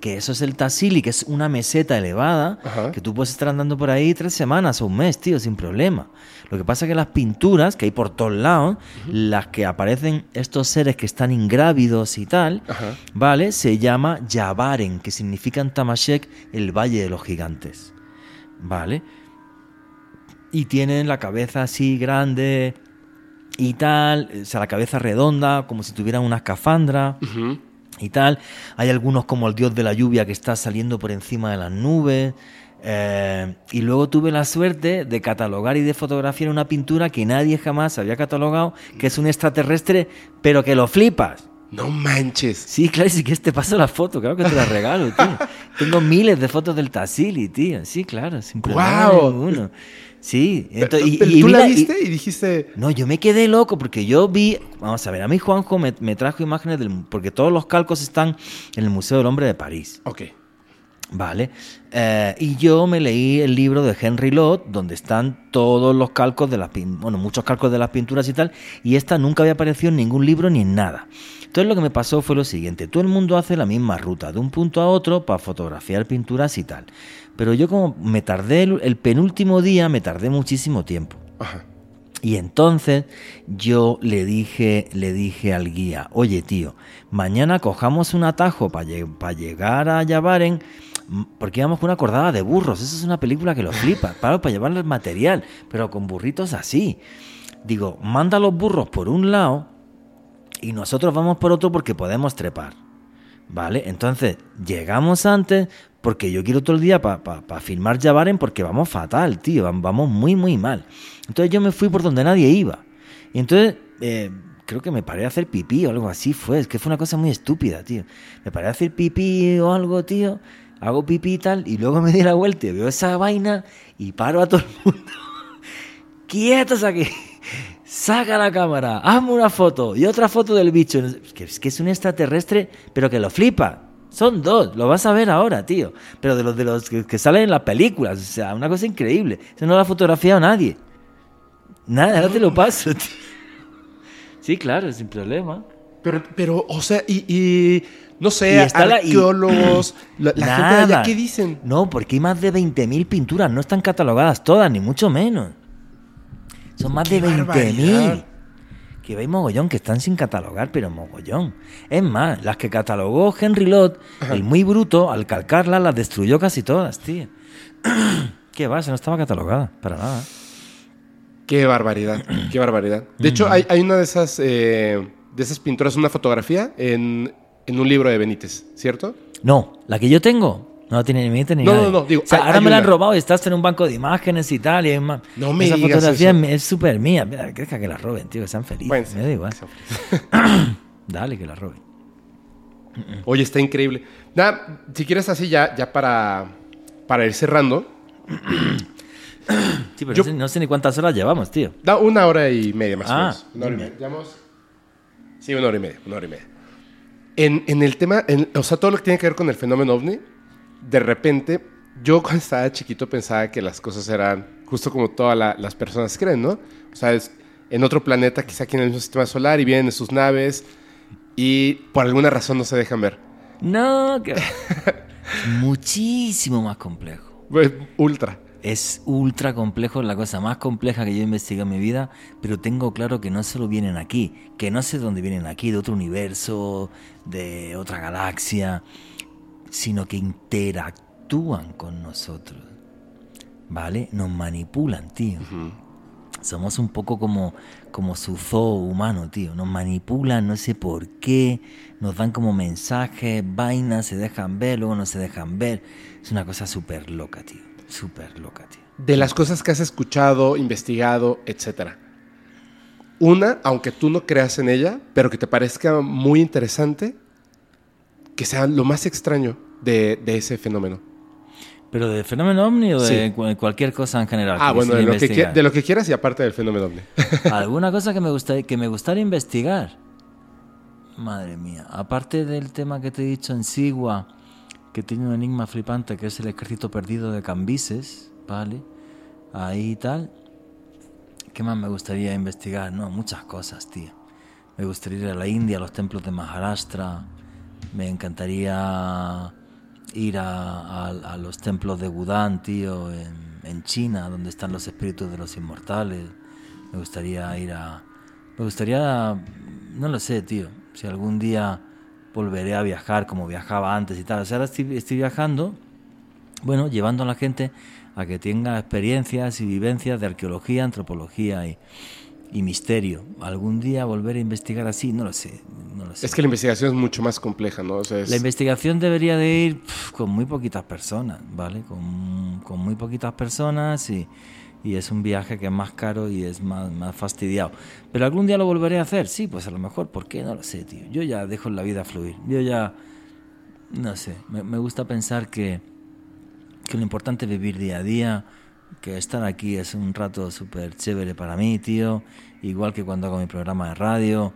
que eso es el Tassili, que es una meseta elevada, Ajá. que tú puedes estar andando por ahí tres semanas o un mes, tío, sin problema. Lo que pasa es que las pinturas que hay por todos lados, las que aparecen estos seres que están ingrávidos y tal, Ajá. ¿vale? Se llama Yabaren, que significa en Tamashek el Valle de los Gigantes, ¿vale? Y tienen la cabeza así grande y tal, o sea, la cabeza redonda, como si tuvieran una escafandra y tal. Hay algunos como el dios de la lluvia que está saliendo por encima de las nubes. Eh, y luego tuve la suerte de catalogar y de fotografiar una pintura que nadie jamás había catalogado, que es un extraterrestre, pero que lo flipas. No manches. Sí, claro, sí que te paso la foto, claro que te la regalo, tío. *laughs* Tengo miles de fotos del Tassili, tío. Sí, claro, sin problema ninguno. Sí, ento- Pero- y, tú la viste y, dijiste. no, yo me quedé loco porque yo vi, vamos a ver, a mí Juanjo me, me trajo imágenes del, porque todos los calcos están en el Museo del Hombre de París, Ok. ¿vale? Eh, y yo me leí el libro de Henry Lott, donde están todos los calcos de las, bueno, muchos calcos de las pinturas y tal, y esta nunca había aparecido en ningún libro ni en nada. Entonces lo que me pasó fue lo siguiente, todo el mundo hace la misma ruta, de un punto a otro, para fotografiar pinturas y tal. Pero yo como me tardé, el- el penúltimo día me tardé muchísimo tiempo. Ajá. Y entonces yo le dije, le dije al guía, oye tío, mañana cojamos un atajo para llegar a Yavaren, porque íbamos con una cordada de burros. Esa es una película que lo flipa, *laughs* para, para llevarle el material, pero con burritos así. Digo, manda los burros por un lado y nosotros vamos por otro porque podemos trepar. ¿Vale? Entonces, llegamos antes porque yo quiero todo el día para filmar Yavaren porque vamos fatal, tío. vam- Vamos muy, muy mal. Entonces yo me fui por donde nadie iba. Y entonces eh, creo que me paré a hacer pipí o algo así fue. Es que fue una cosa muy estúpida, tío. Me paré a hacer pipí o algo, tío. Hago pipí y tal. Y luego me di la vuelta y veo esa vaina y paro a todo el mundo. *laughs* ¡Quietos aquí! Saca la cámara, hazme una foto y otra foto del bicho. Es que es, que es un extraterrestre, pero que lo flipa. Son dos, lo vas a ver ahora, tío. Pero de los de los que, salen en las películas, o sea, una cosa increíble. Eso no lo ha fotografiado nadie. Nada, ahora te lo paso, tío. Sí, claro, sin problema. Pero, pero, o sea, y, y no sé, la- y- arqueólogos, *clears throat* la, gente de allá. ¿qué dicen? No, porque hay más de 20.000 pinturas, no están catalogadas todas, ni mucho menos. Son más de ¡Qué 20.000. barbaridad! Que hay mogollón que están sin catalogar, pero mogollón. Es más, las que catalogó Henry Lott, el muy bruto, al calcarlas, las destruyó casi todas, tío. *clears throat* ¿Qué va? Se no estaba catalogada, para nada. Qué barbaridad, *clears throat* qué barbaridad. De hecho, hay, hay una de esas, eh, de esas pinturas, una fotografía en, en un libro de Benítez, ¿cierto? No, la que yo tengo no tiene ni Benítez ni No, no, nadie. no, digo, o sea, hay- ahora me la han robado y estás en un banco de imágenes y tal. Y es más, No me Esa digas fotografía eso. es- súper mía. Mira, que deja que la roben, tío, que sean felices. Bueno, me da igual. *clears throat* Dale, que la roben. Oye, está increíble. Nada, si quieres así ya, ya para, para ir cerrando, *clears throat* Sí, pero Yo- no, sé, no sé ni cuántas horas llevamos, tío. da una hora y media más o Ah, menos. Una hora y media. Llevamos- Sí, una hora y media, una hora y media. En, en el tema, en- o sea, todo lo que tiene que ver con el fenómeno ovni, de repente, yo *laughs* cuando estaba chiquito pensaba que las cosas eran justo como todas la- las personas creen, ¿no? O sea, es en otro planeta, quizá aquí en el mismo sistema solar, y vienen en sus naves y por alguna razón no se dejan ver. No, que... *laughs* Muchísimo más complejo. Pues, ultra. Es ultra complejo, la cosa más compleja que yo he investigado en mi vida, pero tengo claro que no solo vienen aquí, que no sé dónde vienen aquí, de otro universo, de otra galaxia, sino que interactúan con nosotros. ¿Vale? Nos manipulan, tío. Somos un poco como, como su zoo humano, tío. Nos manipulan, no sé por qué. Nos dan como mensajes, vainas, se dejan ver, luego no se dejan ver. Es una cosa súper loca, tío. Súper loca, tío. De las cosas que has escuchado, investigado, etcétera. Una, aunque tú no creas en ella, pero que te parezca muy interesante, que sea lo más extraño de, de ese fenómeno. ¿Pero de fenómeno ovni o de Sí. cualquier cosa en general? Ah, bueno, de lo, que, de lo que quieras y aparte del fenómeno ovni. *laughs* ¿Alguna cosa que me, gustaría, que me gustaría investigar? Madre mía. Aparte del tema que te he dicho en Sigua, que tiene un enigma flipante, que es el ejército perdido de Cambises, ¿vale? Ahí y tal. ¿Qué más me gustaría investigar? No, muchas cosas, tío. Me gustaría ir a la India, a los templos de Maharashtra. Me encantaría ir a, a- los templos de Budán, tío, en, China, donde están los espíritus de los inmortales. Me gustaría ir a... Me gustaría... No lo sé, tío. Si algún día volveré a viajar como viajaba antes y tal. O sea, ahora estoy viajando, bueno, llevando a la gente a que tenga experiencias y vivencias de arqueología, antropología y, y misterio. Algún día volver a investigar así, no lo sé. No lo sé. Es que la investigación es mucho más compleja, ¿no? O sea, es- La investigación debería de ir con muy poquitas personas, ¿vale? Con, con muy poquitas personas y, y es un viaje que es más caro y es más, más fastidiado. Pero algún día lo volveré a hacer, sí, pues a lo mejor, ¿por qué? No lo sé, tío. Yo ya dejo la vida fluir. Yo ya, no sé, me, me gusta pensar que, que lo importante es vivir día a día, que estar aquí es un rato súper chévere para mí, tío, igual que cuando hago mi programa de radio.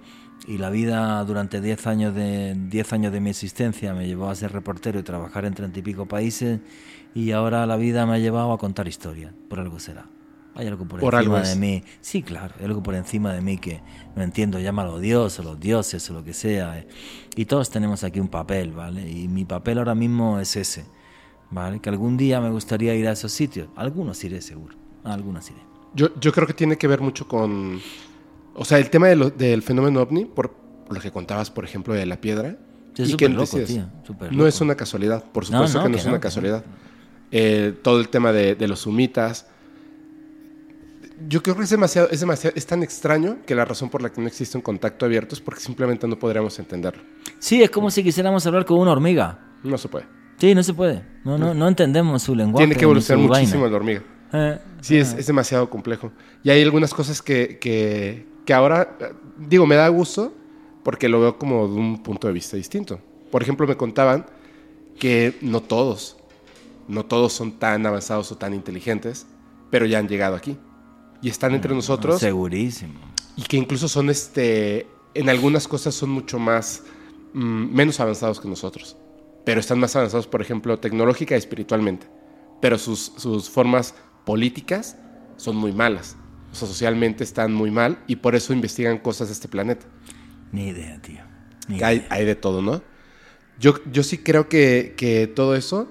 Y la vida durante 10 años de 10 años de mi existencia me llevó a ser reportero y trabajar en treinta y pico países y ahora la vida me ha llevado a contar historias, por algo será. Hay algo por, Por algo encima de mí. Sí, claro, hay algo por encima de mí que no entiendo, llámalo Dios o los dioses o lo que sea. eh. Y todos tenemos aquí un papel, ¿vale? Y mi papel ahora mismo es ese, ¿vale? Que algún día me gustaría ir a esos sitios. Algunos iré seguro, algunos iré. Yo, yo creo que tiene que ver mucho con. O sea, el tema de lo- del fenómeno ovni, por lo que contabas, por ejemplo, de la piedra. Sí, es y que loco, tío, No loco. es una casualidad, por supuesto no, que no que es no, una casualidad. Eh, todo el tema de, de los sumitas. Yo creo que es demasiado, es demasiado, es tan extraño que la razón por la que no existe un contacto abierto es porque simplemente no podríamos entenderlo. Sí, es como si quisiéramos hablar con una hormiga. No se puede. Sí, no se puede. No, no, no entendemos su lenguaje. Tiene que evolucionar muchísimo vaina. la hormiga. Eh, Sí, es, es demasiado complejo. Y hay algunas cosas que, que, que ahora, digo, me da gusto porque lo veo como de un punto de vista distinto. Por ejemplo, me contaban que no todos, no todos son tan avanzados o tan inteligentes, pero ya han llegado aquí. Y están entre nosotros Segurísimo. y que incluso son, este, en algunas cosas son mucho más, mm, menos avanzados que nosotros. Pero están más avanzados, por ejemplo, tecnológica y espiritualmente. Pero sus, sus formas políticas son muy malas. O sea, socialmente están muy mal y por eso investigan cosas de este planeta. Ni idea, tío. Ni Que Hay, idea. hay de todo, ¿no? Yo, yo sí creo que, que todo eso,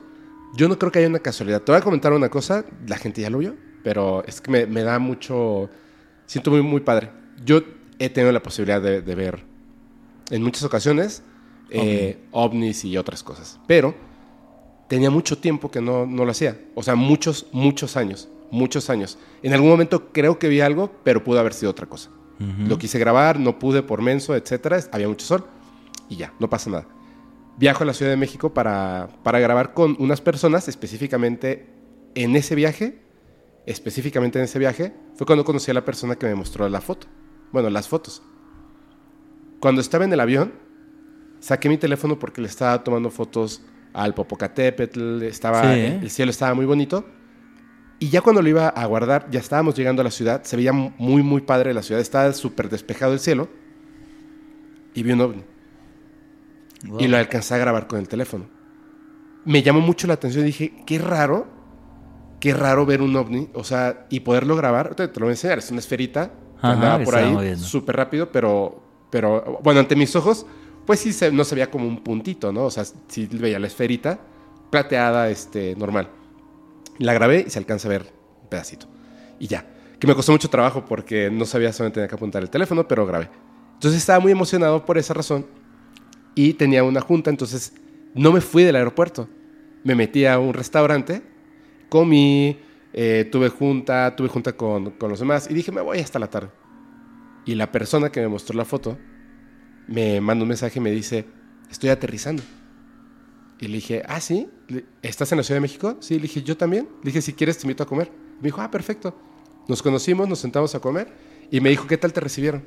yo no creo que haya una casualidad. Te voy a comentar una cosa, la gente ya lo vio, pero es que me, me da mucho, siento muy, muy padre. Yo he tenido la posibilidad de, de ver en muchas ocasiones eh, ovnis y otras cosas, pero tenía mucho tiempo que no, no lo hacía. O sea, muchos, muchos años, muchos años. En algún momento creo que vi algo, pero pudo haber sido otra cosa. Lo quise grabar, no pude por menso, etcétera. Había mucho sol y ya, no pasa nada. Viajo a la Ciudad de México para, para grabar con unas personas, específicamente en ese viaje, específicamente en ese viaje, fue cuando conocí a la persona que me mostró la foto. Bueno, las fotos. Cuando estaba en el avión, saqué mi teléfono porque le estaba tomando fotos al Popocatépetl, estaba, Sí, ¿eh? el cielo estaba muy bonito. Y ya cuando lo iba a guardar, ya estábamos llegando a la ciudad, se veía muy, muy padre la ciudad, estaba súper despejado el cielo, y vi un ovni. Wow. Y lo alcancé a grabar con el teléfono. Me llamó mucho la atención, dije, qué raro, qué raro ver un ovni, o sea, y poderlo grabar, Ahorita te lo voy a enseñar, es una esferita Ajá, andaba por ahí súper rápido, pero, pero, bueno, ante mis ojos, pues sí, no se veía como un puntito, ¿no? O sea, sí veía la esferita plateada, este, normal. La grabé y se alcanza a ver un pedacito. Y ya. Que me costó mucho trabajo porque no sabía dónde tenía que apuntar el teléfono, pero grabé. Entonces estaba muy emocionado por esa razón y tenía una junta, entonces no me fui del aeropuerto. Me metí a un restaurante, comí, eh, tuve junta, tuve junta con los demás y dije, me voy hasta la tarde. Y la persona que me mostró la foto me manda un mensaje y me dice, estoy aterrizando. Y le dije, ah, sí, ¿estás en la Ciudad de México? Sí, le dije, yo también. Le dije, si quieres te invito a comer. Me dijo, ah, perfecto. Nos conocimos, nos sentamos a comer y me dijo, ¿qué tal te recibieron?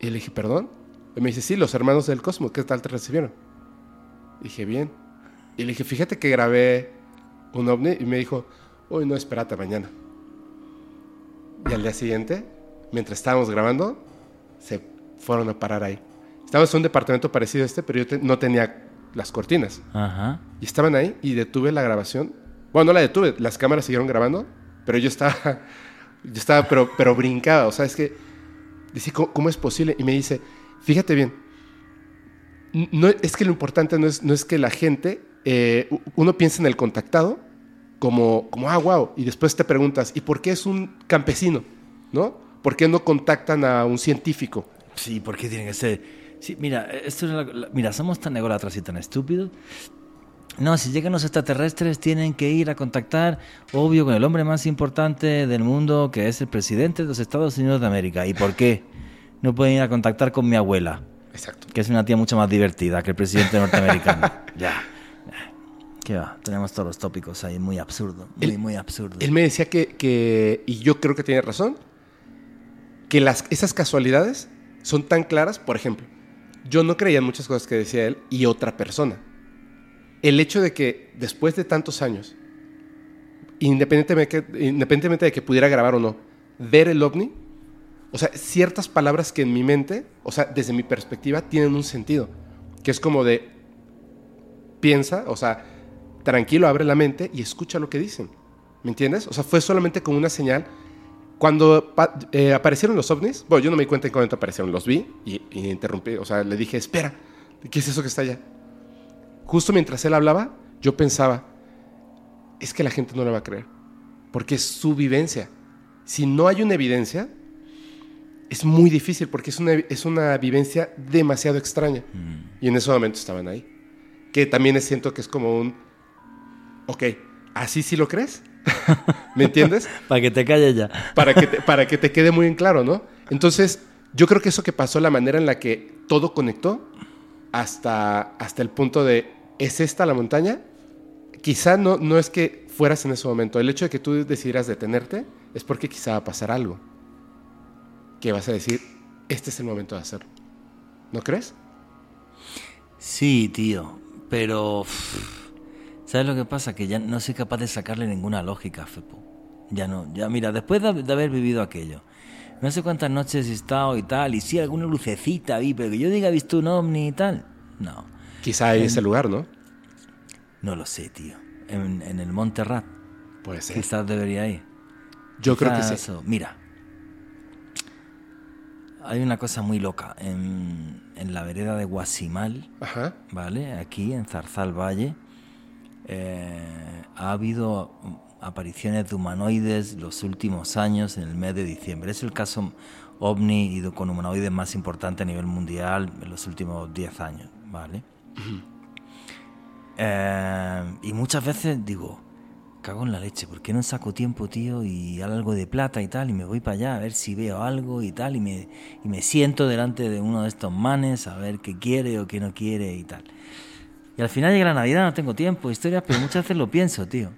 Y le dije, ¿perdón? Y me dice, sí, los hermanos del Cosmos, ¿qué tal te recibieron? Y dije, bien. Y le dije, fíjate que grabé un ovni y me dijo, uy, no, espérate mañana. Y al día siguiente, mientras estábamos grabando, se fueron a parar ahí. Estábamos en un departamento parecido a este, pero yo te- no tenía las cortinas. Ajá. Y estaban ahí y detuve la grabación. Bueno, no la detuve, las cámaras siguieron grabando, pero yo estaba, *laughs* yo estaba, pero, pero brincaba. O sea, es que, dice, ¿cómo, cómo es posible? Y me dice, fíjate bien, no, es que lo importante no es, no es que la gente, eh, uno piensa en el contactado como, como, ah, wow, y después te preguntas, ¿y por qué es un campesino? ¿No? ¿Por qué no contactan a un científico? Sí, ¿por qué tiene que ser? Sí, mira, esto es la- la- mira, somos tan ególatras y tan estúpidos. No, si llegan los extraterrestres tienen que ir a contactar, obvio, con el hombre más importante del mundo, que es el presidente de los Estados Unidos de América. ¿Y por qué? No pueden ir a contactar con mi abuela, Exacto. que es una tía mucho más divertida que el presidente norteamericano. *laughs* ya. ¿Qué va? Tenemos todos los tópicos ahí, muy absurdo, muy, El- muy absurdo. Él me decía que, que- y yo creo que tiene razón, que las, esas casualidades son tan claras, por ejemplo, yo no creía en muchas cosas que decía él y otra persona. El hecho de que después de tantos años, independientemente, de que pudiera grabar o no, ver el ovni, o sea, ciertas palabras que en mi mente, o sea, desde mi perspectiva, tienen un sentido, que es como de, piensa, o sea, tranquilo, abre la mente y escucha lo que dicen. ¿Me entiendes? O sea, fue solamente como una señal. Cuando eh, aparecieron los ovnis, bueno, yo no me di cuenta en qué momento aparecieron, los vi y, y interrumpí, o sea, le dije, espera, ¿qué es eso que está allá? Justo mientras él hablaba, yo pensaba, es que la gente no le va a creer, porque es su vivencia. Si no hay una evidencia, es muy difícil, porque es una, es una vivencia demasiado extraña. Y en ese momento estaban ahí. Que también siento que es como un, ok, ¿así sí lo crees? ¿Me entiendes? *laughs* Para que te calles ya. para que, te, para que te quede muy en claro, ¿no? Entonces, yo creo que eso que pasó, la manera en la que todo conectó hasta, hasta el punto de, ¿es esta la montaña? Quizá no, no es que fueras en ese momento. El hecho de que tú decidieras detenerte es porque quizá va a pasar algo. Que vas a decir, este es el momento de hacerlo. ¿No crees? Sí, tío, pero ¿sabes lo que pasa? Que ya no soy capaz de sacarle ninguna lógica a Fepo. Ya no, ya mira, después de, de haber vivido aquello, no sé cuántas noches he estado y tal, y sí, alguna lucecita vi, pero que yo diga he visto un ovni y tal, no, Quizá hay ese lugar, ¿no? no lo sé, tío. En, en el Monte Rat, Puede ser. quizás debería ir. Yo creo que sí. eso. Mira, hay una cosa muy loca en, en la vereda de Guasimal. Ajá. ¿vale? Aquí en Zarzal Valle eh, ha habido apariciones de humanoides los últimos años en el mes de diciembre. Es el caso ovni y de- con humanoides más importante a nivel mundial en los últimos 10 años, ¿vale? Eh, y muchas veces digo, cago en la leche, ¿por qué no saco tiempo, tío, y algo de plata y tal, y me voy para allá a ver si veo algo y tal, y me, y me siento delante de uno de estos manes a ver qué quiere o qué no quiere y tal. Y al final llega la Navidad, no tengo tiempo, historias, pero muchas veces lo pienso, tío.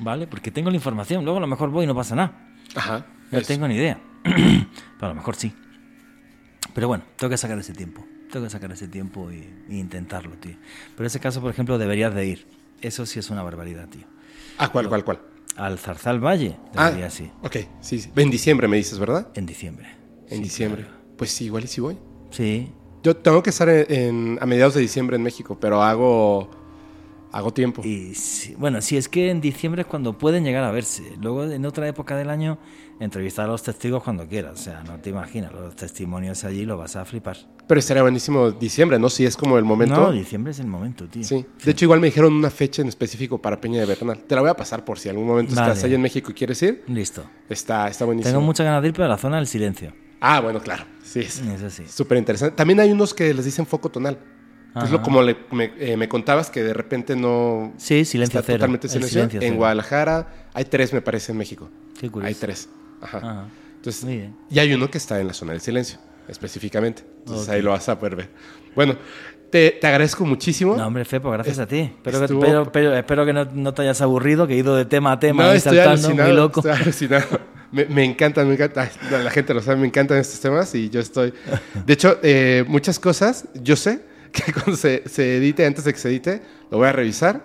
¿Vale? Porque tengo la información, luego a lo mejor voy y no pasa nada. Ajá. No tengo ni idea. *clears throat* pero a lo mejor sí. Pero bueno, tengo que sacar ese tiempo. Tengo que sacar ese tiempo y, y intentarlo, tío. Pero ese caso, por ejemplo, deberías de ir. Eso sí es una barbaridad, tío. Ah, ¿cuál, cuál, cuál? Al Zarzal Valle Ah, debería sí. ok. Sí, sí. En diciembre me dices, ¿verdad? En diciembre. En Sí, diciembre. claro. Pues sí, igual y sí voy. Sí. Yo tengo que estar en, en- a mediados de diciembre en México, pero hago Hago tiempo. Y sí, bueno, sí, es que en diciembre es cuando pueden llegar a verse. Luego, en otra época del año, entrevistar a los testigos cuando quieras. O sea, no te imaginas, los testimonios allí lo vas a flipar. Pero estaría buenísimo diciembre, ¿no? Si es como el momento. No, diciembre es el momento, tío. Sí. De hecho, igual me dijeron una fecha en específico para Peña de Bernal. Te la voy a pasar por si algún momento Vale. estás ahí en México y quieres ir. Listo. Está, está buenísimo. Tengo muchas ganas de ir, pero a la zona del silencio. Ah, bueno, claro. Sí, es sí. súper interesante. También hay unos que les dicen foco tonal. Es lo como le- me, eh, me contabas que de repente no Sí, silencio está cero. totalmente silencio. en. Guadalajara hay tres, me parece, en México. Qué curioso. Hay tres. Ajá. Ajá. Entonces, Muy bien. y hay uno que está en la zona del silencio, específicamente. Entonces ahí lo vas a poder ver. Bueno, te, te agradezco muchísimo. No, hombre, Fepo, gracias Es- a ti. Espero, que, estuvo- pero, pero espero que no, no te hayas aburrido, que he ido de tema a tema No, estoy saltando, muy loco. Estoy alucinado. Me, me encanta, me encanta. La gente lo sabe, me encantan estos temas y yo estoy. De hecho, eh, muchas cosas, yo sé que *laughs* cuando se, se edite, antes de que se edite, lo voy a revisar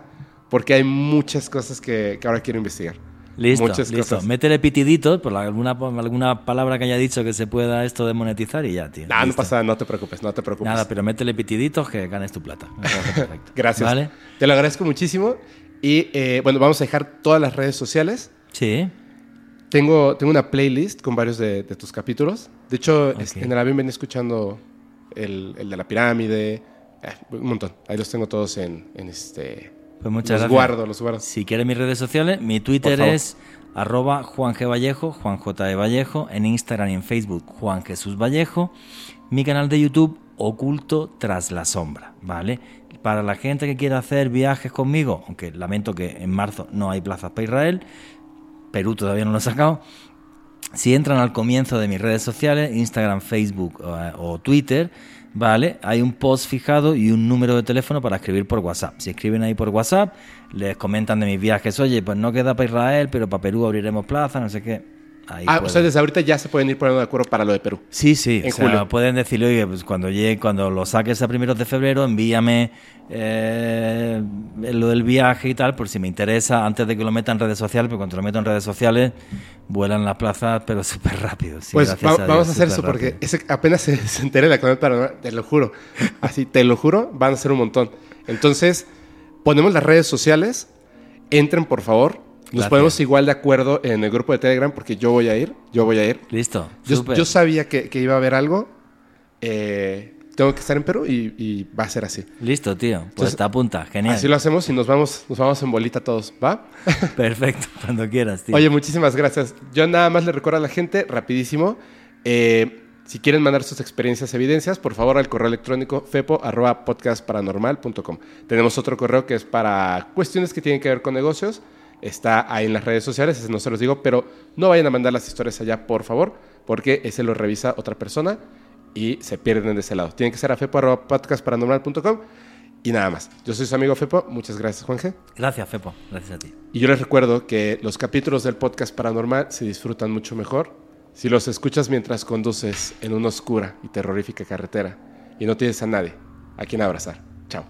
porque hay muchas cosas que, que ahora quiero investigar. Listo, muchas listo. cosas. Métele pitiditos por alguna, alguna palabra que haya dicho que se pueda esto de monetizar y ya, tío. No, no pasa nada, no te preocupes, no te preocupes. Nada, pero métele pitiditos que ganes tu plata. *laughs* Perfecto. Gracias. ¿Vale? Te lo agradezco muchísimo. Y eh, bueno, vamos a dejar todas las redes sociales. Sí. Tengo, tengo una playlist con varios de, de tus capítulos. De hecho, Ok. es- en el avión venía escuchando el, el de la pirámide, eh, un montón. Ahí los tengo todos en, en este... Pues muchas los gracias. guardo, los guardo. Si quieres mis redes sociales, mi Twitter es arroba Juan G. Vallejo, Juan J. E. Vallejo, en Instagram y en Facebook Juan Jesús Vallejo, mi canal de YouTube Oculto tras la sombra, ¿vale? Para la gente que quiera hacer viajes conmigo, aunque lamento que en marzo no hay plazas para Israel, Perú todavía no lo he sacado, si entran al comienzo de mis redes sociales, Instagram, Facebook eh, o Twitter, ¿vale? Hay un post fijado y un número de teléfono para escribir por WhatsApp. Si escriben ahí por WhatsApp, les comentan de mis viajes, oye, pues no queda para Israel, pero para Perú abriremos plaza, no sé qué. Ahí Ah, o sea, desde ahorita ya se pueden ir poniendo de acuerdo para lo de Perú. Sí, sí, en o sea, julio. pueden decirle, oye, pues cuando llegue, cuando lo saques a primeros de febrero, envíame eh, lo del viaje y tal, por si me interesa, antes de que lo meta en redes sociales, porque cuando lo meto en redes sociales, vuelan las plazas, pero *laughs* súper rápido. sí, pues Dios, vamos a hacer eso porque ese, apenas se, *laughs* se entere la comunidad paranormal, te lo juro. Así, te lo juro, van a ser un montón. Entonces, ponemos las redes sociales, entren por favor. Nos ponemos igual de acuerdo en el grupo de Telegram porque yo voy a ir, yo voy a ir. Listo, Yo, yo sabía que, que iba a haber algo. eh, tengo que estar en Perú y, y va a ser así. Listo, tío. Pues Entonces, te apunta, genial. Así lo hacemos y nos vamos, nos vamos en bolita todos, ¿va? *laughs* Perfecto, cuando quieras, tío. Oye, muchísimas gracias. Yo nada más le recuerdo a la gente, rapidísimo, eh, si quieren mandar sus experiencias, evidencias, por favor al correo electrónico fepo.podcastparanormal.com. Tenemos otro correo que es para cuestiones que tienen que ver con negocios. Está ahí en las redes sociales, no se los digo, pero no vayan a mandar las historias allá, por favor, porque ese lo revisa otra persona y se pierden de ese lado. Tienen que ser a fepo.podcastparanormal.com y nada más. Yo soy su amigo Fepo. Muchas gracias, Juan G. Gracias, Fepo. Gracias a ti. Y yo les recuerdo que los capítulos del podcast paranormal se disfrutan mucho mejor si los escuchas mientras conduces en una oscura y terrorífica carretera y no tienes a nadie a quien abrazar. Chao.